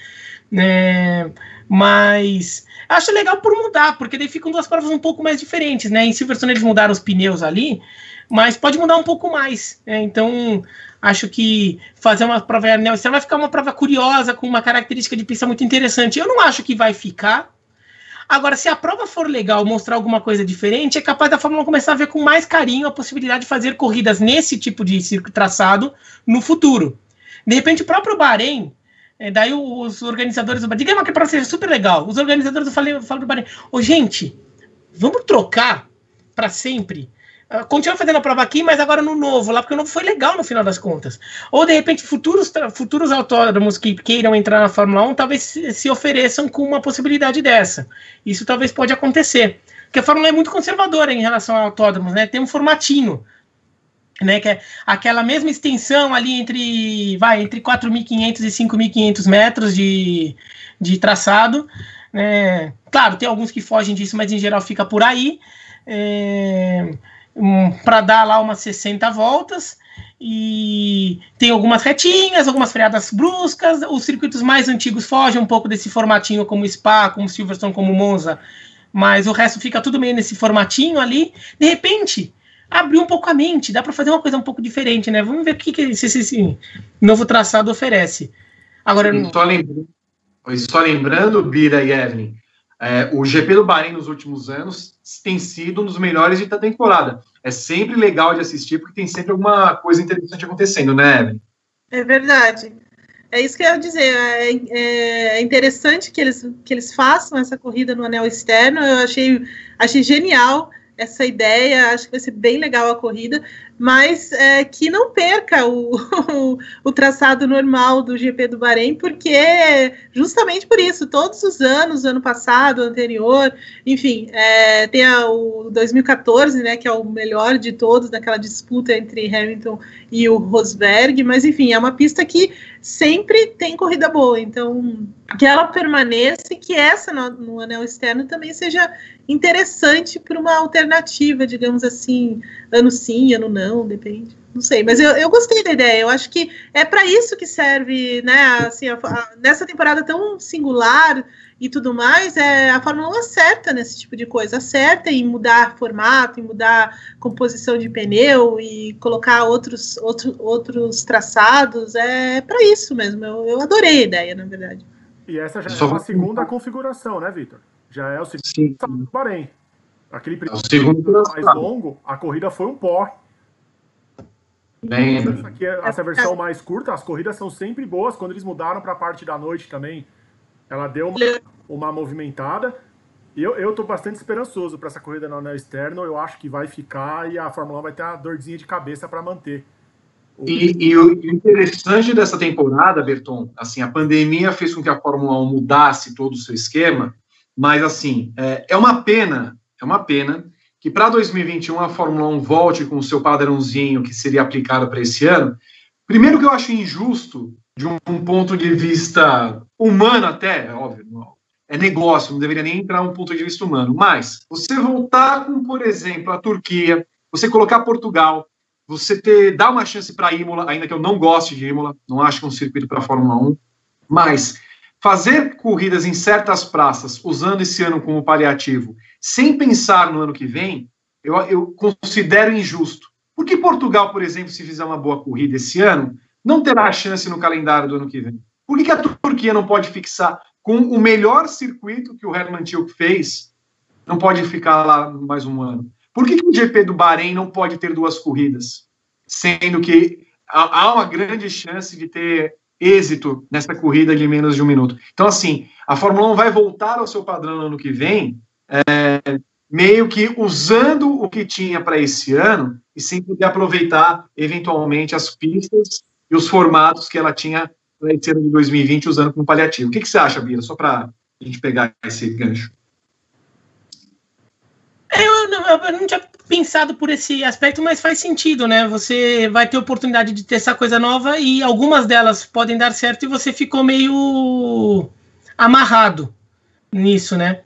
S3: É, mas acho legal por mudar, porque daí ficam duas provas um pouco mais diferentes, né? Em Silverstone eles mudaram os pneus ali, mas pode mudar um pouco mais. Né? Então, acho que fazer uma prova anel vai ficar uma prova curiosa, com uma característica de pista muito interessante. Eu não acho que vai ficar. Agora, se a prova for legal, mostrar alguma coisa diferente, é capaz da Fórmula 1 começar a ver com mais carinho a possibilidade de fazer corridas nesse tipo de traçado no futuro. De repente, o próprio Bahrein, é, daí os organizadores do Bahrein, digamos que para seja super legal, os organizadores falam para o Bahrein, ô gente, vamos trocar para sempre ah, continua fazendo a prova aqui, mas agora no novo, lá, porque o novo foi legal no final das contas. Ou, de repente, futuros, futuros autódromos que queiram entrar na Fórmula 1 talvez se, se, ofereçam com uma possibilidade dessa. Isso talvez pode acontecer. Porque a Fórmula 1 é muito conservadora em relação a autódromos, né? Tem um formatinho, né? Que é aquela mesma extensão ali entre, vai, entre 4.500 e 5.500 metros de, de traçado. Né? Claro, tem alguns que fogem disso, mas em geral fica por aí. É um, para dar lá umas 60 voltas. E tem algumas retinhas, algumas freadas bruscas. Os circuitos mais antigos fogem um pouco desse formatinho, como Spa, como Silverstone, como Monza. Mas o resto fica tudo meio nesse formatinho ali. De repente, abriu um pouco a mente, dá para fazer uma coisa um pouco diferente, né? Vamos ver o que, que esse, esse, novo traçado oferece. Agora,
S2: só lembrando, só lembrando Bira e Evelyn, é, o GP do Bahrein nos últimos anos tem sido um dos melhores da temporada. É sempre legal de assistir, porque tem sempre alguma coisa interessante acontecendo, né, Evelyn?
S4: É verdade. É isso que eu ia dizer. É, é, interessante que eles, que eles façam essa corrida no anel externo. Eu achei, achei genial essa ideia, acho que vai ser bem legal a corrida, mas é, que não perca o, (laughs) o, o, traçado normal do GP do Bahrein, porque justamente por isso, todos os anos, ano passado, anterior, enfim, é, tem a, o 2014, né, que é o melhor de todos, daquela disputa entre Hamilton e o Rosberg, mas enfim, é uma pista que sempre tem corrida boa, então que ela permaneça e que essa no, no anel externo também seja interessante para uma alternativa, digamos assim, ano sim, ano não, depende. Não sei, mas eu, eu gostei da ideia. Eu acho que é para isso que serve, né? Assim, a, a, nessa temporada tão singular e tudo mais, é, a Fórmula 1 acerta nesse tipo de coisa, acerta em mudar formato, em mudar composição de pneu e colocar outros, outro, outros traçados. É para isso mesmo. Eu, eu adorei a ideia, na verdade.
S5: E essa já é a segunda configuração, né, Vitor? Já é o segundo do Bahrein. Aquele é primeiro é segundo mais longo, a corrida foi um porre. Bem... Essa, aqui é, essa versão mais curta, as corridas são sempre boas. Quando eles mudaram para a parte da noite também, ela deu uma, uma movimentada. E eu, eu tô bastante esperançoso para essa corrida no anel externo. Eu acho que vai ficar e a Fórmula 1 vai ter uma dorzinha de cabeça para manter.
S2: E, e, o interessante dessa temporada, Berton, assim, a pandemia fez com que a Fórmula 1 mudasse todo o seu esquema, mas assim, é, é uma pena, é uma pena que para 2021 a Fórmula 1 volte com o seu padrãozinho que seria aplicado para esse ano. Primeiro que eu acho injusto, de um, um ponto de vista humano até, é óbvio, é negócio, não deveria nem entrar um ponto de vista humano, mas você voltar com, por exemplo, a Turquia, você colocar Portugal, você ter, dar uma chance para Imola, ainda que eu não goste de Imola, não acho que é um circuito para Fórmula 1, mas fazer corridas em certas praças, usando esse ano como paliativo, sem pensar no ano que vem, eu, eu considero injusto. Porque Portugal, por exemplo, se fizer uma boa corrida esse ano, não terá chance no calendário do ano que vem. Por que, que a Turquia não pode fixar com o melhor circuito que o Herman Tilke fez, não pode ficar lá mais um ano? Por que, que o GP do Bahrein não pode ter duas corridas? Sendo que há uma grande chance de ter êxito nessa corrida de menos de um minuto. Então, assim, a Fórmula 1 vai voltar ao seu padrão no ano que vem, é, meio que usando o que tinha para esse ano e sem poder aproveitar, eventualmente, as pistas e os formatos que ela tinha para esse ano de 2020 usando como paliativo. O que, que você acha, Bia? Só para a gente pegar esse gancho.
S3: Eu não, eu não tinha pensado por esse aspecto, mas faz sentido, né? Você vai ter oportunidade de testar coisa nova e algumas delas podem dar certo e você ficou meio amarrado nisso, né?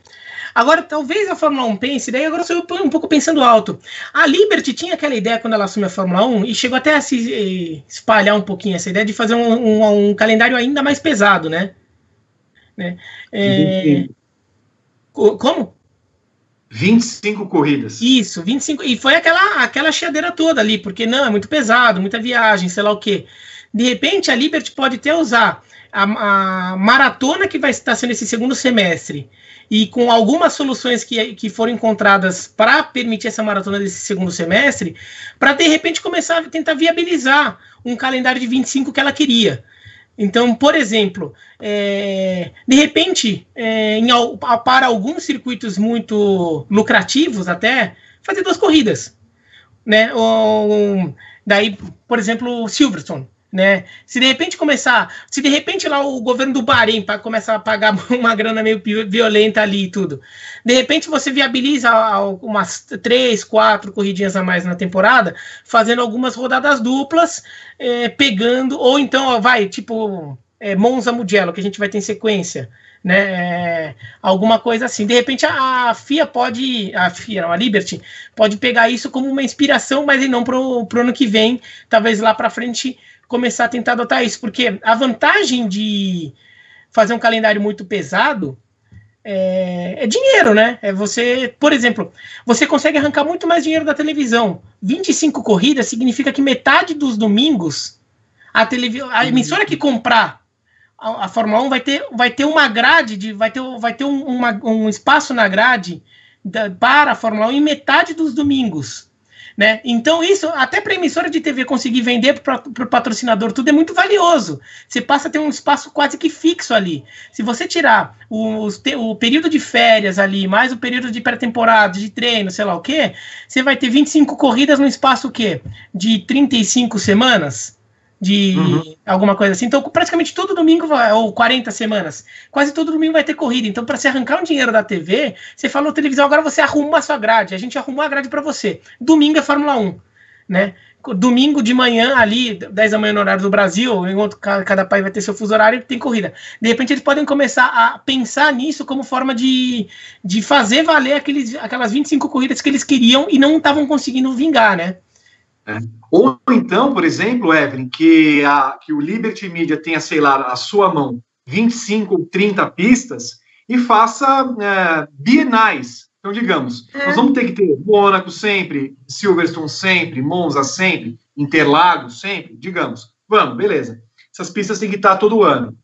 S3: Agora, talvez a Fórmula 1 pense, daí agora eu estou um pouco pensando alto. A Liberty tinha aquela ideia quando ela assumiu a Fórmula 1 e chegou até a se eh, espalhar um pouquinho essa ideia de fazer um, um, um calendário ainda mais pesado, né? né? É... Como?
S2: 25 corridas.
S3: Isso, 25. E foi aquela, aquela chiadeira toda ali, porque não, é muito pesado, muita viagem, sei lá o quê. De repente, a Liberty pode até usar a, a maratona que vai estar sendo esse segundo semestre e com algumas soluções que, que foram encontradas para permitir essa maratona desse segundo semestre, para de repente começar a tentar viabilizar um calendário de 25 que ela queria. Então, por exemplo, é, de repente, é, em, para alguns circuitos muito lucrativos até, fazer duas corridas. Né? Ou, daí, por exemplo, Silverstone né? Se de repente começar, se de repente lá o governo do Bahrein para começar a pagar (laughs) uma grana meio violenta ali e tudo, de repente você viabiliza umas três, quatro corridinhas a mais na temporada, fazendo algumas rodadas duplas, é, pegando, ou então ó, vai tipo é, Monza Mugello que a gente vai ter em sequência. Né, é, alguma coisa assim. De repente a, a, FIA pode, a FIA, não, a Liberty, pode pegar isso como uma inspiração, mas não para o ano que vem, talvez lá para frente começar a tentar adotar isso, porque a vantagem de fazer um calendário muito pesado é, é, dinheiro, né? É você, por exemplo, você consegue arrancar muito mais dinheiro da televisão. 25 corridas significa que metade dos domingos a, televi a emissora que comprar a, a, Fórmula 1 vai ter, vai ter uma grade, de, vai ter, vai ter um, uma, um espaço na grade da, para a Fórmula 1 em metade dos domingos. Né? Então, isso, até para emissora de TV conseguir vender para o patrocinador, tudo é muito valioso. Você passa a ter um espaço quase que fixo ali. Se você tirar o, o período de férias ali, mais o período de pré-temporada, de treino, sei lá o quê, você vai ter 25 corridas no espaço o quê? De 35 semanas? De uhum. alguma coisa assim. Então, praticamente todo domingo, vai, ou 40 semanas, quase todo domingo vai ter corrida. Então, para você arrancar um dinheiro da TV, você falou televisão, agora você arruma a sua grade. A gente arrumou a grade para você. Domingo é Fórmula 1, né? Domingo de manhã, ali, 10 da manhã no horário do Brasil, enquanto cada país vai ter seu fuso horário, tem corrida. De repente, eles podem começar a pensar nisso como forma de, de fazer valer aqueles, aquelas 25 corridas que eles queriam e não estavam conseguindo vingar, né?
S2: É. Ou então, por exemplo, Evelyn, que, a, que o Liberty Media tenha, sei lá, a sua mão 25 ou 30 pistas e faça é, bienais. Então, digamos, é. nós vamos ter que ter Mônaco sempre, Silverstone sempre, Monza sempre, Interlagos sempre, digamos. Vamos, beleza. Essas pistas têm que estar todo ano.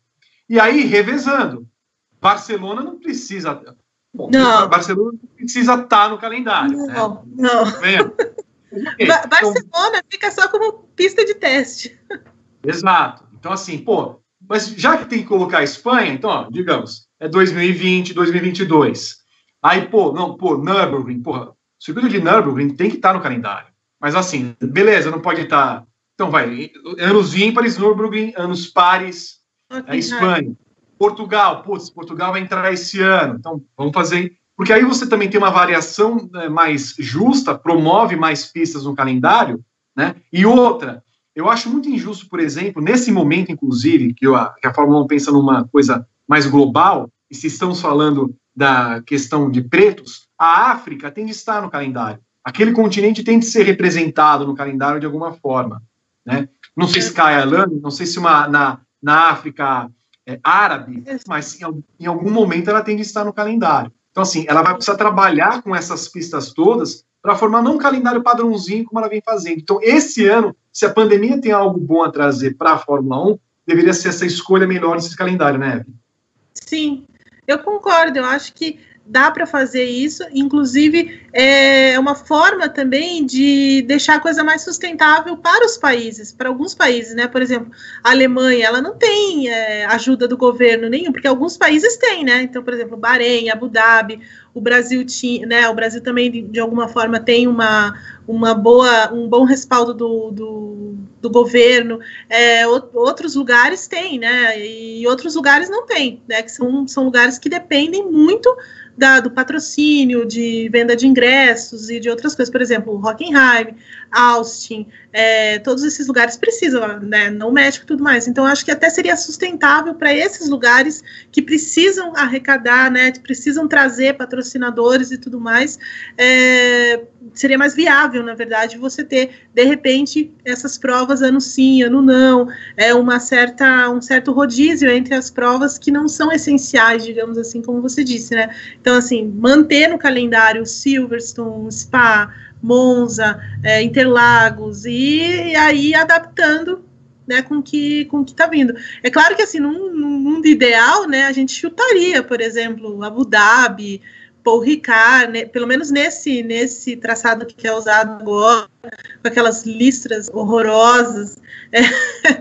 S2: E aí, revezando. Barcelona não precisa. Bom, não. Barcelona não precisa estar no calendário. Não, né?
S4: não. (laughs) Ba Barcelona fica só como pista de teste.
S2: Exato. Então, assim, pô, mas já que tem que colocar a Espanha, então, ó, digamos, é 2020, 2022. Aí, pô, não, pô, Nürburgring, porra, o circuito de Nürburgring tem que estar tá no calendário. Mas assim, beleza, não pode estar. Tá... Então, vai, anos ímpares, Nürburgring, anos pares, okay, a Espanha. Portugal, putz, Portugal vai entrar esse ano, então vamos fazer porque aí você também tem uma variação né, mais justa, promove mais pistas no calendário, né? E outra, eu acho muito injusto, por exemplo, nesse momento, inclusive, que, a, que a Fórmula 1 pensa numa coisa mais global, e se estamos falando da questão de pretos, a África tem de estar no calendário. Aquele continente tem de ser representado no calendário de alguma forma. Né? Não sei se Island, não sei se uma, na, na África é, árabe, mas em, em algum momento ela tem de estar no calendário. Então, assim, ela vai precisar trabalhar com essas pistas todas para formar não um calendário padrãozinho como ela vem fazendo. Então, esse ano, se a pandemia tem algo bom a trazer para a Fórmula 1, deveria ser essa escolha melhor desse calendário, né, Evelyn?
S4: Sim, eu concordo. Eu acho que dá para fazer isso, inclusive é uma forma também de deixar a coisa mais sustentável para os países, para alguns países, né? Por exemplo, a Alemanha, ela não tem é, ajuda do governo nenhum, porque alguns países têm, né? Então, por exemplo, Bahrein, Abu Dhabi, o Brasil tinha, né? O Brasil também de, de alguma forma tem uma, uma boa, um bom respaldo do, do, do governo. É, outros lugares têm, né? E outros lugares não têm, né? Que são, são lugares que dependem muito da, do patrocínio, de venda de ingressos e de outras coisas. Por exemplo, Hockenheim, Austin, é, todos esses lugares precisam, né? Não México e tudo mais. Então, acho que até seria sustentável para esses lugares que precisam arrecadar, né? Precisam trazer patrocinadores e tudo mais. É, seria mais viável, na verdade, você ter, de repente, essas provas ano sim, ano não, é uma certa, um certo rodízio entre as provas que não são essenciais, digamos assim, como você disse, né? Então, assim, manter no calendário Silverstone, Spa, Monza, é, Interlagos, e, e aí adaptando né, com que com que está vindo. É claro que assim, num, num, mundo ideal, né, a gente chutaria, por exemplo, Abu Dhabi, Paul Ricard, né, pelo menos nesse nesse traçado que é usado agora, com aquelas listras horrorosas, (laughs) é,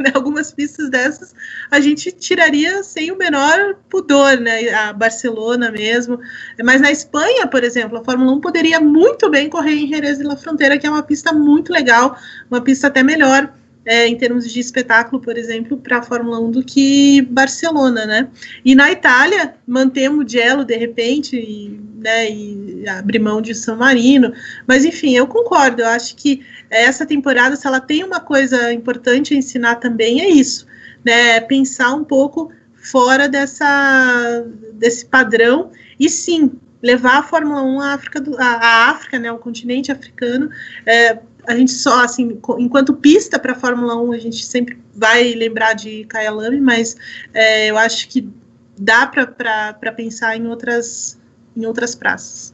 S4: né, algumas pistas dessas a gente tiraria sem o menor pudor, né? A Barcelona mesmo. Mas na Espanha, por exemplo, a Fórmula 1 poderia muito bem correr em Jerez de la Frontera, que é uma pista muito legal, uma pista até melhor é, em termos de espetáculo, por exemplo, para a Fórmula 1 do que Barcelona, né? E na Itália, manter Mugello de repente e, né, e abrir mão de San Marino. Mas, enfim, eu concordo. Eu acho que essa temporada, se ela tem uma coisa importante a ensinar também, é isso, né? Pensar um pouco fora dessa, desse padrão e sim levar a Fórmula 1 à África, do, à África, né, o continente africano, é, a gente só, assim, enquanto pista para a Fórmula 1, a gente sempre vai lembrar de Kyalami, mas é, eu acho que dá para pensar em outras, em outras praças.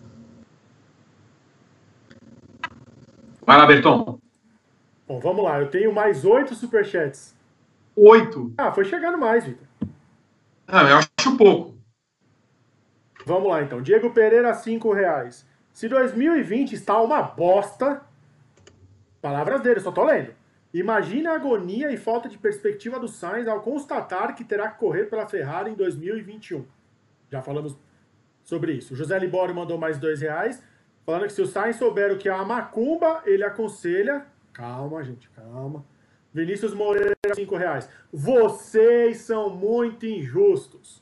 S2: Vai lá, Berton.
S5: Bom, vamos lá. Eu tenho mais oito superchats.
S2: Oito?
S5: Ah, foi chegando mais, Vitor.
S2: Não, eu acho pouco.
S5: Vamos lá, então. Diego Pereira, cinco reais. Se 2020 está uma bosta, Palavras dele, só tô lendo. Imagina a agonia e falta de perspectiva do Sainz ao constatar que terá que correr pela Ferrari em 2021. Já falamos sobre isso. O José Libório mandou mais dois reais, falando que se o Sainz souber o que é uma macumba, ele aconselha. Calma, gente, calma. Vinícius Moreira, cinco reais. Vocês são muito injustos.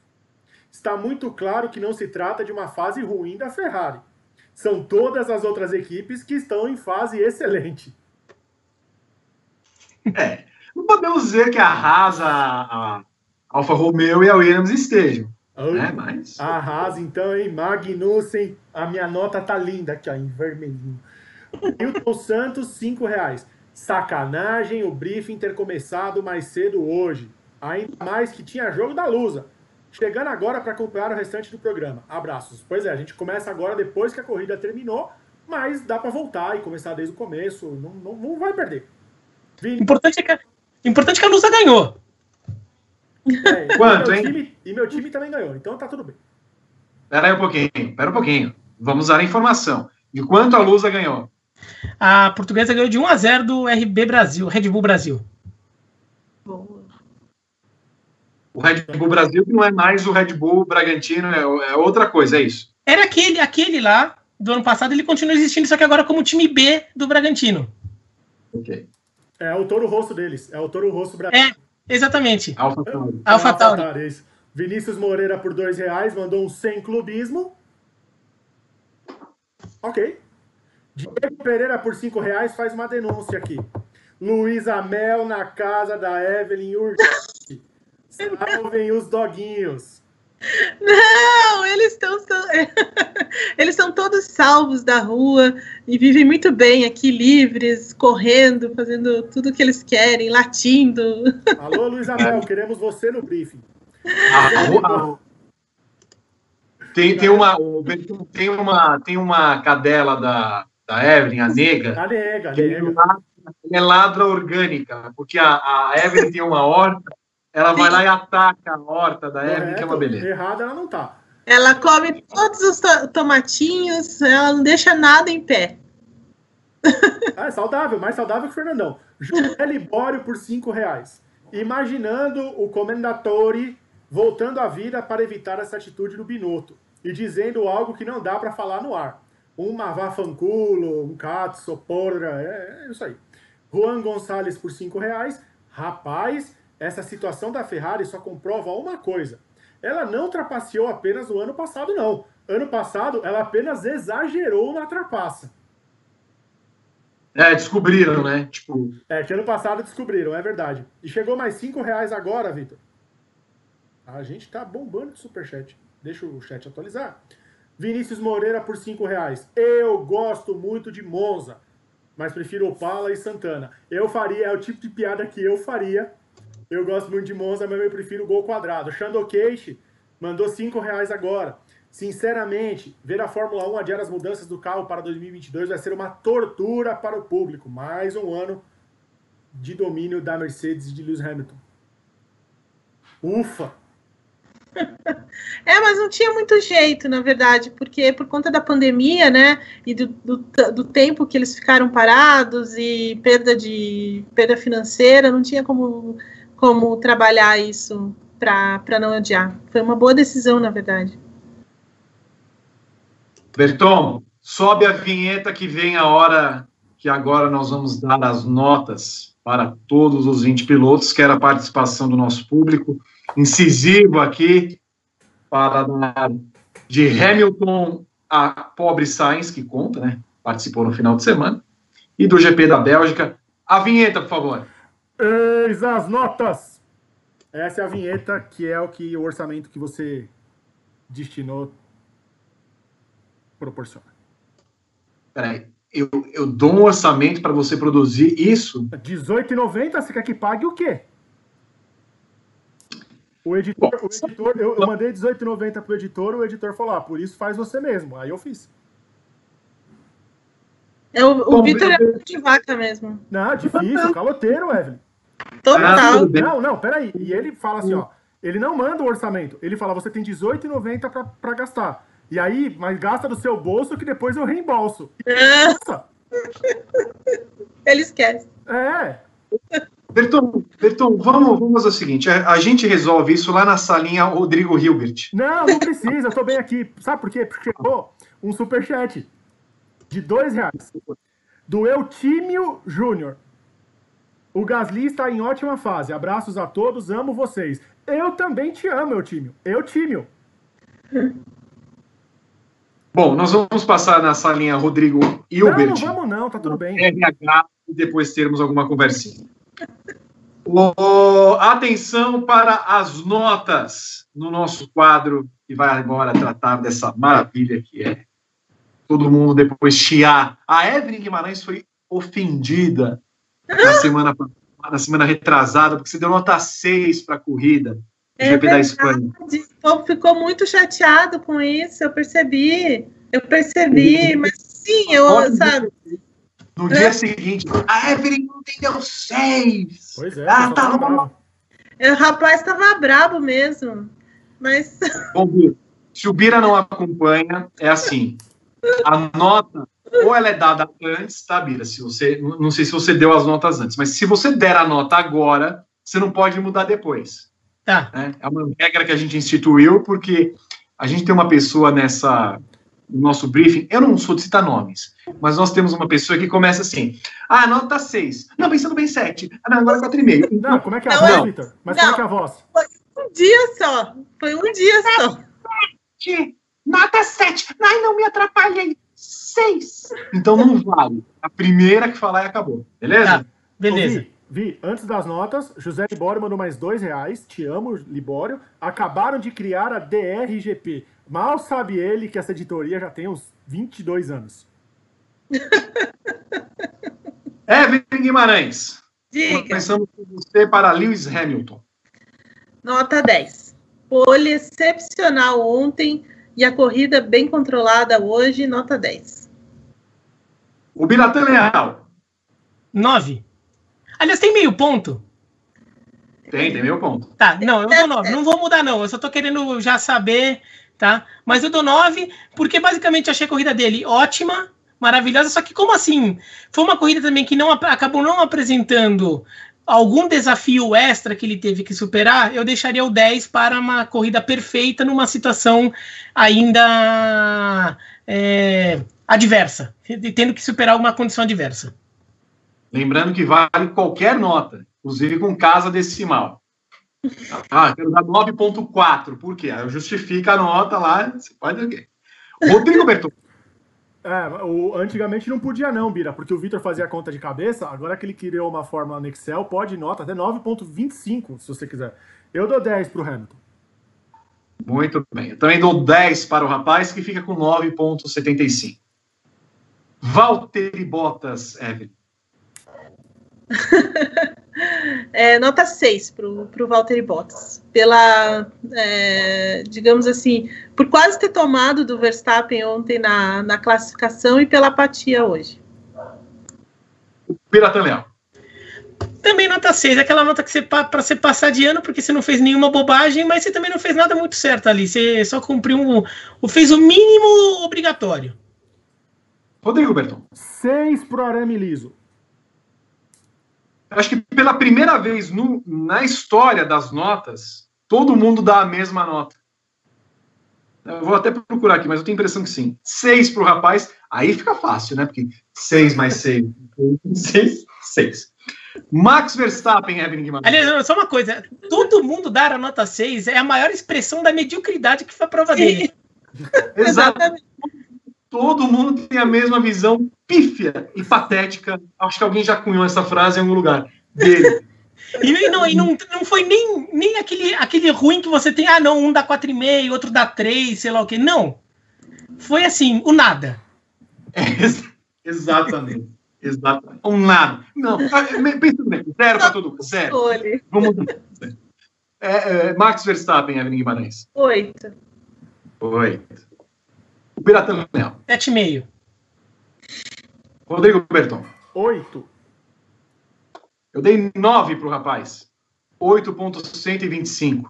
S5: Está muito claro que não se trata de uma fase ruim da Ferrari. São todas as outras equipes que estão em fase excelente.
S2: É, não podemos dizer que a Haas, a, a Alfa Romeo e a Williams estejam. né? Mas...
S5: A Haas, então, hein? Magnussen, a minha nota tá linda aqui, ó, em vermelhinho. Hilton Santos, cinco reais. Sacanagem o briefing ter começado mais cedo hoje. Ainda mais que tinha jogo da Lusa. Chegando agora para acompanhar o restante do programa. Abraços. Pois é, a gente começa agora depois que a corrida terminou, mas dá para voltar e começar desde o começo. Não, não, não vai perder.
S3: Importante é que, importante é que a Lusa ganhou.
S5: É, Quanto, e hein? Time, e meu time também ganhou, então tá tudo bem.
S2: Pera aí um pouquinho, pera um pouquinho. Vamos usar a informação. De quanto a Lusa ganhou?
S3: A portuguesa ganhou de 1 a 0 do RB Brasil, Red Bull Brasil.
S2: Boa. O Red Bull Brasil não é mais o Red Bull Bragantino, é, é outra coisa, é isso?
S3: Era aquele, aquele lá do ano passado, ele continua existindo, só que agora como time B do Bragantino.
S5: Ok. É o touro rosto deles. É o touro rosto brasileiro.
S3: É, exatamente.
S2: Alfa Tauri.
S3: Alfa Tauri.
S5: É Vinícius Moreira por dois reais mandou um sem clubismo. Ok. Diego Pereira por cinco reais faz uma denúncia aqui. Luísa Mel na casa da Evelyn Urti. (laughs) Salvem os doguinhos.
S4: Não, eles estão (laughs) eles são todos salvos da rua e vivem muito bem aqui livres, correndo, fazendo tudo o que eles querem, latindo. (laughs)
S5: Alô, Luiz Abel, queremos você no briefing.
S2: Ah, tem, tem, uma, tem, uma, tem uma cadela da, da Evelyn, a nega.
S5: A nega, a nega.
S2: É ladra orgânica, porque a, a Evelyn tem uma horta ela Sim. vai lá e ataca a horta da Evelyn, que é uma beleza.
S5: Errada ela não tá.
S4: Ela come todos os to tomatinhos, ela não deixa nada em pé.
S5: Ah, é saudável, mais saudável que o Fernandão. José Libório por cinco reais. Imaginando o Comendatore voltando à vida para evitar essa atitude do Binotto e dizendo algo que não dá para falar no ar. Um vafanculo, um cazzo, porra, é, é isso aí. Juan Gonçalves por cinco reais. Rapaz, essa situação da Ferrari só comprova uma coisa. Ela não trapaceou apenas no ano passado, não. Ano passado, ela apenas exagerou na trapaça.
S2: É, descobriram, né? Tipo...
S5: É, que ano passado descobriram, é verdade. E chegou mais cinco reais agora, Vitor. A gente tá bombando de superchat. Deixa o chat atualizar. Vinícius Moreira por cinco reais. Eu gosto muito de Monza, mas prefiro Opala e Santana. Eu faria, é o tipo de piada que eu faria eu gosto muito de Monza, mas eu prefiro o gol quadrado. Cage mandou 5 reais agora. Sinceramente, ver a Fórmula 1 adiar as mudanças do carro para 2022 vai ser uma tortura para o público. Mais um ano de domínio da Mercedes e de Lewis Hamilton. Ufa! (laughs)
S4: É, mas não tinha muito jeito, na verdade, porque por conta da pandemia, né, e do, do, do, tempo que eles ficaram parados e perda de perda financeira, não tinha como, como trabalhar isso para não adiar. Foi uma boa decisão, na verdade.
S2: Berton, sobe a vinheta que vem a hora que agora nós vamos dar as notas para todos os 20 pilotos, que era a participação do nosso público, incisivo aqui, para dar de Hamilton a pobre Sainz, que conta, né? Participou no final de semana, e do GP da Bélgica. A vinheta, por favor.
S5: Eis as notas! Essa é a vinheta que é o que o orçamento que você destinou proporciona.
S2: Peraí, eu, eu dou um orçamento para você produzir isso?
S5: R$18,90, você quer que pague o quê? O editor, Bom, o editor eu, eu mandei R$18,90 pro editor, o editor falou, ah, por isso faz você mesmo. Aí eu fiz.
S4: É, o o Vitor é de vaca mesmo.
S5: Não, difícil, caloteiro, Evelyn.
S4: Total.
S5: Não, não, peraí. E ele fala assim, ó, ele não manda o orçamento, ele fala, você tem R$18,90 para gastar. E aí, mas gasta do seu bolso que depois eu reembolso.
S4: Nossa! (laughs) Ele esquece.
S5: É.
S2: Berton, Berton vamos, vamos fazer o seguinte: a, a, gente resolve isso lá na salinha Rodrigo Hilbert.
S5: Não, não precisa, eu tô bem aqui. Sabe por quê? Porque chegou um superchat de dois reais do Eutímio Júnior. O Gasly está em ótima fase. Abraços a todos, amo vocês. Eu também te amo, Eutímio. Eutímio. (laughs)
S2: Bom, nós vamos passar na salinha Rodrigo Hilbert.
S5: Não, não vamos não, tá tudo bem.
S2: RH e depois termos alguma conversinha. (laughs) O, atenção para as notas no nosso quadro que vai agora tratar dessa maravilha que é todo mundo depois chiar. A Evelyn Guimarães foi ofendida na semana, na semana retrasada, porque você deu nota 6 para a corrida.
S4: É GP da Espanha. O povo ficou muito chateado com isso, eu percebi. Eu percebi, mas sim, eu, Pode sabe.
S2: No dia é. seguinte, a Evelyn não entendeu seis.
S5: Pois é. Ah, tá
S4: tava... O rapaz estava brabo mesmo. Mas.
S2: Bom, se o Bira não acompanha, é assim. A nota, ou ela é dada antes, tá, Bira? Se você, não sei se você deu as notas antes, mas se você der a nota agora, você não pode mudar depois.
S3: Tá.
S2: Né? É uma regra que a gente instituiu, porque a gente tem uma pessoa nessa no nosso briefing, eu não sou de citar nomes, mas nós temos uma pessoa que começa assim, ah, nota 6, não, pensando bem 7, ah, não, agora 4,5.
S5: Não, como é que é a não, voz, Vitor? Mas não, como é que é a voz?
S4: Foi um dia só, foi um dia só.
S2: 7, nota 7, ai, não me atrapalhei, 6. Então não vale, a primeira que falar e acabou, beleza? Tá,
S3: beleza.
S5: Vi, antes das notas, José Libório mandou mais dois reais. Te amo, Libório. Acabaram de criar a DRGP. Mal sabe ele que essa editoria já tem uns 22 anos. (laughs)
S2: Evelyn Guimarães.
S4: Diga.
S2: Começamos com você para Lewis Hamilton.
S4: Nota 10. Pole excepcional ontem e a corrida bem controlada hoje, nota 10.
S2: O Biratã Leal.
S3: 9. Aliás, tem meio ponto?
S2: Tem, tem meio ponto.
S3: Tá, não, eu dou 9. Não vou mudar, não. Eu só tô querendo já saber, tá? Mas eu dou 9, porque basicamente achei a corrida dele ótima, maravilhosa. Só que, como assim? Foi uma corrida também que não acabou não apresentando algum desafio extra que ele teve que superar, eu deixaria o 10 para uma corrida perfeita numa situação ainda é, adversa, tendo que superar alguma condição adversa.
S2: Lembrando que vale qualquer nota, inclusive com casa decimal. Ah, quero dar 9.4. Por quê? Justifica a nota lá, você pode. Rodrigo Berton.
S5: É, o, antigamente não podia não, Bira, porque o Vitor fazia a conta de cabeça, agora que ele criou uma fórmula no Excel, pode nota até 9.25, se você quiser. Eu dou 10 para o Hamilton.
S2: Muito bem. Eu também dou 10 para o rapaz, que fica com 9.75. Valtteri Bottas, Evelyn. (laughs)
S4: é, nota 6 para o Valtteri Bottas. Pela, é, digamos assim, por quase ter tomado do Verstappen ontem na, na classificação e pela apatia hoje.
S2: Pirata Leão.
S3: Também nota 6, aquela nota que você para você passar de ano, porque você não fez nenhuma bobagem, mas você também não fez nada muito certo ali. Você só cumpriu um, fez o mínimo obrigatório.
S2: Rodrigo Berton.
S5: 6 pro Arame Liso.
S2: Acho que pela primeira vez no, na história das notas, todo mundo dá a mesma nota. Eu vou até procurar aqui, mas eu tenho a impressão que sim. 6 pro rapaz, aí fica fácil, né? Porque 6 mais 6. 6, 6. Max Verstappen, Evelyn Guimarães.
S3: Aliás, só uma coisa: todo mundo dar a nota 6 é a maior expressão da mediocridade que foi a prova dele. (laughs)
S2: Exatamente. Todo mundo tem a mesma visão pífia e patética. Acho que alguém já cunhou essa frase em algum lugar. Dele. (laughs)
S3: E, não, e não, não foi nem, nem aquele, aquele ruim que você tem, ah, não, um dá 4,5, outro dá 3, sei lá o quê. Não. Foi assim, o nada.
S2: É, exatamente. Exatamente. Um nada. Não, ah, pensa bem, zero para todo mundo. Zero. Vamos é, é, Max Verstappen, Evelyn Guimarães.
S4: Oito.
S2: Oito. O Piratão Leão.
S3: Sete e meio.
S2: Rodrigo Berton.
S5: Oito.
S2: Eu dei nove para o rapaz. 8.125.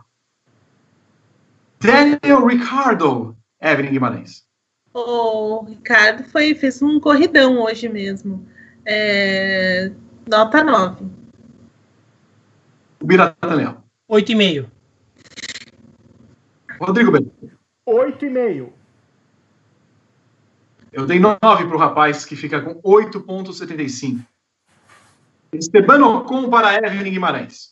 S2: Daniel Ricardo, Evelyn Guimarães.
S4: O Ricardo foi, fez um corridão hoje mesmo. É, nota 9.
S2: O Biratã Leão.
S3: 8,5.
S2: Rodrigo Bento.
S5: 8,5.
S2: Eu dei 9 para o rapaz, que fica com 8,75. Esteban Ocon para Evelyn Guimarães.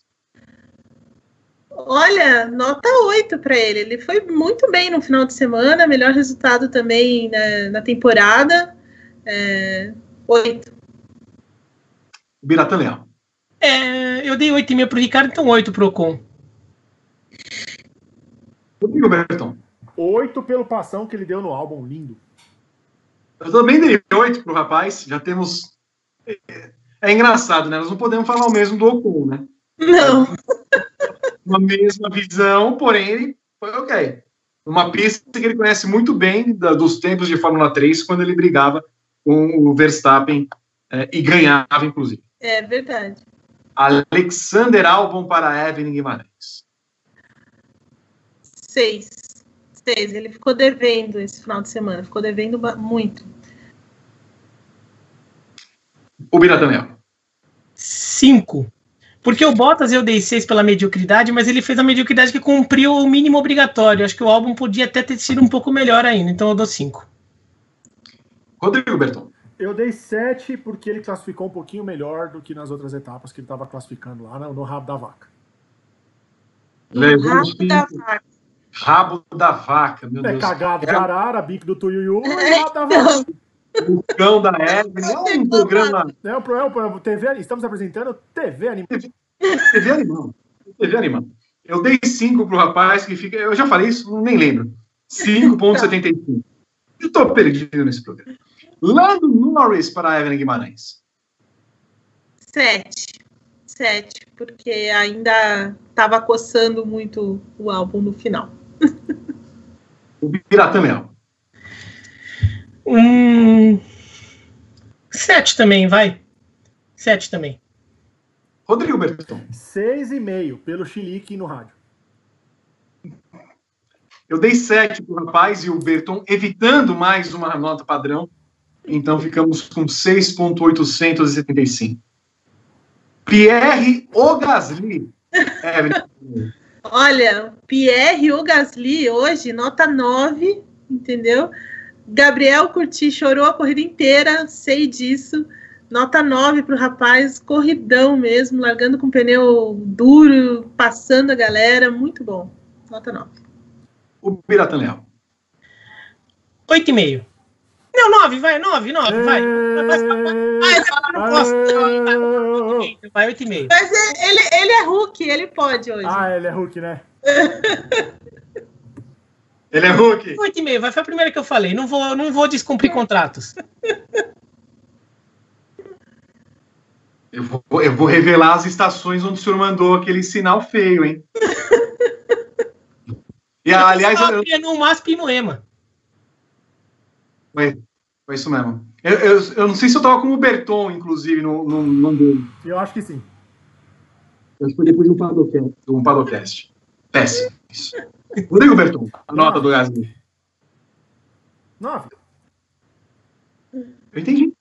S4: Olha, nota 8 para ele. Ele foi muito bem no final de semana, melhor resultado também na, na temporada. É, 8.
S2: Biratan Leão.
S3: É, eu dei 8,5 para o Ricardo, então 8 para o Ocon.
S2: Rodrigo Berton.
S5: 8 pelo passão que ele deu no álbum, lindo.
S2: Eu também dei 8 para o rapaz. Já temos. É, é, engraçado, né? Nós não podemos falar o mesmo do Ocon, né?
S4: Não. (laughs)
S2: Uma mesma visão, porém ele foi ok. Uma pista que ele conhece muito bem da, dos tempos de Fórmula 3, quando ele brigava com o Verstappen é, e ganhava, inclusive.
S4: É verdade.
S2: Alexander Albon para Evelyn Guimarães.
S4: Seis. Ele ficou devendo esse final de semana. Ficou devendo muito.
S2: O Birataniel.
S3: Cinco. Porque o Bottas eu dei seis pela mediocridade, mas ele fez a mediocridade que cumpriu o mínimo obrigatório. Acho que o álbum podia até ter sido um pouco melhor ainda, então eu dou cinco.
S2: Rodrigo Berton.
S5: Eu dei 7 porque ele classificou um pouquinho melhor do que nas outras etapas que ele estava classificando lá no, no, rabo da vaca.
S2: Levou rabo da vaca. Rabo da vaca, meu
S5: é,
S2: Deus.
S5: Cagado de arara, bico do Tuiuiu e rabo da vaca.
S2: O cão da Evelyn, é um programa.
S5: É um programa, TV, estamos apresentando TV Animal. TV,
S2: TV Animal. TV Animal. Eu dei 5 pro rapaz que fica. Eu já falei isso, nem lembro. 5,75. Eu tô perdido nesse programa. Lando Norris para a Evelyn Guimarães.
S4: Sete. Sete, porque ainda estava coçando muito o álbum no final.
S2: O Piratã Leão.
S3: Um... Sete também, vai. Sete também.
S2: Rodrigo Berton.
S5: Seis e meio, pelo Chilique no rádio.
S2: Eu dei sete para o rapaz e o Berton, evitando mais uma nota padrão, então ficamos com 6,875. Pierre Ogasli. (laughs)
S4: Olha, Pierre Ogasli hoje, nota 9, entendeu? Gabriel Curti chorou a corrida inteira, sei disso. Nota 9 para o rapaz, corridão mesmo, largando com pneu duro, passando a galera, muito bom. Nota 9.
S2: O Pirata Leal.
S3: 8,5. Não, nove, vai, nove, nove, vai. Vai, não posso. Vai, oito e meio.
S4: Mas ele, ele é Hulk, ele pode hoje.
S5: Ah, ele é Hulk, né? (laughs)
S2: ele é Hulk.
S3: Oito e meio, vai, foi a primeira que eu falei. Não vou, não vou descumprir contratos. (laughs)
S2: Eu vou, eu vou revelar as estações onde o senhor mandou aquele sinal feio, hein? (laughs)
S3: e, aliás, eu... no MASP e Moema.
S2: Foi, foi isso mesmo. Eu, eu, eu, não sei se eu tava com o Berton, inclusive, no, no, no
S5: Eu acho que sim.
S2: Acho que foi depois de um padocast. Um padocast. Péssimo. Isso. Rodrigo Berton, a nota do Gasly.
S5: Nove.
S2: Eu entendi.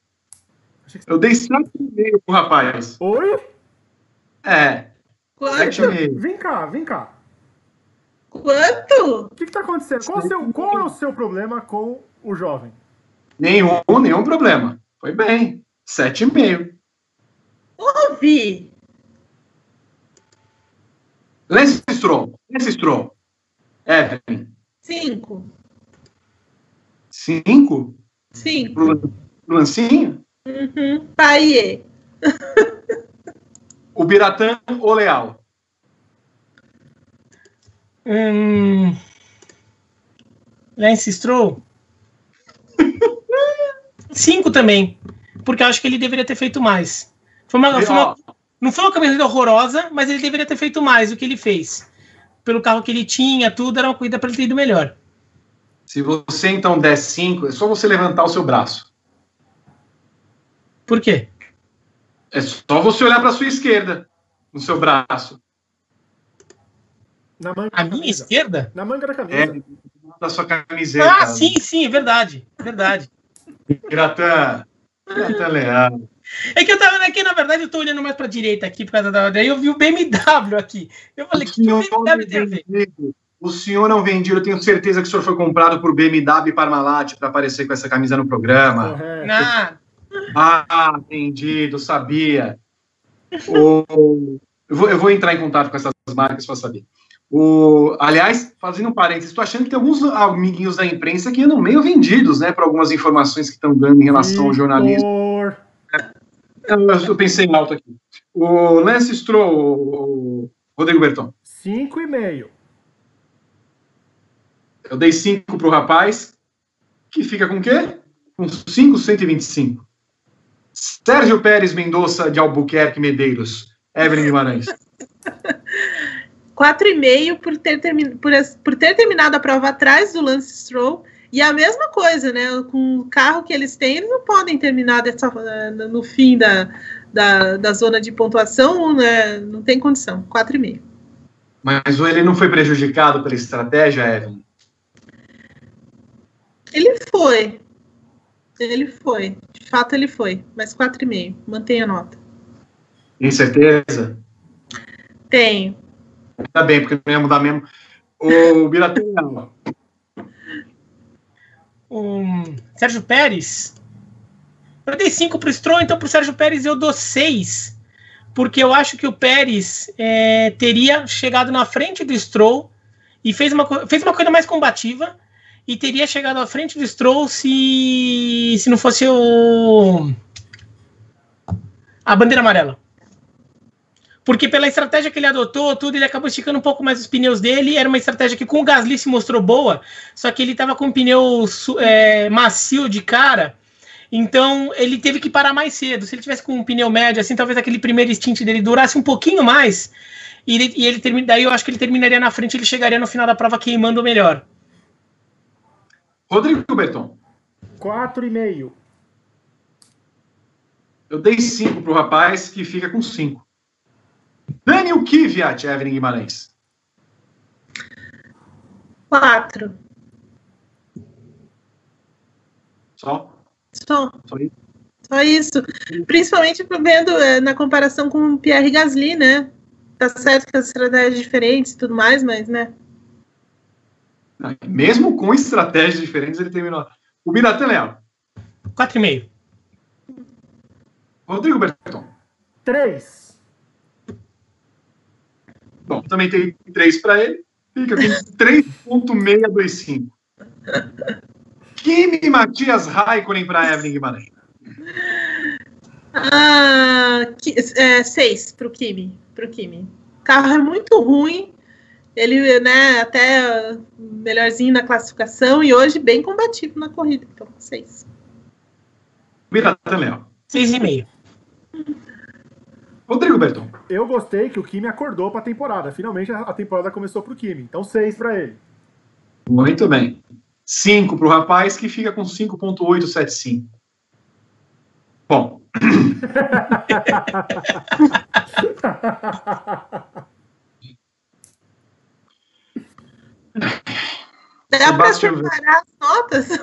S5: Achei que-
S2: Eu dei 7,5 pro rapaz.
S5: Oi?
S2: É,
S4: Quanto?
S2: 7,5.
S5: Vem cá, vem cá.
S4: Quanto?
S5: O que, que tá acontecendo? Qual, o seu- qual é o seu problema com o jovem?
S2: Nenhum, nenhum problema. Foi bem. 7,5.
S4: Ouvi.
S2: Lance Stroll. Lance Stroll. Evelyn.
S4: Cinco.
S2: 5
S4: Cinco.
S2: pro, pro Lancinho.
S4: Uhum. Paiê.
S2: O (laughs) Biratã ou Leal.
S3: Hum... Lance Stroll? (laughs) Cinco também. Porque eu acho que ele deveria ter feito mais. Foi uma, foi uma- não foi uma corrida horrorosa, mas ele deveria ter feito mais do que ele fez. Pelo carro que ele tinha, tudo, era uma corrida para ele ter ido melhor.
S2: Se você então der 5, é só você levantar o seu braço.
S3: Por quê?
S2: É só você olhar para sua esquerda, no seu braço.
S5: Na manga
S3: A minha
S5: camisa.
S3: esquerda?
S5: Na manga da
S2: É,
S5: camisa.
S2: da sua camiseta.
S3: Ah, sim, sim, é verdade. Verdade.
S2: Biratã. Biratã Leal.
S3: É que eu tava aqui, na verdade, eu tô olhando mais pra direita aqui por causa da. Daí eu vi o BMW aqui. Eu falei,
S2: O
S3: que, que o BMW tem a ver?
S2: o senhor não vendido, eu tenho certeza que o senhor foi comprado por BMW Parmalat para aparecer com essa camisa no programa.
S5: Correto.
S3: Ah,
S2: Ah, vendido, sabia. O- eu, vou, eu vou entrar em contato com essas marcas para saber. O, aliás, fazendo um parênteses, estou achando que tem alguns amiguinhos da imprensa que andam meio vendidos, né, para algumas informações que estão dando em relação ao jornalismo.
S5: Vitor.
S2: Eu, eu pensei em alto aqui. O Lance Stroll, o Rodrigo Berton.
S5: Cinco e meio.
S2: Eu dei 5 pro rapaz, que fica com o quê? Com 5, 125. Sérgio Pérez Mendonça de Albuquerque Medeiros. Evelyn Guimarães. (laughs)
S4: Quatro e meio por ter, termi- por, por ter terminado a prova atrás do Lance Stroll. E a mesma coisa, né? Com o carro que eles têm, eles não podem terminar dessa, no fim da, da, da zona de pontuação, né? Não tem condição. Quatro e meio.
S2: Mas ele não foi prejudicado pela estratégia, Evelyn?
S4: Ele foi. Ele foi. De fato, ele foi. Mas quatro e meio. Mantenha a nota.
S2: Tem certeza?
S4: Tenho.
S2: Tá bem, porque não ia mudar mesmo. O Biratã,
S3: o Sérgio Pérez. Eu dei 5 pro Stroll, então pro Sérgio Pérez eu dou 6. Porque eu acho que o Pérez é, teria chegado na frente do Stroll e fez uma, fez uma coisa mais combativa e teria chegado à frente do Stroll se, se não fosse o a bandeira amarela. Porque pela estratégia que ele adotou, tudo, ele acabou esticando um pouco mais os pneus dele. Era uma estratégia que com o Gasly se mostrou boa, só que ele estava com um pneu é, macio de cara. Então ele teve que parar mais cedo. Se ele tivesse com um pneu médio, assim, talvez aquele primeiro stint dele durasse um pouquinho mais. E ele, e ele termina, daí eu acho que ele terminaria na frente, ele chegaria no final da prova queimando melhor.
S2: Rodrigo Berton.
S5: Quatro e meio.
S2: Eu dei 5 pro rapaz, que fica com 5. Daniel Kvyat, Evelyn Guimarães.
S4: Quatro.
S2: Só?
S4: Só.
S2: Só isso?
S4: Só isso. Principalmente vendo eh, na comparação com o Pierre Gasly, né? Tá certo que as estratégias diferentes e tudo mais, mas, né?
S2: Mesmo com estratégias diferentes, ele terminou. O Biratã Leal.
S3: 4,5.
S2: Rodrigo Berton.
S5: Três.
S2: Bom, também tem 3 para ele. Fica com 3.625. Kimi Matias Raikkonen para Evelyn Guimarães.
S4: Ah, que, é, seis pro Kimi. Pro Kimi. O carro é muito ruim. Ele, né, até melhorzinho na classificação e hoje bem combativo na corrida. Então, seis.
S2: Biratã Leal.
S3: 6,5.
S2: Rodrigo Berton.
S5: Eu gostei que o Kimi acordou pra temporada. Finalmente a a temporada começou pro Kimi. Então seis pra ele.
S2: Muito bem. 5 para o rapaz, que fica com 5.875. Bom, (laughs)
S4: Dá para separar as notas? (laughs)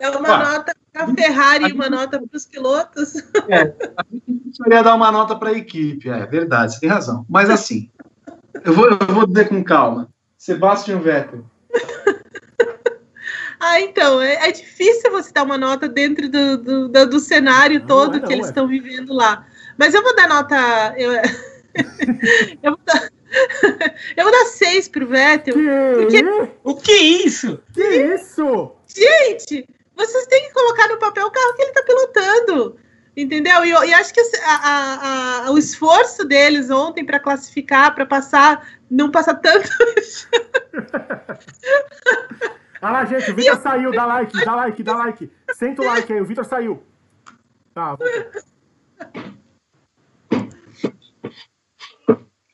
S4: É uma ah, nota para a Ferrari e uma nota para os pilotos?
S2: É, a gente precisaria dar uma nota para a equipe, é verdade, você tem razão. Mas assim, eu vou, eu vou dizer com calma. Sebastian Vettel. (laughs)
S4: Ah, então, é, é, difícil você dar uma nota dentro do, do, do, do cenário não, todo não é não, que eles estão vivendo lá. Mas eu vou dar nota. Eu, (laughs) eu, vou, dar, (laughs) eu vou dar seis pro Vettel.
S3: Porque... O que é isso?
S5: Que isso?
S4: Gente, vocês têm que colocar no papel o carro que ele está pilotando. Entendeu? E, e acho que a, a, a, o esforço deles ontem para classificar, para passar, não passar tanto. (laughs)
S5: Olha lá, gente, o Vitor eu... saiu, dá like, dá like, dá like. Senta o like aí, o Vitor saiu. Tá,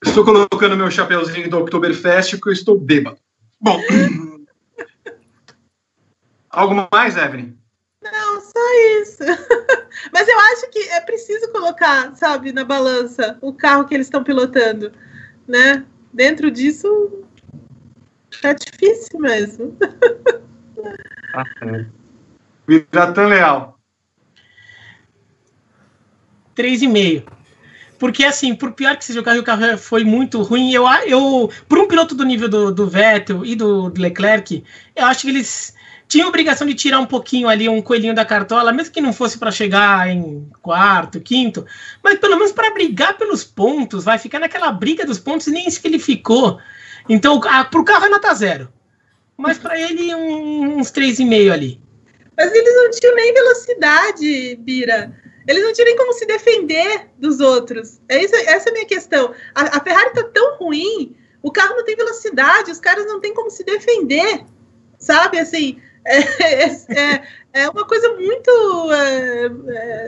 S2: Estou colocando meu chapeuzinho do Oktoberfest porque eu estou bêbado. Bom. Algo mais, Evelyn?
S4: Não, só isso. (laughs) Mas eu acho que é preciso colocar, sabe, na balança o carro que eles estão pilotando, né? Dentro disso, é difícil mesmo. (laughs)
S2: É. Viratan Leal.
S3: Três e meio. Porque, assim, por pior que seja o carro, o carro foi muito ruim. Eu, eu por um piloto do nível do, do Vettel e do, do Leclerc, eu acho que eles tinha obrigação de tirar um pouquinho ali um coelhinho da cartola, mesmo que não fosse para chegar em quarto, quinto, mas pelo menos para brigar pelos pontos, vai ficar naquela briga dos pontos, nem isso que ele ficou. Então, para o carro é nota zero, mas para ele um, uns três e meio ali.
S4: Mas eles não tinham nem velocidade, Bira. Eles não tinham nem como se defender dos outros. É isso, essa é a minha questão. A, a Ferrari está tão ruim, o carro não tem velocidade, os caras não têm como se defender. Sabe, assim, é, é, é, uma coisa muito. É,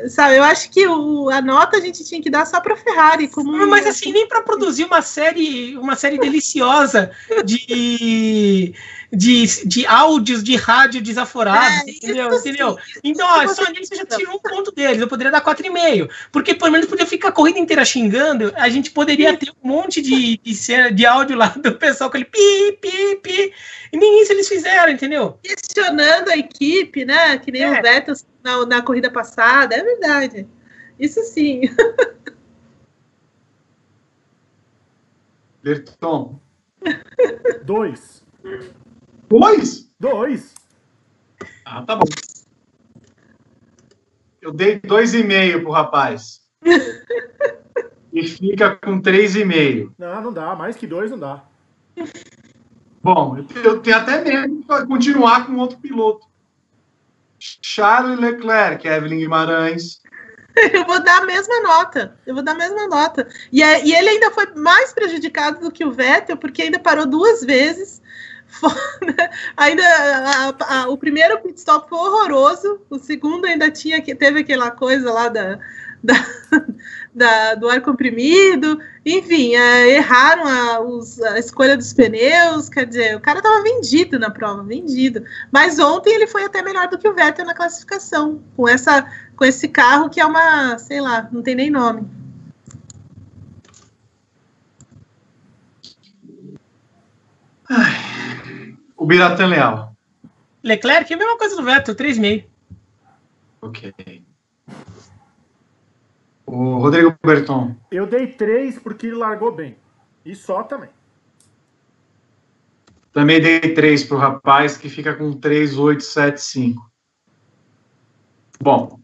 S4: é, sabe, eu acho que o, a nota a gente tinha que dar só para Ferrari. Como
S3: mas assim, nem para produzir uma série, uma série deliciosa de de, de áudios de rádio desaforados, é, entendeu? entendeu? Então, ó, só nisso já tirou um ponto deles. Eu poderia dar 4,5. Porque pelo menos podia ficar a corrida inteira xingando. A gente poderia ter um monte de, de, cena, de áudio lá do pessoal com ele pi, pi, pi. E nem isso eles fizeram, entendeu?
S4: Questionando a equipe, né? Que nem é. o Vettel na, na corrida passada. É verdade. Isso sim.
S2: Berton.
S5: Dois.
S2: Dois?
S5: Dois.
S2: Ah, tá bom. Eu dei dois e meio pro rapaz. (laughs) e fica com três e meio.
S5: Não, não dá. Mais que dois não dá.
S2: Bom, eu tenho até medo de continuar com outro piloto. Charles Leclerc, Evelyn Guimarães.
S4: Eu vou dar a mesma nota. Eu vou dar a mesma nota. E, é, e ele ainda foi mais prejudicado do que o Vettel, porque ainda parou duas vezes ainda a, a, o primeiro pit stop foi horroroso, o segundo ainda tinha que teve aquela coisa lá da, da, (laughs) da do ar comprimido, enfim, é, erraram a, os, a, escolha dos pneus, quer dizer, o cara estava vendido na prova, vendido. Mas ontem ele foi até melhor do que o Vettel na classificação, com essa com esse carro que é uma, sei lá, não tem nem nome.
S2: Ai. O Biratan Leal.
S3: Leclerc é a mesma coisa do Vettel, 3,5.
S2: Ok. O Rodrigo Berton.
S5: Eu dei 3 porque ele largou bem. E só também.
S2: Também dei 3 para o rapaz, que fica com 3,875. Bom,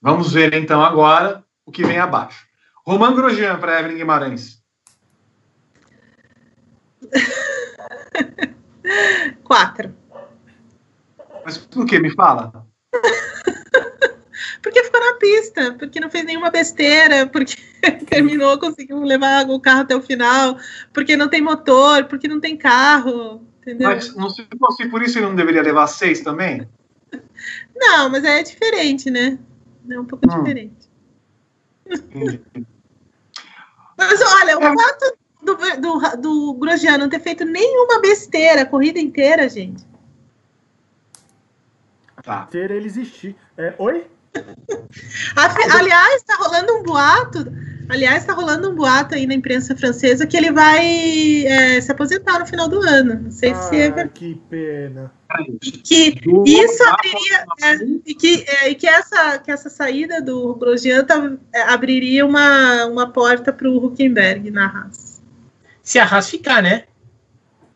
S2: vamos ver então agora o que vem abaixo. Roman Grosjean para Evelyn Guimarães. (laughs)
S4: Quatro.
S2: Mas por que? Me fala. (laughs)
S4: porque ficou na pista, porque não fez nenhuma besteira, porque (laughs) terminou, conseguiu levar o carro até o final, porque não tem motor, porque não tem carro, entendeu?
S2: Mas não se fosse por isso ele não deveria levar seis também? (laughs)
S4: Não, mas é diferente, né? É um pouco hum. diferente. mas olha, o é. fato do, do, do Grosjean não ter feito nenhuma besteira a corrida inteira, gente.
S5: tá. ter ele existir. É, oi?
S4: Aliás, está rolando um boato. Aliás, está rolando um boato aí na imprensa francesa que ele vai é, se aposentar no final do ano. Não sei
S5: ah,
S4: se é
S5: Que pena.
S4: E que isso abriria. É, e que, é, e que, essa, que essa saída do Grosjean tá, é, abriria uma, uma porta para o Huckenberg na Haas.
S3: Se a Haas ficar, né?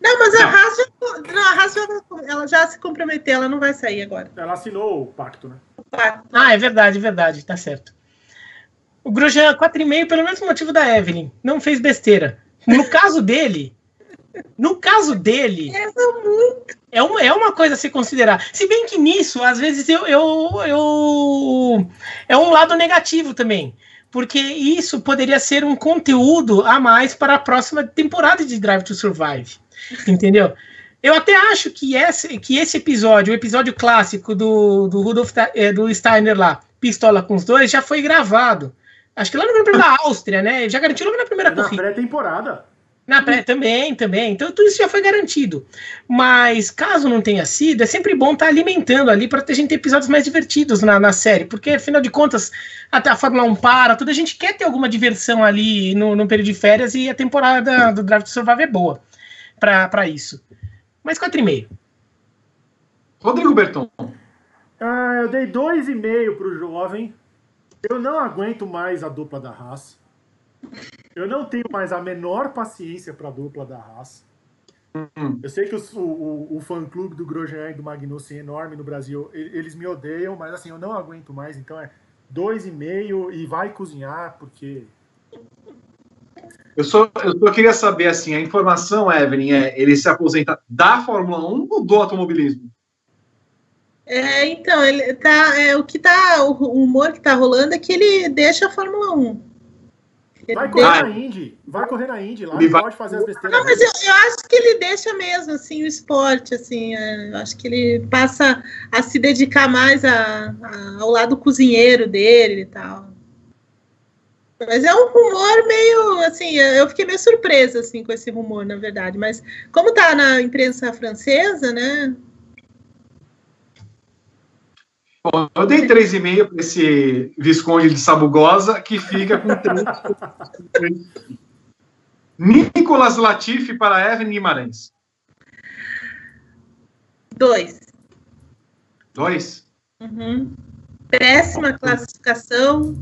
S4: Não, mas a Haas, já, não, a Haas já, ela já se comprometeu, ela não vai sair agora.
S5: Ela assinou o pacto, né? O
S3: pacto. Ah, é verdade, é verdade, tá certo. O Grosjean 4,5 pelo mesmo motivo da Evelyn. Não fez besteira. No caso dele, no caso dele, é uma, é uma coisa a se considerar. Se bem que nisso, às vezes, eu, eu, eu é um lado negativo também. Porque isso poderia ser um conteúdo a mais para a próxima temporada de Drive to Survive. Entendeu? Eu até acho que esse, que esse episódio, o episódio clássico do, do Rudolf é, do Steiner lá, Pistola com os dois, já foi gravado. Acho que lá no Grande da Áustria, né? Já garantiu logo na primeira
S5: na corrida. Na pré-temporada.
S3: Na pré também, também. Então tudo isso já foi garantido. Mas caso não tenha sido, é sempre bom estar tá alimentando ali para a gente ter episódios mais divertidos na, na série. Porque, afinal de contas, até a Fórmula 1 para, tudo a gente quer ter alguma diversão ali no, no período de férias e a temporada do Draft Survival é boa para isso. Mas 4,5.
S2: Rodrigo Berton.
S5: Ah, eu dei 2,5 para o jovem. Eu não aguento mais a dupla da Haas. Eu não tenho mais a menor paciência para a dupla da Haas. Hum. Eu sei que os, o, o, o fã-clube do Grosjean e do Magnussen é enorme no Brasil. Eles me odeiam, mas assim, eu não aguento mais. Então é 2,5 e vai cozinhar, porque
S2: eu só, eu só queria saber, assim, a informação, Evelyn, é ele se aposenta da Fórmula 1 ou do automobilismo?
S4: É, então, ele tá, é, o que tá, o humor que tá rolando é que ele deixa a Fórmula 1.
S5: Vai correr na Indy, vai correr na Indy, lá ele pode fazer as besteiras.
S4: Não, mas eu, eu, acho que ele deixa mesmo, assim, o esporte, assim, é, acho que ele passa a se dedicar mais a, a, ao lado cozinheiro dele e tal. Mas é um rumor meio, assim, eu fiquei meio surpresa, assim, com esse rumor, na verdade. Mas como tá na imprensa francesa, né?
S2: Bom, eu dei 3,5 para esse Visconde de Sabugosa, que fica com 3. Nicolas Latifi para Evan Guimarães.
S4: Dois.
S2: Dois?
S4: Uhum. Péssima classificação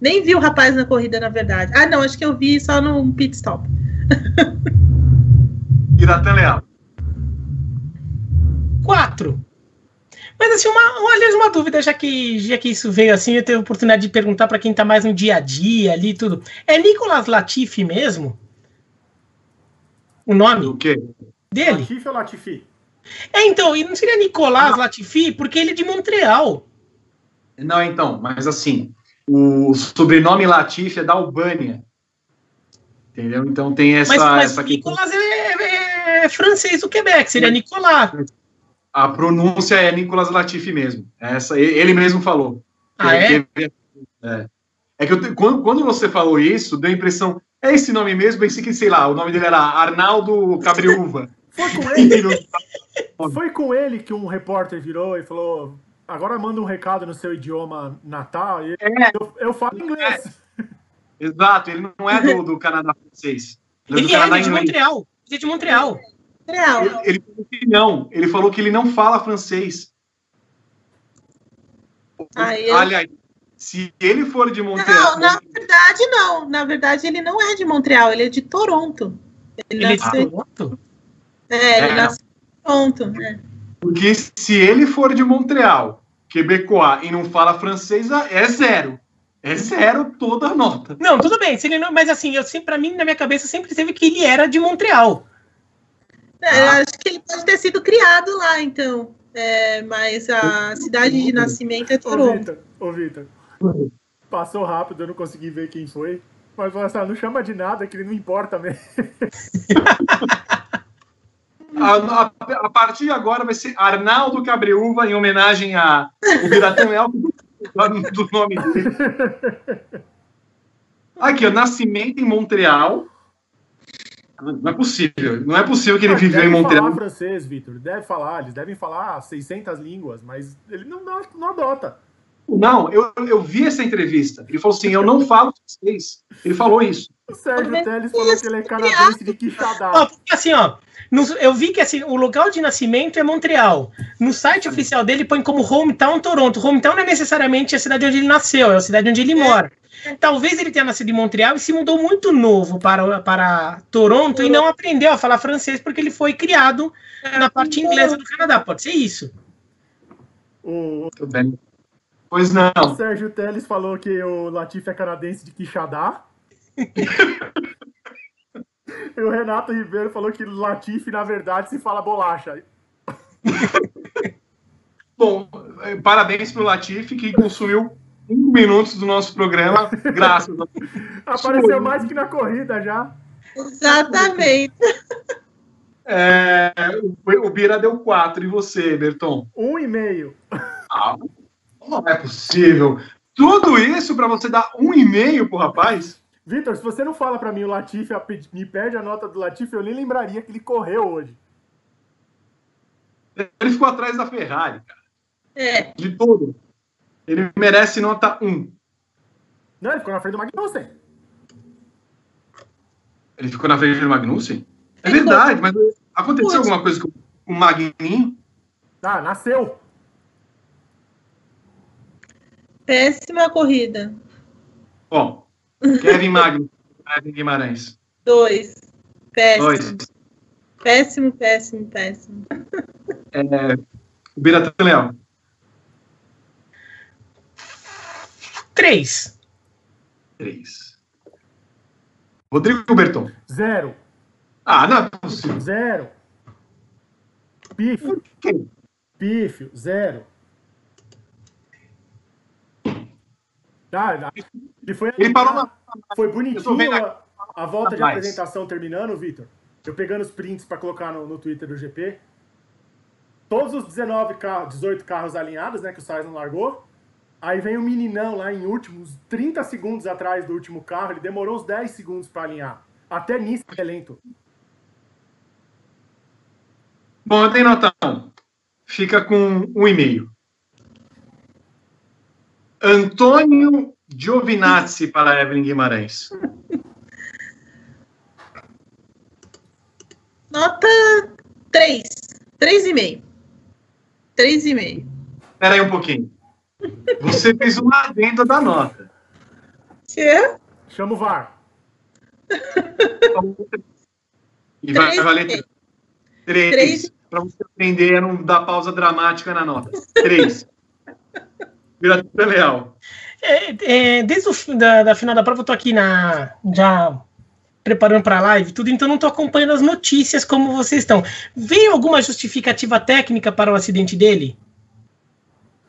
S4: nem vi o rapaz na corrida, na verdade. Ah, não, acho que eu vi só no pit stop. (laughs)
S2: Iratan Leal.
S3: Quatro. Mas assim, uma, aliás, uma dúvida, já que, já que isso veio assim, eu tenho a oportunidade de perguntar para quem está mais no dia a dia ali tudo. É Nicolas Latifi mesmo? O nome?
S2: O quê?
S3: Dele?
S5: Latifi ou Latifi?
S3: É, então, e não seria Nicolas Latifi, porque ele é de Montreal.
S2: Não, então, mas assim, o sobrenome Latif é da Albânia. Entendeu? Então tem essa. Mas,
S3: mas
S2: essa
S3: Nicolas é, é, é, francês do Quebec, seria Nicolas.
S2: A pronúncia é Nicolas Latifi mesmo. Essa, ele mesmo falou.
S3: Ah, é?
S2: É, é que eu, quando, quando você falou isso, deu a impressão. É esse nome mesmo? Pensei que, sei lá, o nome dele era Arnaldo Cabriúva. (laughs)
S5: Foi com ele. Foi com ele que um repórter virou e falou: agora manda um recado no seu idioma natal. E é. eu, eu, falo inglês.
S2: É. Exato, ele não é do, do Canadá francês.
S3: Ele, ele é, Canadá é de Montreal. Ele é de Montreal.
S2: Ele, ele, falou que não. Ele falou que ele não fala francês.
S4: Ah, eu...
S2: Aliás, se ele for de Montreal.
S4: Não, na verdade, não. Na verdade, ele não é de Montreal, ele é de Toronto.
S3: Ele, ele nasceu... é de Toronto?
S4: É, ele é. nasceu em Toronto. Né?
S2: Porque se ele for de Montreal quebecois e não fala francês, é zero. É zero toda a nota.
S3: Não, tudo bem. Se ele não, mas assim, eu sempre, para mim, na minha cabeça, sempre teve que ele era de Montreal.
S4: É, eu acho que ele pode ter sido criado lá, então. É, mas a cidade de nascimento é Toronto.
S5: Ô, Vitor, passou rápido, eu não consegui ver quem foi. Mas assim, não chama de nada, que ele não importa mesmo. (laughs)
S2: A, a, a, partir de agora vai ser Arnaldo Cabreúva, em homenagem a o Biratão Elco do, do nome dele. (laughs) Aqui, ó, nascimento em Montreal. Não é possível. Não é possível que ele
S5: Ah,
S2: viveu em
S5: deve
S2: Montreal.
S5: falar francês, Vitor. Deve falar, eles devem falar 600 línguas, mas ele não, não, não adota.
S2: Não, eu, eu vi essa entrevista. Ele falou assim: eu não falo francês. Ele falou isso.
S5: O Sérgio Teles falou que ele é canadense de Quixadá.
S3: Ó, porque assim, ó, no- eu vi que assim, o local de nascimento é Montreal. No site oficial dele põe como hometown Toronto. Hometown não é necessariamente a cidade onde ele nasceu, é a cidade onde ele mora. Talvez ele tenha nascido em Montreal e se mudou muito novo para, para Toronto e não aprendeu a falar francês porque ele foi criado na parte inglesa do Canadá. Pode ser isso.
S5: O,
S2: Tudo bem. Pois não.
S5: o Sérgio Teles falou que o Latif é canadense de Quixadá. (laughs) e o Renato Ribeiro falou que Latif, na verdade, se fala bolacha. (laughs)
S2: Bom, eh, parabéns pro Latifi, que consumiu cinco minutos do nosso programa, graças a (laughs)
S5: Apareceu mais que na corrida já.
S4: Exatamente. (laughs)
S2: é, o, o Bira deu quatro. E você, Berton?
S5: Um e meio.
S2: Ah, não é possível. Tudo isso para você dar um e meio pro rapaz?
S5: Vitor, se você não fala pra mim o Latif, a- me perde a nota do Latif, eu nem lembraria que ele correu hoje.
S2: Ele ficou atrás da Ferrari, cara.
S4: É.
S2: De todo. Ele merece nota um.
S5: Não, ele ficou na frente do Magnussen.
S2: Ele ficou na frente do Magnussen? É
S4: Ficou.
S2: verdade, mas aconteceu
S4: Putz.
S2: alguma coisa com o Magnin?
S5: Ah, nasceu.
S4: Péssima corrida.
S2: Bom, (laughs) Kevin Magnussen, Kevin Guimarães.
S4: Dois. Péssimo.
S2: Dois.
S4: Péssimo, péssimo, péssimo.
S2: É, o Biratan Leão.
S3: Três.
S2: Três. Rodrigo Berton.
S5: Zero.
S2: Ah, não é possível.
S5: Zero. Pífio. Pífio. Zero. Ah, ele foi.
S2: Ele parou na.
S5: Foi bonitinho a, a volta de apresentação terminando, Vitor. Eu pegando os prints para colocar no, no Twitter do GP. Todos os 19 carros, 18 carros alinhados, né, que o Sainz não largou. Aí vem o meninão lá em últimos 30 segundos atrás do último carro, ele demorou uns 10 segundos para alinhar. Até nisso é lento.
S2: Bom, eu tenho nota 1. Fica com um e meio. Antônio Giovinazzi para Evelyn Guimarães. (laughs)
S4: Nota três. Três e meio. Três e meio.
S2: Espera aí um pouquinho. Você fez uma adenda da nota.
S4: Que?
S5: Chama o VAR. (laughs)
S2: E vai
S4: Três.
S2: valer três. Três.
S4: Três.
S2: Para você aprender a não dar pausa dramática na nota. Três. Vira leal.
S3: É, é, desde o fim da, da final da prova, eu tô aqui na já preparando para a live, tudo, então não tô acompanhando as notícias como vocês estão. Veio alguma justificativa técnica para o acidente dele?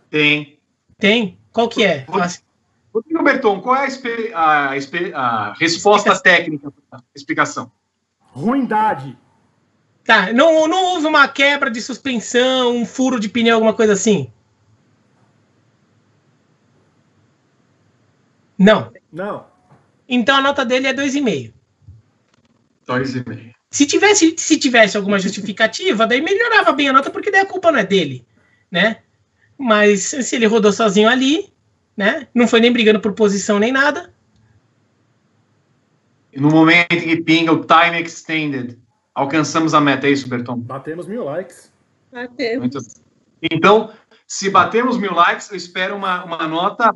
S2: Tem.
S3: Tem? Qual que é?
S2: Rodrigo Berton, qual é a, a a resposta técnica para a explicação?
S5: Ruindade.
S3: Tá, não, não houve uma quebra de suspensão, um furo de pneu, alguma coisa assim? Não.
S5: Não.
S3: Então a nota dele é 2,5.
S2: Dois e meio.
S3: Se tivesse, se tivesse alguma justificativa, daí melhorava bem a nota, porque daí a culpa não é dele, né? Mas se ele rodou sozinho ali, né? Não foi nem brigando por posição nem nada.
S2: E no momento em que pinga o time extended, alcançamos a meta, é isso, Berton?
S5: Batemos mil likes.
S4: Bateu.
S2: Muito Então, se batemos mil likes, eu espero uma, uma nota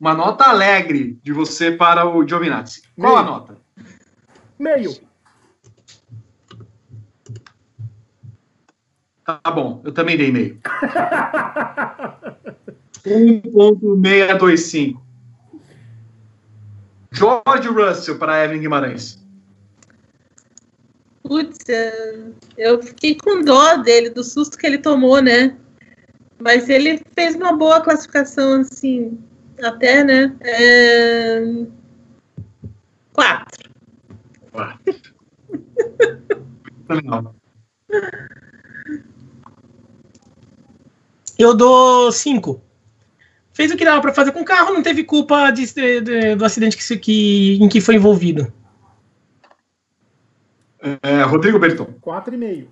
S2: uma nota alegre de você para o Giovinazzi. Qual a
S5: Meio.
S2: nota?
S5: Meio.
S2: Tá bom, eu também dei meio. (laughs) 1.625. George Russell para Evelyn Guimarães.
S4: Putz, é, eu fiquei com dó dele, do susto que ele tomou, né? Mas ele fez uma boa classificação, assim, até, né? É... Quatro. (laughs)
S2: Legal.
S3: Eu dou 5. Fez o que dava para fazer com o carro, não teve culpa de- de- de- do acidente que, que- em que foi envolvido.
S2: É, Rodrigo Berton.
S5: 4,5.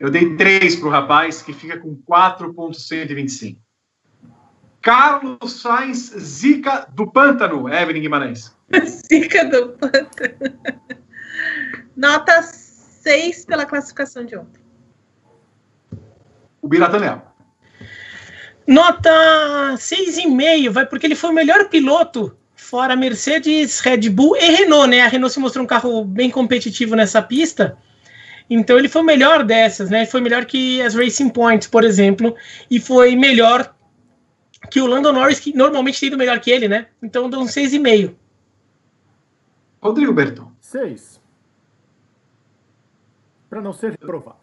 S2: Eu dei 3 para o rapaz, que fica com 4,125. Carlos Sainz, Zica do Pântano, Evelyn Guimarães. (laughs)
S4: Zica do Pântano. Nota 6 pela classificação de ontem.
S2: O Biratanel.
S3: Nota 6,5, vai porque ele foi o melhor piloto fora Mercedes, Red Bull e Renault, né? A Renault se mostrou um carro bem competitivo nessa pista. Então ele foi o melhor dessas, né? Foi melhor que as Racing Points, por exemplo, e foi melhor que o Lando Norris, que normalmente tem ido melhor que ele, né? Então deu um 6,5.
S2: Rodrigo Berton.
S5: 6. Para não ser reprovado.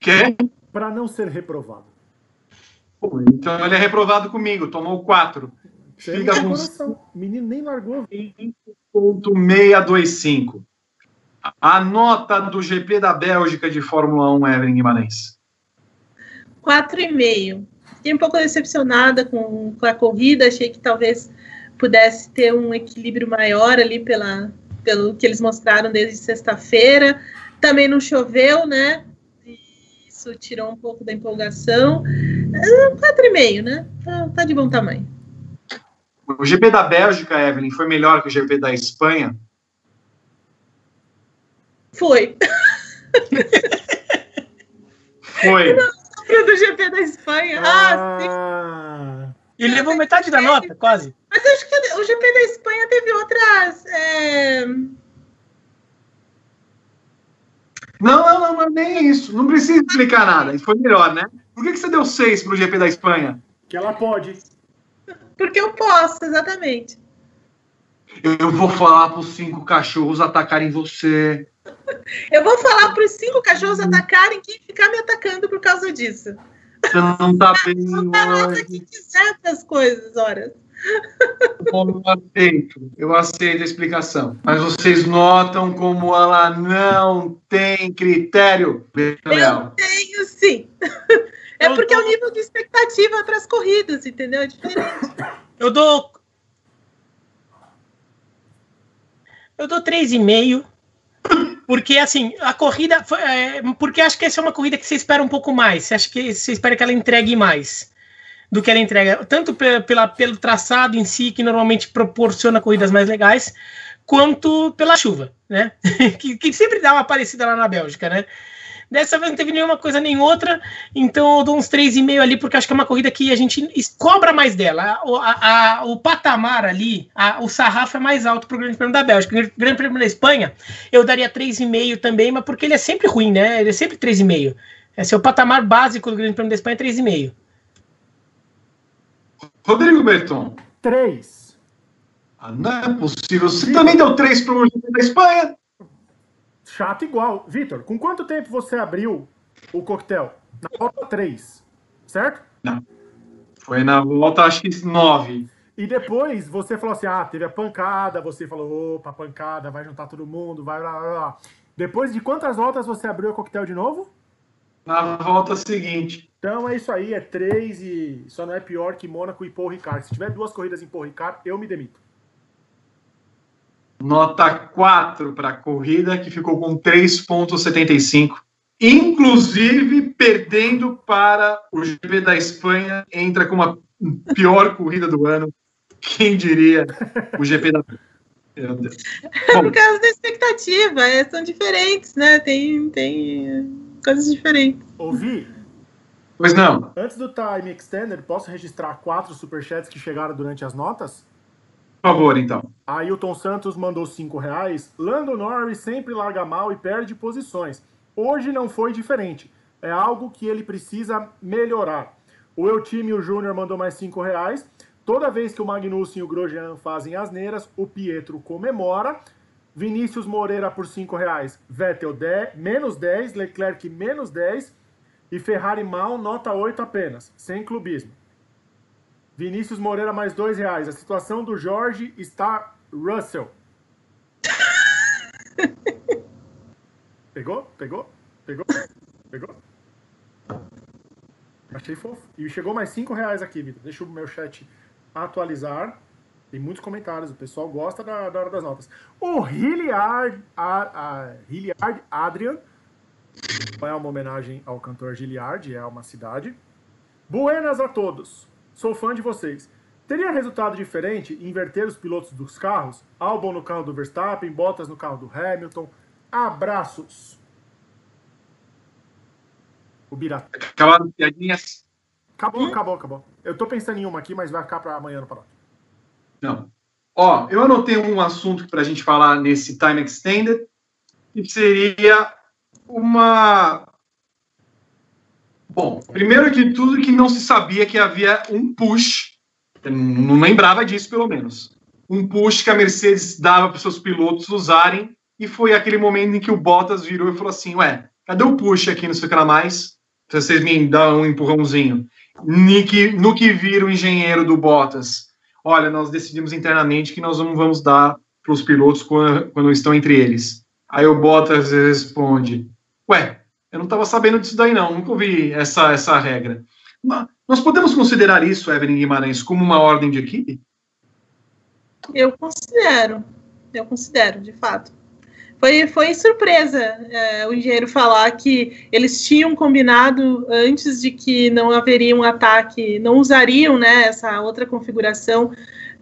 S2: Quê?
S5: Para não ser reprovado.
S2: Então ele é reprovado comigo, tomou 4. Fica com
S5: coração. O menino nem largou.
S2: 5.625. A nota do GP da Bélgica de Fórmula 1, Evelyn Guimarães.
S4: 4,5. Fiquei um pouco decepcionada com, com a corrida, achei que talvez pudesse ter um equilíbrio maior ali pela, pelo que eles mostraram desde sexta-feira. Também não choveu, né? Isso tirou um pouco da empolgação. 4,5, né? Tá, tá de bom tamanho.
S2: O GP da Bélgica, Evelyn, foi melhor que o GP da Espanha?
S4: Foi.
S2: Foi.
S4: do GP da Espanha. Ah, sim.
S5: Ah,
S3: Ele levou metade da nota, quase.
S4: Mas acho que o GP da Espanha teve outras. é,
S2: Não, não, não, não, nem isso. Não precisa explicar nada. Isso foi melhor, né? Por que, que você deu 6 pro GP da Espanha?
S5: que ela pode.
S4: Porque eu posso, exatamente.
S2: Eu, vou falar pros cinco cachorros atacarem você. (laughs)
S4: Eu vou falar para os cinco cachorros atacarem quem ficar me atacando por causa disso.
S2: Você não tá (laughs) bem
S4: A nota
S2: hoje.
S4: que quiser das coisas, horas.
S2: Eu aceito. Eu aceito a explicação. Mas vocês notam como ela não tem critério.
S4: Eu
S2: Leal.
S4: tenho sim. É
S3: Eu
S4: porque é o nível de expectativa para as corridas, entendeu? É diferente.
S3: Eu dou. Eu dou 3,5. Porque, assim, a corrida. foi- é, porque acho que essa é uma corrida que você espera um pouco mais. Você acha que você espera que ela entregue mais do que ela entrega. Tanto pe- pela, pelo traçado em si, que normalmente proporciona corridas mais legais, quanto pela chuva, né? (laughs) que, que sempre dá uma parecida lá na Bélgica, né? Dessa vez não teve nenhuma coisa nem outra, então eu dou uns 3,5 ali, porque acho que é uma corrida que a gente cobra mais dela. O, a- a- o patamar ali, o sarrafo é mais alto para o Grande Prêmio da Bélgica. O Grande Prêmio da Espanha, eu daria 3,5 também, mas porque ele é sempre ruim, né? Ele é sempre 3,5. Esse é o patamar básico do Grande Prêmio da Espanha, é 3,5.
S2: Rodrigo Berton.
S5: 3.
S2: Ah, não é possível. Você também deu 3 pro GP da Espanha?
S5: Chato igual. Vitor, com quanto tempo você abriu o coquetel? Na volta 3, certo?
S2: Foi na volta, acho que 9.
S5: E depois você falou assim: ah, teve a pancada, você falou, opa, pancada, vai juntar todo mundo, vai lá, lá, lá. Depois de quantas voltas você abriu o coquetel de novo?
S2: Na volta seguinte.
S5: Então é isso aí, é 3 e só não é pior que Mônaco e Paul Ricard. Se tiver duas corridas em Paul Ricard, eu me demito.
S2: Nota 4 para a corrida, que ficou com 3,75. Inclusive, perdendo para o GP da Espanha, entra com uma pior corrida do ano. Quem diria o GP da. Meu Deus.
S4: É (laughs)
S2: Bom,
S4: por causa da expectativa. é, são diferentes, né? Tem, tem coisas diferentes.
S5: Ouvi?
S2: Pois não.
S5: Antes do time extender, posso registrar quatro superchats que chegaram durante as notas?
S2: Por favor, então.
S5: Ailton Santos mandou 5 reais. Lando Norris sempre larga mal e perde posições. Hoje não foi diferente. É algo que ele precisa melhorar. O Eutímio Júnior mandou mais 5 reais. Toda vez que o Magnussen e o Grosjean fazem asneiras, o Pietro comemora. Vinícius Moreira por 5 reais. Vettel 10, menos 10, Leclerc menos 10 e Ferrari mal, nota 8 apenas, sem clubismo. Vinícius Moreira mais dois reais. A situação do Jorge está Russell. (laughs) Pegou? Pegou? Pegou? Pegou? Achei fofo. E chegou mais cinco reais aqui, Vitor. Deixa o meu chat atualizar. Tem muitos comentários, o pessoal gosta da, da hora das notas. O Hilliard, a, a Hilliard Adrian, não é uma homenagem ao cantor Gilliard, é uma cidade. Buenas a todos, sou fã de vocês. Teria resultado diferente inverter os pilotos dos carros? Albon no carro do Verstappen, Bottas no carro do Hamilton. Abraços.
S2: O Biratã. Acabaram piadinhas?
S5: Acabou, acabou, acabou. Eu tô pensando em uma aqui, mas vai ficar para amanhã no paróquio.
S2: Não. Ó, eu anotei um assunto para a gente falar nesse Time Extended, que seria uma. Bom, primeiro de tudo, que não se sabia que havia um push, não lembrava disso pelo menos, um push que a Mercedes dava para os seus pilotos usarem, e foi aquele momento em que o Bottas virou e falou assim: Ué, cadê o push aqui, não sei o que lá mais? Vocês me dão um empurrãozinho. Que, no que vira o engenheiro do Bottas olha, nós decidimos internamente que nós não vamos dar para os pilotos quando, quando, estão entre eles. Aí o Bottas responde, ué, eu não estava sabendo disso daí não, nunca ouvi essa, essa regra. Nós podemos considerar isso, Evelyn Guimarães, como uma ordem de equipe?
S4: Eu considero, eu considero, de fato. Foi, foi surpresa é, o engenheiro falar que eles tinham combinado antes de que não haveria um ataque, não usariam né, essa outra configuração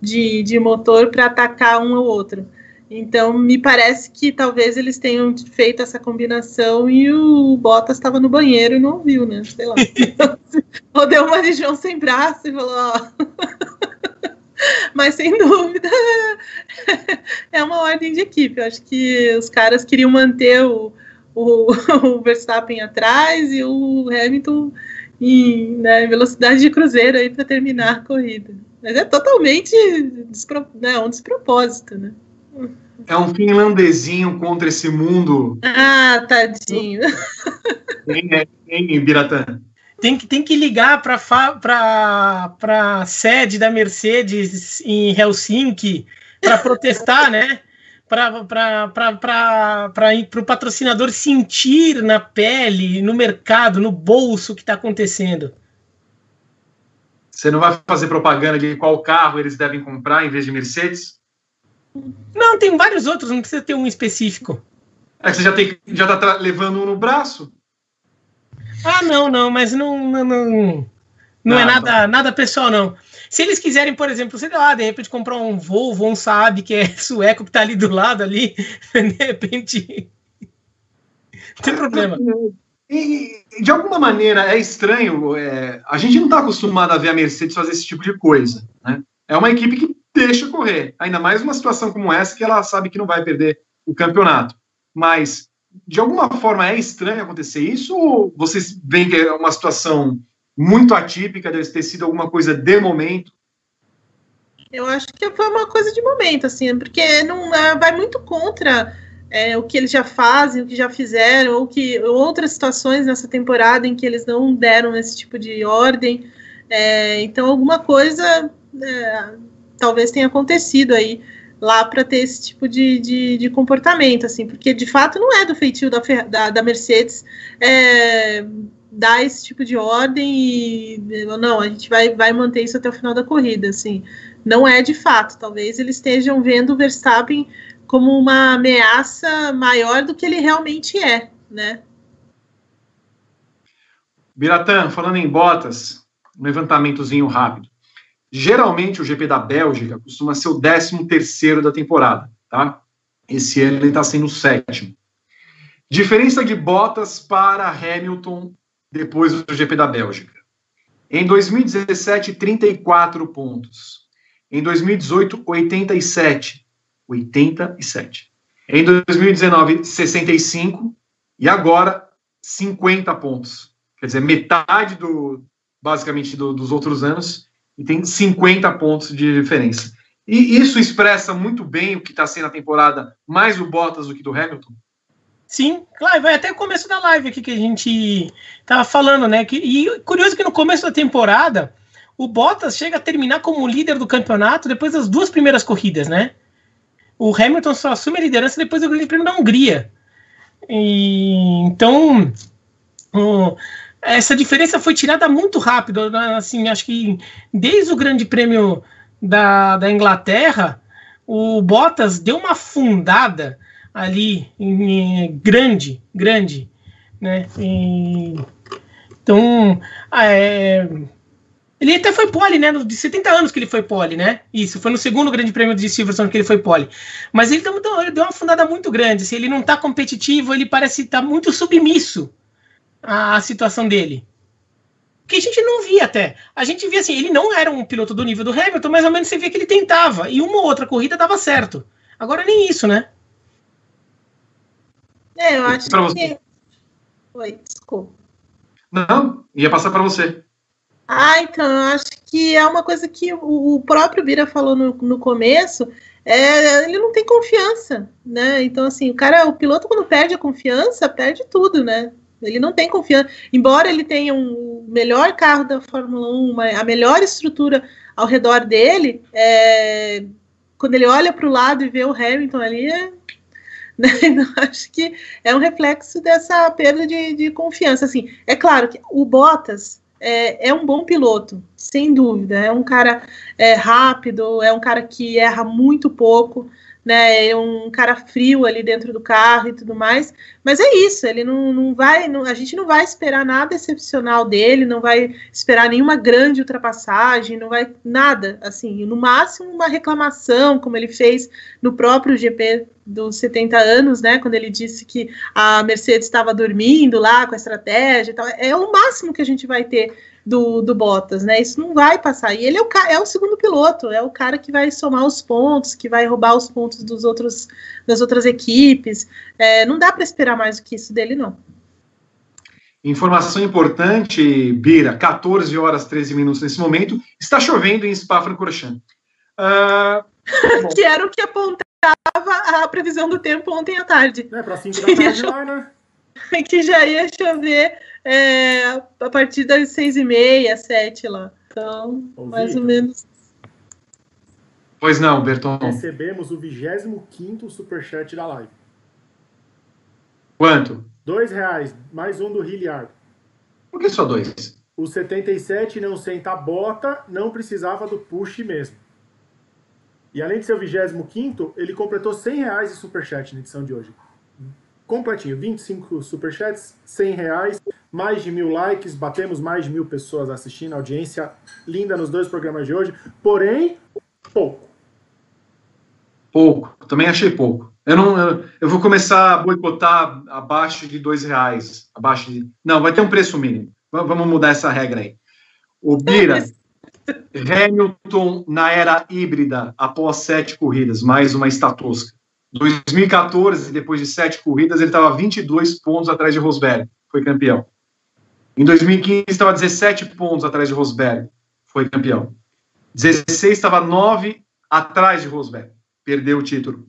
S4: de, de motor para atacar um ao outro. Então, me parece que talvez eles tenham feito essa combinação e o Bottas estava no banheiro e não ouviu, né? Sei lá. (laughs) Ou deu uma de João sem braço e falou: ó. (laughs) Mas sem dúvida (laughs) é uma ordem de equipe. Eu acho que os caras queriam manter o, o, o Verstappen atrás e o Hamilton em né, velocidade de cruzeiro aí para terminar a corrida. Mas é totalmente despro, né, um despropósito, né?
S2: É um finlandezinho contra esse mundo.
S4: Ah, tadinho.
S2: Em, em Biratã
S3: tem que, tem que ligar para a sede da Mercedes em Helsinki para protestar, né? Para o patrocinador sentir na pele, no mercado, no bolso o que está acontecendo.
S2: Você não vai fazer propaganda de qual carro eles devem comprar em vez de Mercedes?
S3: Não, tem vários outros, não precisa ter um específico.
S2: É que você já está já tá levando um no braço?
S3: Ah, não, não, mas não, não, não, não é nada, nada pessoal, não. Se eles quiserem, por exemplo, sei lá, de repente comprar um Volvo, um Saab, que é (laughs) sueco, que tá ali do lado ali, (laughs) de repente. Não tem problema.
S2: E, de alguma maneira é estranho, é, a gente não está acostumado a ver a Mercedes fazer esse tipo de coisa. Né? É uma equipe que deixa correr, ainda mais uma situação como essa que ela sabe que não vai perder o campeonato. Mas de alguma forma é estranho acontecer isso ou vocês veem que é uma situação muito atípica, deve ter sido alguma coisa de momento?
S4: Eu acho que foi uma coisa de momento, assim, porque não é, vai muito contra é, o que eles já fazem, o que já fizeram, ou que outras situações nessa temporada em que eles não deram esse tipo de ordem. É, então, alguma coisa é, talvez tenha acontecido aí lá para ter esse tipo de, de, de, comportamento, assim, porque de fato não é do feitio da, da, da Mercedes é, dar esse tipo de ordem e não, a gente vai, vai manter isso até o final da corrida, assim, não é de fato, talvez eles estejam vendo o Verstappen como uma ameaça maior do que ele realmente é, né?
S2: Biratã, falando em botas, um levantamentozinho rápido. Geralmente o GP da Bélgica costuma ser o 13 terceiro da temporada, tá? Esse ano ele está sendo o sétimo. Diferença de botas para Hamilton depois do GP da Bélgica. Em 2017, 34 pontos. Em 2018, 87. 87. Em 2019, 65. E agora, 50 pontos. Quer dizer, metade do, basicamente, do, dos outros anos e tem 50 pontos de diferença. E isso expressa muito bem o que está sendo a temporada, mais o Bottas do que do Hamilton?
S3: Sim, claro, vai até o começo da live aqui que a gente tava falando, né? Que, e curioso que no começo da temporada, o Bottas chega a terminar como líder do campeonato depois das duas primeiras corridas, né? O Hamilton só assume a liderança depois do Grande Prêmio da Hungria. E, então, essa diferença foi tirada muito rápido. Né? Assim, acho que desde o Grande Prêmio da, da Inglaterra, o Bottas deu uma fundada ali em, grande, grande, né? E, então, é, ele até foi pole, né? De 70 anos que ele foi pole, né? Isso, foi no segundo grande prêmio de Silverstone que ele foi pole. Mas ele, ele deu uma fundada muito grande. Se assim, ele não tá competitivo, ele parece estar tá muito submisso à, à situação dele. Que a gente não via até. A gente via assim, ele não era um piloto do nível do Hamilton, mas ao menos você via que ele tentava. E uma ou outra corrida dava certo. Agora nem isso, né?
S4: É, eu acho que. Oi, desculpa.
S2: Não, ia passar para você.
S4: Ah, então, eu acho que é uma coisa que o próprio Bira falou no, no começo, é, ele não tem confiança, né? Então, assim, o cara, o piloto, quando perde a confiança, perde tudo, né? Ele não tem confiança. Embora ele tenha um melhor carro da Fórmula 1, uma, a melhor estrutura ao redor dele, é, quando ele olha para o lado e vê o Hamilton ali, é, (laughs) né? Acho que é um reflexo dessa perda de, de confiança. Assim, é claro que o Bottas é, é, um bom piloto, sem dúvida. É um cara é, rápido, é um cara que erra muito pouco, né? É um cara frio ali dentro do carro e tudo mais. Mas é isso, ele não, não vai. Não, a gente não vai esperar nada excepcional dele, não vai esperar nenhuma grande ultrapassagem, não vai nada. Assim, no máximo uma reclamação, como ele fez no próprio GP dos 70 anos, né? Quando ele disse que a Mercedes estava dormindo lá com a estratégia e tal. É o máximo que a gente vai ter do, do Bottas, né? Isso não vai passar. E ele é o, é o segundo piloto, é o cara que vai somar os pontos, que vai roubar os pontos dos outros, das outras equipes. É, não dá para esperar mais do que isso dele, não.
S2: Informação importante, Bira, 14 horas 13 minutos nesse momento. Está chovendo em Spa-Francorchamps. (laughs) Uh,
S4: que era o que apontava a previsão do tempo ontem à tarde.
S5: É, para 5 da tarde lá, né? (laughs)
S4: que já ia chover é, a partir das seis e meia, sete lá. Então, Ouvi. mais ou menos.
S2: Pois não, Berton.
S5: Recebemos o 25 superchat da live.
S2: Quanto?
S5: Dois reais, mais um do Hilliard.
S2: Por que só dois?
S5: O 77 não senta a bota, não precisava do push mesmo. E além de ser o 25, ele completou 100 reais de superchat na edição de hoje completinho, 25 superchats, 100 reais, mais de mil likes, batemos mais de mil pessoas assistindo, audiência linda nos dois programas de hoje, porém, pouco.
S2: Pouco, também achei pouco. Eu não, eu, eu vou começar a boicotar abaixo de dois reais, abaixo de, não, vai ter um preço mínimo. Vamos mudar essa regra aí. O Bira, Hamilton na era híbrida após sete corridas, mais uma estatusca. 2014, depois de sete corridas, ele estava 22 pontos atrás de Rosberg, foi campeão. Em 2015, estava 17 pontos atrás de Rosberg, foi campeão. 16 estava 9 atrás de Rosberg, perdeu o título.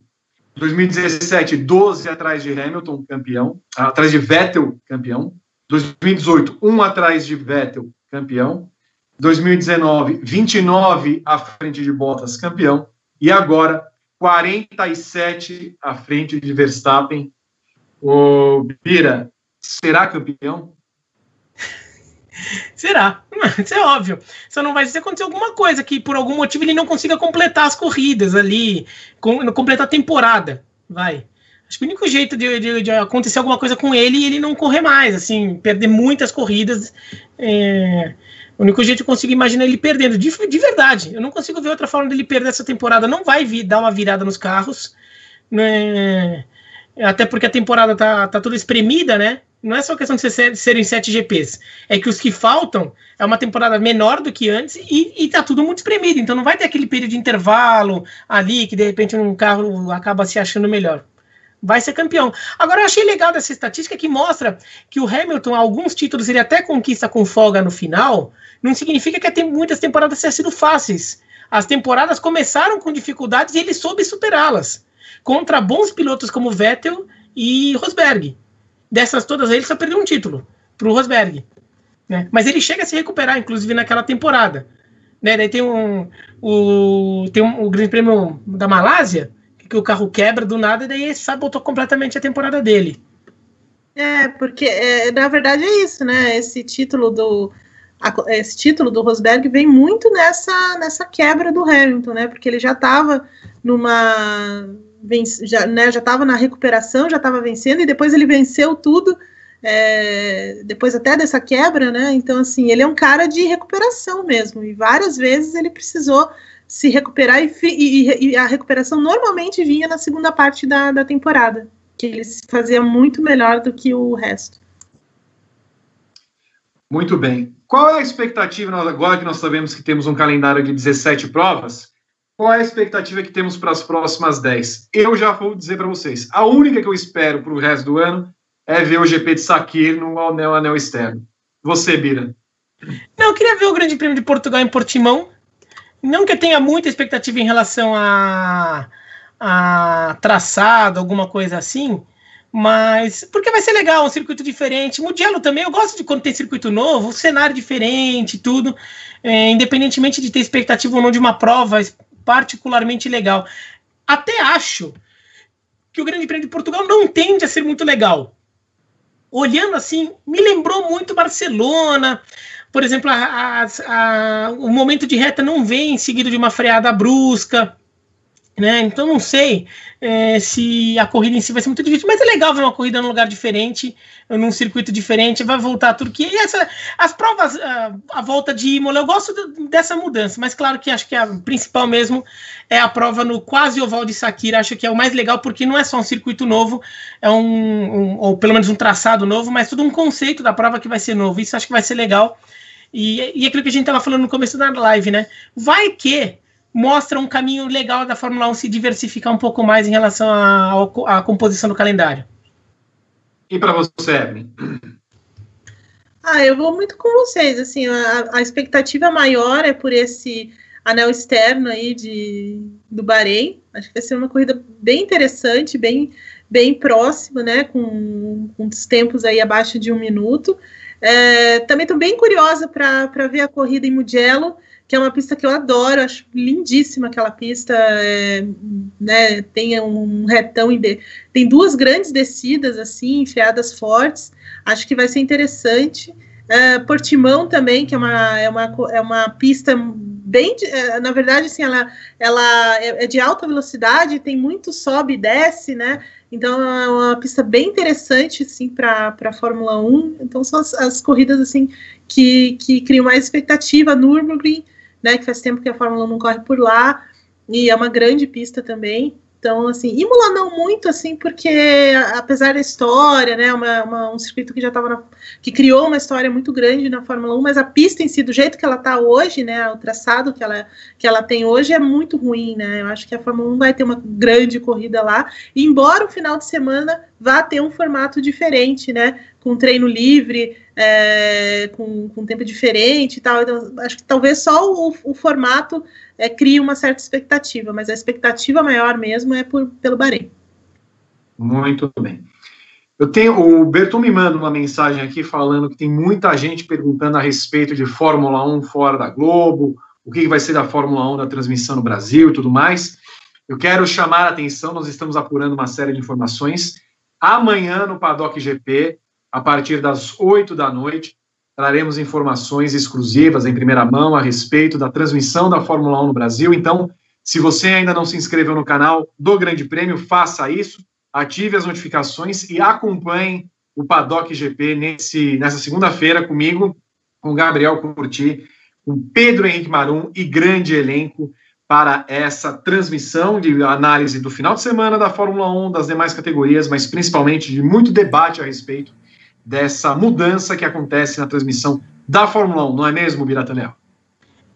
S2: 2017, 12 atrás de Hamilton, campeão. Atrás de Vettel, campeão. 2018, 1 atrás de Vettel, campeão. 2019, 29 à frente de Bottas, campeão. E agora, 47 à frente de Verstappen. O Bira, será campeão? (laughs)
S3: Será, (laughs) isso é óbvio. Só não vai se acontecer alguma coisa que por algum motivo ele não consiga completar as corridas ali, com, completar a temporada. Vai. Acho que o único jeito de, de, de, acontecer alguma coisa com ele é ele não correr mais, assim, perder muitas corridas. É, o único jeito que eu consigo imaginar ele perdendo, de, de verdade. Eu não consigo ver outra forma dele perder essa temporada. Não vai vir dar uma virada nos carros. Né? Até porque a temporada tá, tá toda espremida, né? Não é só questão de ser, serem sete GPs. É que os que faltam é uma temporada menor do que antes e, e tá tudo muito espremido. Então não vai ter aquele período de intervalo ali que de repente um carro acaba se achando melhor vai ser campeão. Agora, eu achei legal dessa estatística que mostra que o Hamilton, alguns títulos, ele até conquista com folga no final, não significa que tem muitas temporadas tenham sido fáceis. As temporadas começaram com dificuldades e ele soube superá-las. Contra bons pilotos como Vettel e Rosberg. Dessas todas, ele só perdeu um título para o Rosberg. Né? Mas ele chega a se recuperar, inclusive naquela temporada. Né? Daí tem um, o, tem um, o Grande Prêmio da Malásia, que o carro quebra do nada, e daí sabotou completamente a temporada dele.
S4: É, porque é, na verdade é isso, né? Esse título do, a, esse título do Rosberg vem muito nessa, nessa quebra do Hamilton, né? Porque ele já estava numa. Já, né, já estava na recuperação, já estava vencendo, e depois ele venceu tudo, é, depois até dessa quebra, né? Então, assim, ele é um cara de recuperação mesmo, e várias vezes ele precisou se recuperar, e, e, e a recuperação normalmente vinha na segunda parte da, da temporada, que ele se fazia muito melhor do que o resto.
S2: Muito bem. Qual é a expectativa, agora que nós sabemos que temos um calendário de 17 provas, qual é a expectativa que temos para as próximas 10? Eu já vou dizer para vocês. A única que eu espero para o resto do ano é ver o GP de Sakir no anel, anel externo. Você, Bira.
S3: Não, eu queria ver o Grande Prêmio de Portugal em Portimão. Não que eu tenha muita expectativa em relação a, a traçado, alguma coisa assim, mas porque vai ser legal, um circuito diferente. Mugello também, eu gosto de quando tem circuito novo, cenário diferente, tudo. É, independentemente de ter expectativa ou não de uma prova particularmente legal. Até acho que o Grande Prêmio de Portugal não tende a ser muito legal. Olhando assim, me lembrou muito Barcelona. Por exemplo, a, a, a, o momento de reta não vem seguido de uma freada brusca. Né? Então não sei é, se a corrida em si vai ser muito difícil, mas é legal ver uma corrida num lugar diferente, num circuito diferente, vai voltar a Turquia. E essa, as provas, a, a volta de Imola, eu gosto dessa mudança, mas claro que acho que a principal mesmo é a prova no quase oval de Sakira, acho que é o mais legal, porque não é só um circuito novo, é um, um ou pelo menos um traçado novo, mas tudo um conceito da prova que vai ser novo. Isso acho que vai ser legal. E, e aquilo que a gente estava falando no começo da live, né? Vai que mostra um caminho legal da Fórmula 1 se diversificar um pouco mais em relação à composição do calendário.
S2: E para você, Evelyn?
S4: Ah, eu vou muito com vocês. Assim, a, a, expectativa maior é por esse anel externo aí de, do Bahrein. Acho que vai ser uma corrida bem interessante, bem, bem próxima, né? Com, com os tempos aí abaixo de um minuto. É, também estou bem curiosa para ver a corrida em Mugello que é uma pista que eu adoro, acho lindíssima aquela pista, é, né, tem um retão, de, tem duas grandes descidas, assim, enfiadas fortes, acho que vai ser interessante. É, Portimão também, que é uma, é uma, é uma pista bem, é, na verdade, assim, ela, ela é, é de alta velocidade, tem muito sobe e desce, né, então é uma pista bem interessante, assim, para a Fórmula 1, então são as, as corridas, assim, que, que criam mais expectativa, Nürburgring, né? Que faz tempo que a Fórmula 1 não corre por lá, e é uma grande pista também. Então, assim, Imola não muito, assim, porque apesar da história, né, uma, uma, um circuito que já estava que criou uma história muito grande na Fórmula 1, mas a pista em si, do jeito que ela está hoje, né, o traçado que ela, que ela tem hoje é muito ruim, né, eu acho que a Fórmula 1 vai ter uma grande corrida lá, embora o final de semana vá ter um formato diferente, né, com treino livre, é, com, com tempo diferente e tal, então, acho que talvez só o, o formato é, cria uma certa expectativa, mas a expectativa maior mesmo é por, pelo Bahrein.
S2: Muito bem. Eu tenho, o Berton me manda uma mensagem aqui falando que tem muita gente perguntando a respeito de Fórmula 1 fora da Globo, o que vai ser da Fórmula 1 da transmissão no Brasil e tudo mais. Eu quero chamar a atenção, nós estamos apurando uma série de informações. Amanhã no Paddock GP, a partir das 8 da noite, traremos informações exclusivas em primeira mão a respeito da transmissão da Fórmula 1 no Brasil. Então, se você ainda não se inscreveu no canal do Grande Prêmio, faça isso, ative as notificações e acompanhe o Paddock GP nesse, nessa segunda-feira comigo, com Gabriel Curti, com Pedro Henrique Marum e grande elenco para essa transmissão de análise do final de semana da Fórmula 1, das demais categorias, mas principalmente de muito debate a respeito dessa mudança que acontece na transmissão da Fórmula 1, não é mesmo, Biratanel?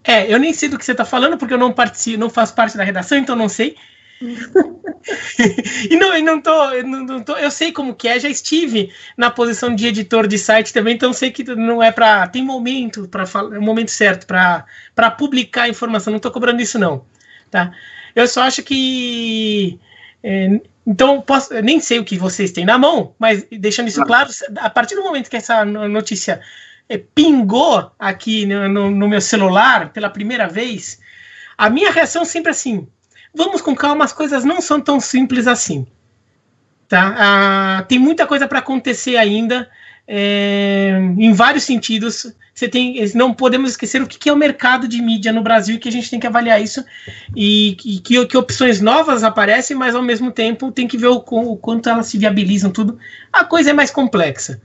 S3: É, eu nem sei do que você está falando, porque eu não participo, não faço parte da redação, então não sei. (laughs) e não, eu não tô, eu não, não tô, eu sei como que é, já estive na posição de editor de site também, então sei que não é para tem momento para falar, é o momento certo para para publicar a informação, não estou cobrando isso não, tá? Eu só acho que é, então, posso, nem sei o que vocês têm na mão, mas deixando isso claro, a partir do momento que essa notícia é, pingou aqui no, no, no, meu celular pela primeira vez, a minha reação sempre assim: vamos com calma, as coisas não são tão simples assim. Tá? Ah, tem muita coisa para acontecer ainda, é, em vários sentidos. Você tem, não podemos esquecer o que é o mercado de mídia no Brasil, que a gente tem que avaliar isso e, e que, que, opções novas aparecem, mas ao mesmo tempo tem que ver o, o, quanto elas se viabilizam tudo. A coisa é mais complexa.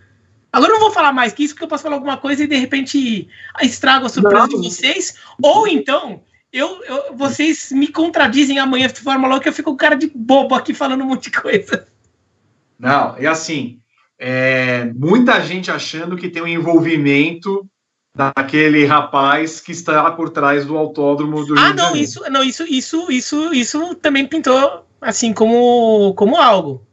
S3: Agora eu não vou falar mais que isso, porque eu posso falar alguma coisa e de repente estrago a surpresa não. de vocês, ou então eu, eu, vocês me contradizem amanhã de forma louca, eu fico com cara de bobo aqui falando um monte de coisa.
S2: Não, é assim, é, muita gente achando que tem um envolvimento daquele rapaz que está por trás do autódromo do
S3: Rio Ah, não, isso, não, isso, isso, isso, isso também pintou assim como, como algo.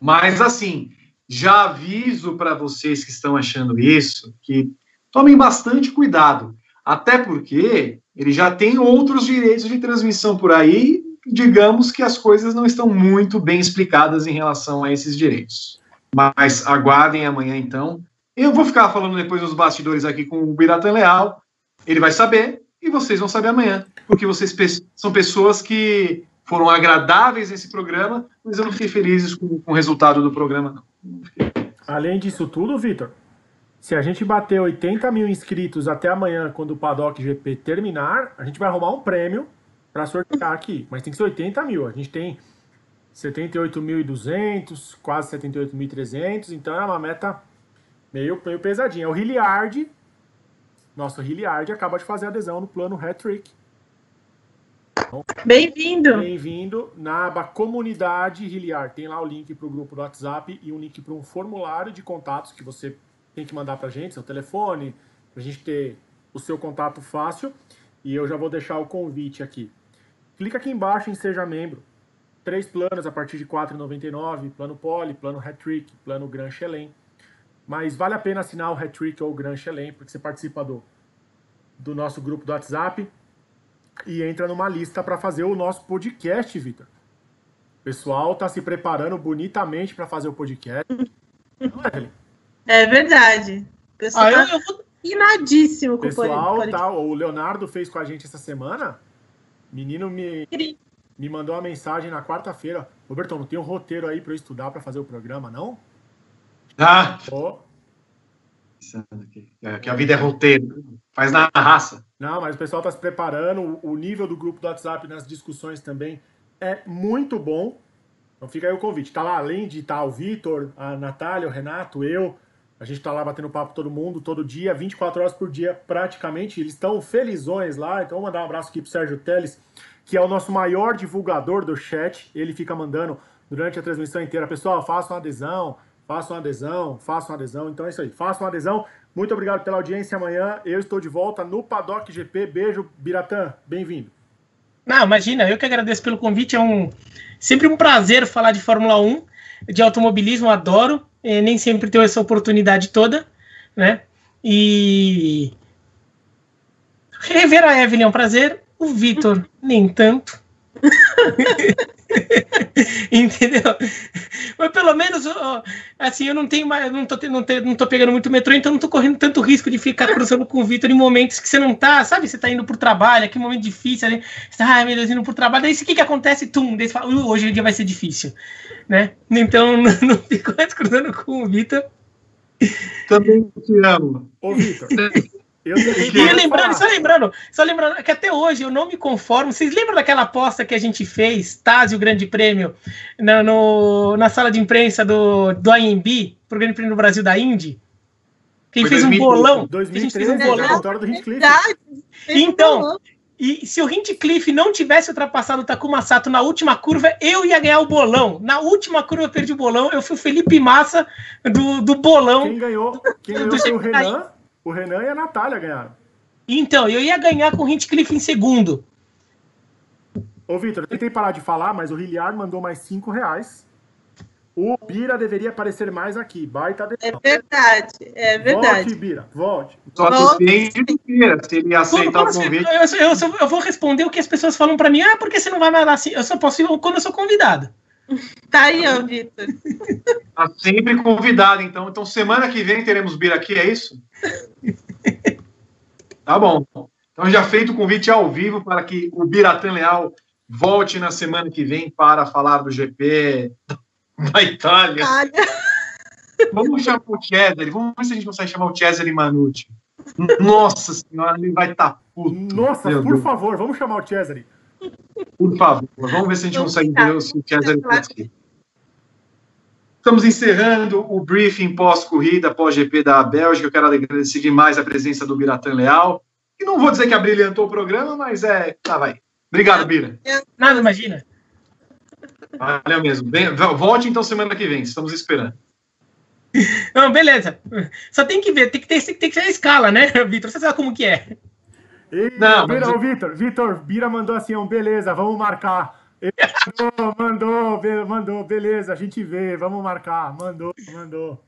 S2: Mas assim, já aviso para vocês que estão achando isso que tomem bastante cuidado, até porque ele já tem outros direitos de transmissão por aí, digamos que as coisas não estão muito bem explicadas em relação a esses direitos. Mas aguardem amanhã então eu vou ficar falando depois nos bastidores aqui com o Biratan Leal. Ele vai saber e vocês vão saber amanhã, porque vocês são pessoas que foram agradáveis nesse programa, mas eu não fiquei feliz com, com o resultado do programa, não.
S5: Além disso tudo, Vitor, se a gente bater 80 mil inscritos até amanhã, quando o Paddock GP terminar, a gente vai arrumar um prêmio para sortear aqui. Mas tem que ser 80 mil. A gente tem 78.200, quase 78.300, então é uma meta meio, meio pesadinho. É o Hilliard, nosso Hilliard, acaba de fazer adesão no plano Hat-Trick.
S4: Então, Bem-vindo!
S5: Bem-vindo na aba Comunidade Hilliard. Tem lá o link para o grupo do WhatsApp e um link para um formulário de contatos que você tem que mandar para a gente, seu telefone, para a gente ter o seu contato fácil. E eu já vou deixar o convite aqui. Clica aqui embaixo em Seja Membro. Três planos a partir de R$ 4,99. Plano Poli, plano Hat-Trick, plano Grand Chelem. Mas vale a pena assinar o Hat-Trick ou o Grand Chelem, porque você participa do, do nosso grupo do WhatsApp e entra numa lista para fazer o nosso podcast, Vitor. O pessoal tá se preparando bonitamente para fazer o podcast.
S4: Não (laughs) é, É verdade. O pessoal ah, tá eu,
S5: com pessoal, o podcast. Tá, o Leonardo fez com a gente essa semana. Menino me, me mandou uma mensagem na quarta-feira. Roberto, não tem um roteiro aí para eu estudar para fazer o programa, não?
S2: Ah! Oh. Que a vida é roteiro, faz na raça.
S5: Não, mas o pessoal está se preparando, o nível do grupo do WhatsApp nas discussões também é muito bom. Então fica aí o convite. Tá lá, além de estar tá o Vitor, a Natália, o Renato, eu, a gente tá lá batendo papo todo mundo, todo dia, 24 horas por dia, praticamente. Eles estão felizões lá, então vou mandar um abraço aqui pro Sérgio Teles, que é o nosso maior divulgador do chat. Ele fica mandando durante a transmissão inteira, pessoal, façam adesão, façam adesão, façam adesão. Então é isso aí, façam adesão. Muito obrigado pela audiência amanhã. Eu estou de volta no Paddock GP. Beijo, Biratã, bem-vindo.
S3: Não, imagina, eu que agradeço pelo convite. É um sempre um prazer falar de Fórmula 1, de automobilismo, adoro. É, nem sempre tenho essa oportunidade toda, né? E rever a Evelyn é um prazer, o Vitor nem tanto. (laughs) Entendeu? Mas pelo menos, assim, eu não tenho mais, não tô, não, te, não tô pegando muito metrô, então não tô correndo tanto risco de ficar cruzando com o Vitor em momentos que você não tá, sabe? Você tá indo pro trabalho, aquele momento difícil ali, você tá, ai meu Deus, indo pro trabalho, daí o que que acontece? Tum, daí você fala, hoje o dia vai ser difícil, né? Então (laughs) não, não fico mais cruzando com o Vitor.
S2: Também te amo.
S5: Ô, Vitor.
S3: Eu, e lembrando, só lembrando, só lembrando que até hoje eu não me conformo. Vocês lembram daquela aposta que a gente fez, Tase, o Grande Prêmio, na, no, na sala de imprensa do, do AMB, pro Grande Prêmio do Brasil da Indy? Quem fez um bolão?
S5: 2013, a gente fez um bolão. do
S3: Então, e se o Hindcliff não tivesse ultrapassado o Takuma Sato na última curva, eu ia ganhar o bolão. Na última curva eu perdi o bolão, eu fui o Felipe Massa do, do bolão.
S5: Quem ganhou? Quem ganhou foi o (laughs) Renan? O Renan e a Natália ganharam.
S3: Então, eu ia ganhar com o Hintcliffe em segundo.
S5: Ô, Vitor, eu tentei parar de falar, mas o Hilliard mandou mais 5 reais. O Bira deveria aparecer mais aqui. Baita
S4: de... É verdade, é verdade.
S5: Volte, Bira, volte.
S2: Só depende do Bira, se ele aceitar o convite.
S3: Eu, eu, eu, eu, vou responder o que as pessoas falam para mim. Ah, porque você não vai mais lá assim? Eu só posso ir quando eu sou convidado.
S4: Tá aí, ó, Vitor.
S2: Tá sempre convidado, então. Então, semana que vem teremos Bira aqui, é isso? Tá bom. Então, já feito o convite ao vivo para que o Biratan Leal volte na semana que vem para falar do GP Da Itália.
S4: Itália.
S2: Vamos chamar o Cesare. Vamos ver se a gente consegue chamar o Cesare Manucci. Nossa senhora, ele vai estar tá puto.
S5: Nossa, por
S2: Deus.
S5: favor, vamos chamar o Cesare.
S2: Por favor, vamos ver se a gente consegue ver se o Cesare está aqui. Estamos encerrando o briefing pós-corrida, pós-GP da Bélgica. Eu quero agradecer demais a presença do Biratan Leal. E não vou dizer que abrilhantou o programa, mas é. Tá, vai. Obrigado, Bira.
S3: Nada, imagina.
S2: Valeu mesmo. Bem, volte então semana que vem. Estamos esperando.
S3: Não, beleza. Só tem que ver, tem que ter, tem que ser a escala, né, Vitor? Você sabe como que é.
S5: Ei,
S2: Não,
S5: Bira,
S2: mas-
S5: ô, Vitor, Vitor, Bira mandou assim, um beleza, vamos marcar. Ele mandou, mandou, be- mandou, beleza, a gente vê, vamos marcar, mandou, mandou.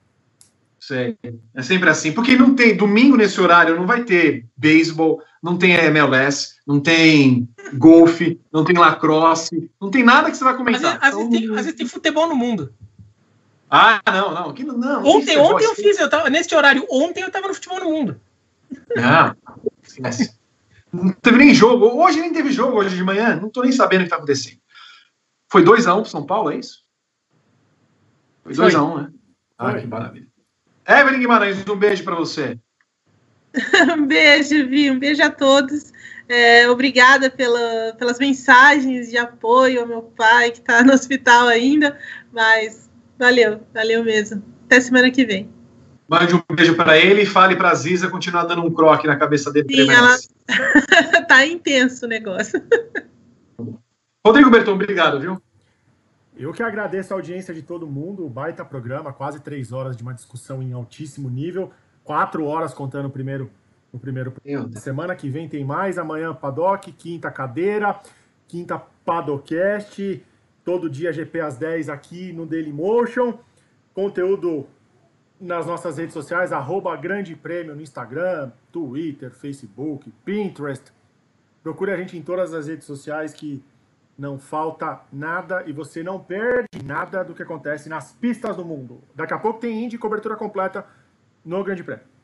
S2: Sei. É sempre assim. Porque não tem, domingo nesse horário, não vai ter beisebol, não tem MLS, não tem golfe, não tem lacrosse, não tem nada que você vai
S3: Às
S2: comentar.
S3: às vezes tem,
S2: Então-
S3: às vezes tem futebol no mundo.
S2: Ah, não, não. Aqui não, não, não tem
S3: Ontem,
S2: futebol,
S3: ontem eu fiz, eu tava, neste horário, ontem eu tava no futebol no mundo.
S2: Não, esquece. Não teve nem jogo. Hoje nem teve jogo, hoje de manhã. Não tô nem sabendo o que tá acontecendo. Foi 2x1 pro São Paulo, é isso? Foi
S3: Foi.
S2: 2x1, né? Ah,
S5: Foi.
S2: que maravilha. Evelyn Guimarães, um beijo pra você. (laughs)
S4: Um beijo, Vi, um beijo a todos. É, obrigada pela, pelas mensagens de apoio ao meu pai, que está no hospital ainda, mas valeu, valeu mesmo. Até semana que vem.
S2: Mande um beijo pra ele e fale pra Ziza continuar dando um croque na cabeça dele.
S4: Sim,
S2: merece. (laughs)
S4: tá intenso o negócio.
S2: Rodrigo Berton, obrigado, viu?
S5: Eu que agradeço a audiência de todo mundo, baita programa, quase três horas de uma discussão em altíssimo nível, quatro horas contando o primeiro, o primeiro. Semana que vem tem mais, amanhã Paddock, quinta cadeira, quinta Padocast, todo dia GP às 10 aqui no Dailymotion, conteúdo nas nossas redes sociais, arroba Grande Prêmio no Instagram, Twitter, Facebook, Pinterest. Procure a gente em todas as redes sociais que não falta nada e você não perde nada do que acontece nas pistas do mundo. Daqui a pouco tem Indy cobertura completa no Grande Prêmio.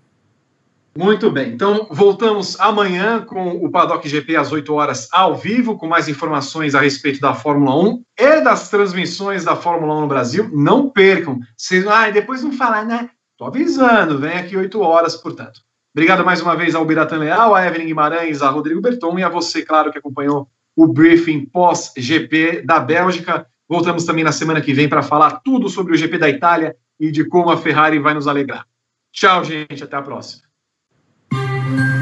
S2: Muito bem. Então, voltamos amanhã com o Paddock GP às 8 horas ao vivo, com mais informações a respeito da Fórmula 1 e das transmissões da Fórmula 1 no Brasil. Não percam. Vocês, ah, depois não falar, né? Tô avisando, vem aqui 8 horas, portanto. Obrigado mais uma vez ao Biratan Leal, a Evelyn Guimarães, a Rodrigo Berton e a você, claro, que acompanhou o briefing pós-GP da Bélgica. Voltamos também na semana que vem para falar tudo sobre o GP da Itália e de como a Ferrari vai nos alegrar. Tchau, gente. Até a próxima. Thank you.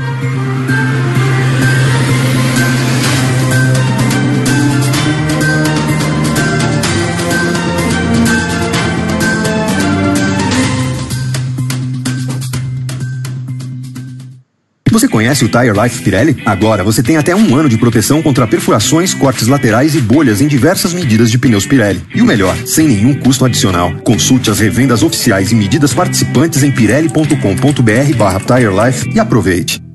S1: Você conhece o Tire Life Pirelli? Agora você tem até um ano de proteção contra perfurações, cortes laterais e bolhas em diversas medidas de pneus Pirelli. E o melhor, sem nenhum custo adicional. Consulte as revendas oficiais e medidas participantes em pirelli.com.br barra Tire Life e aproveite.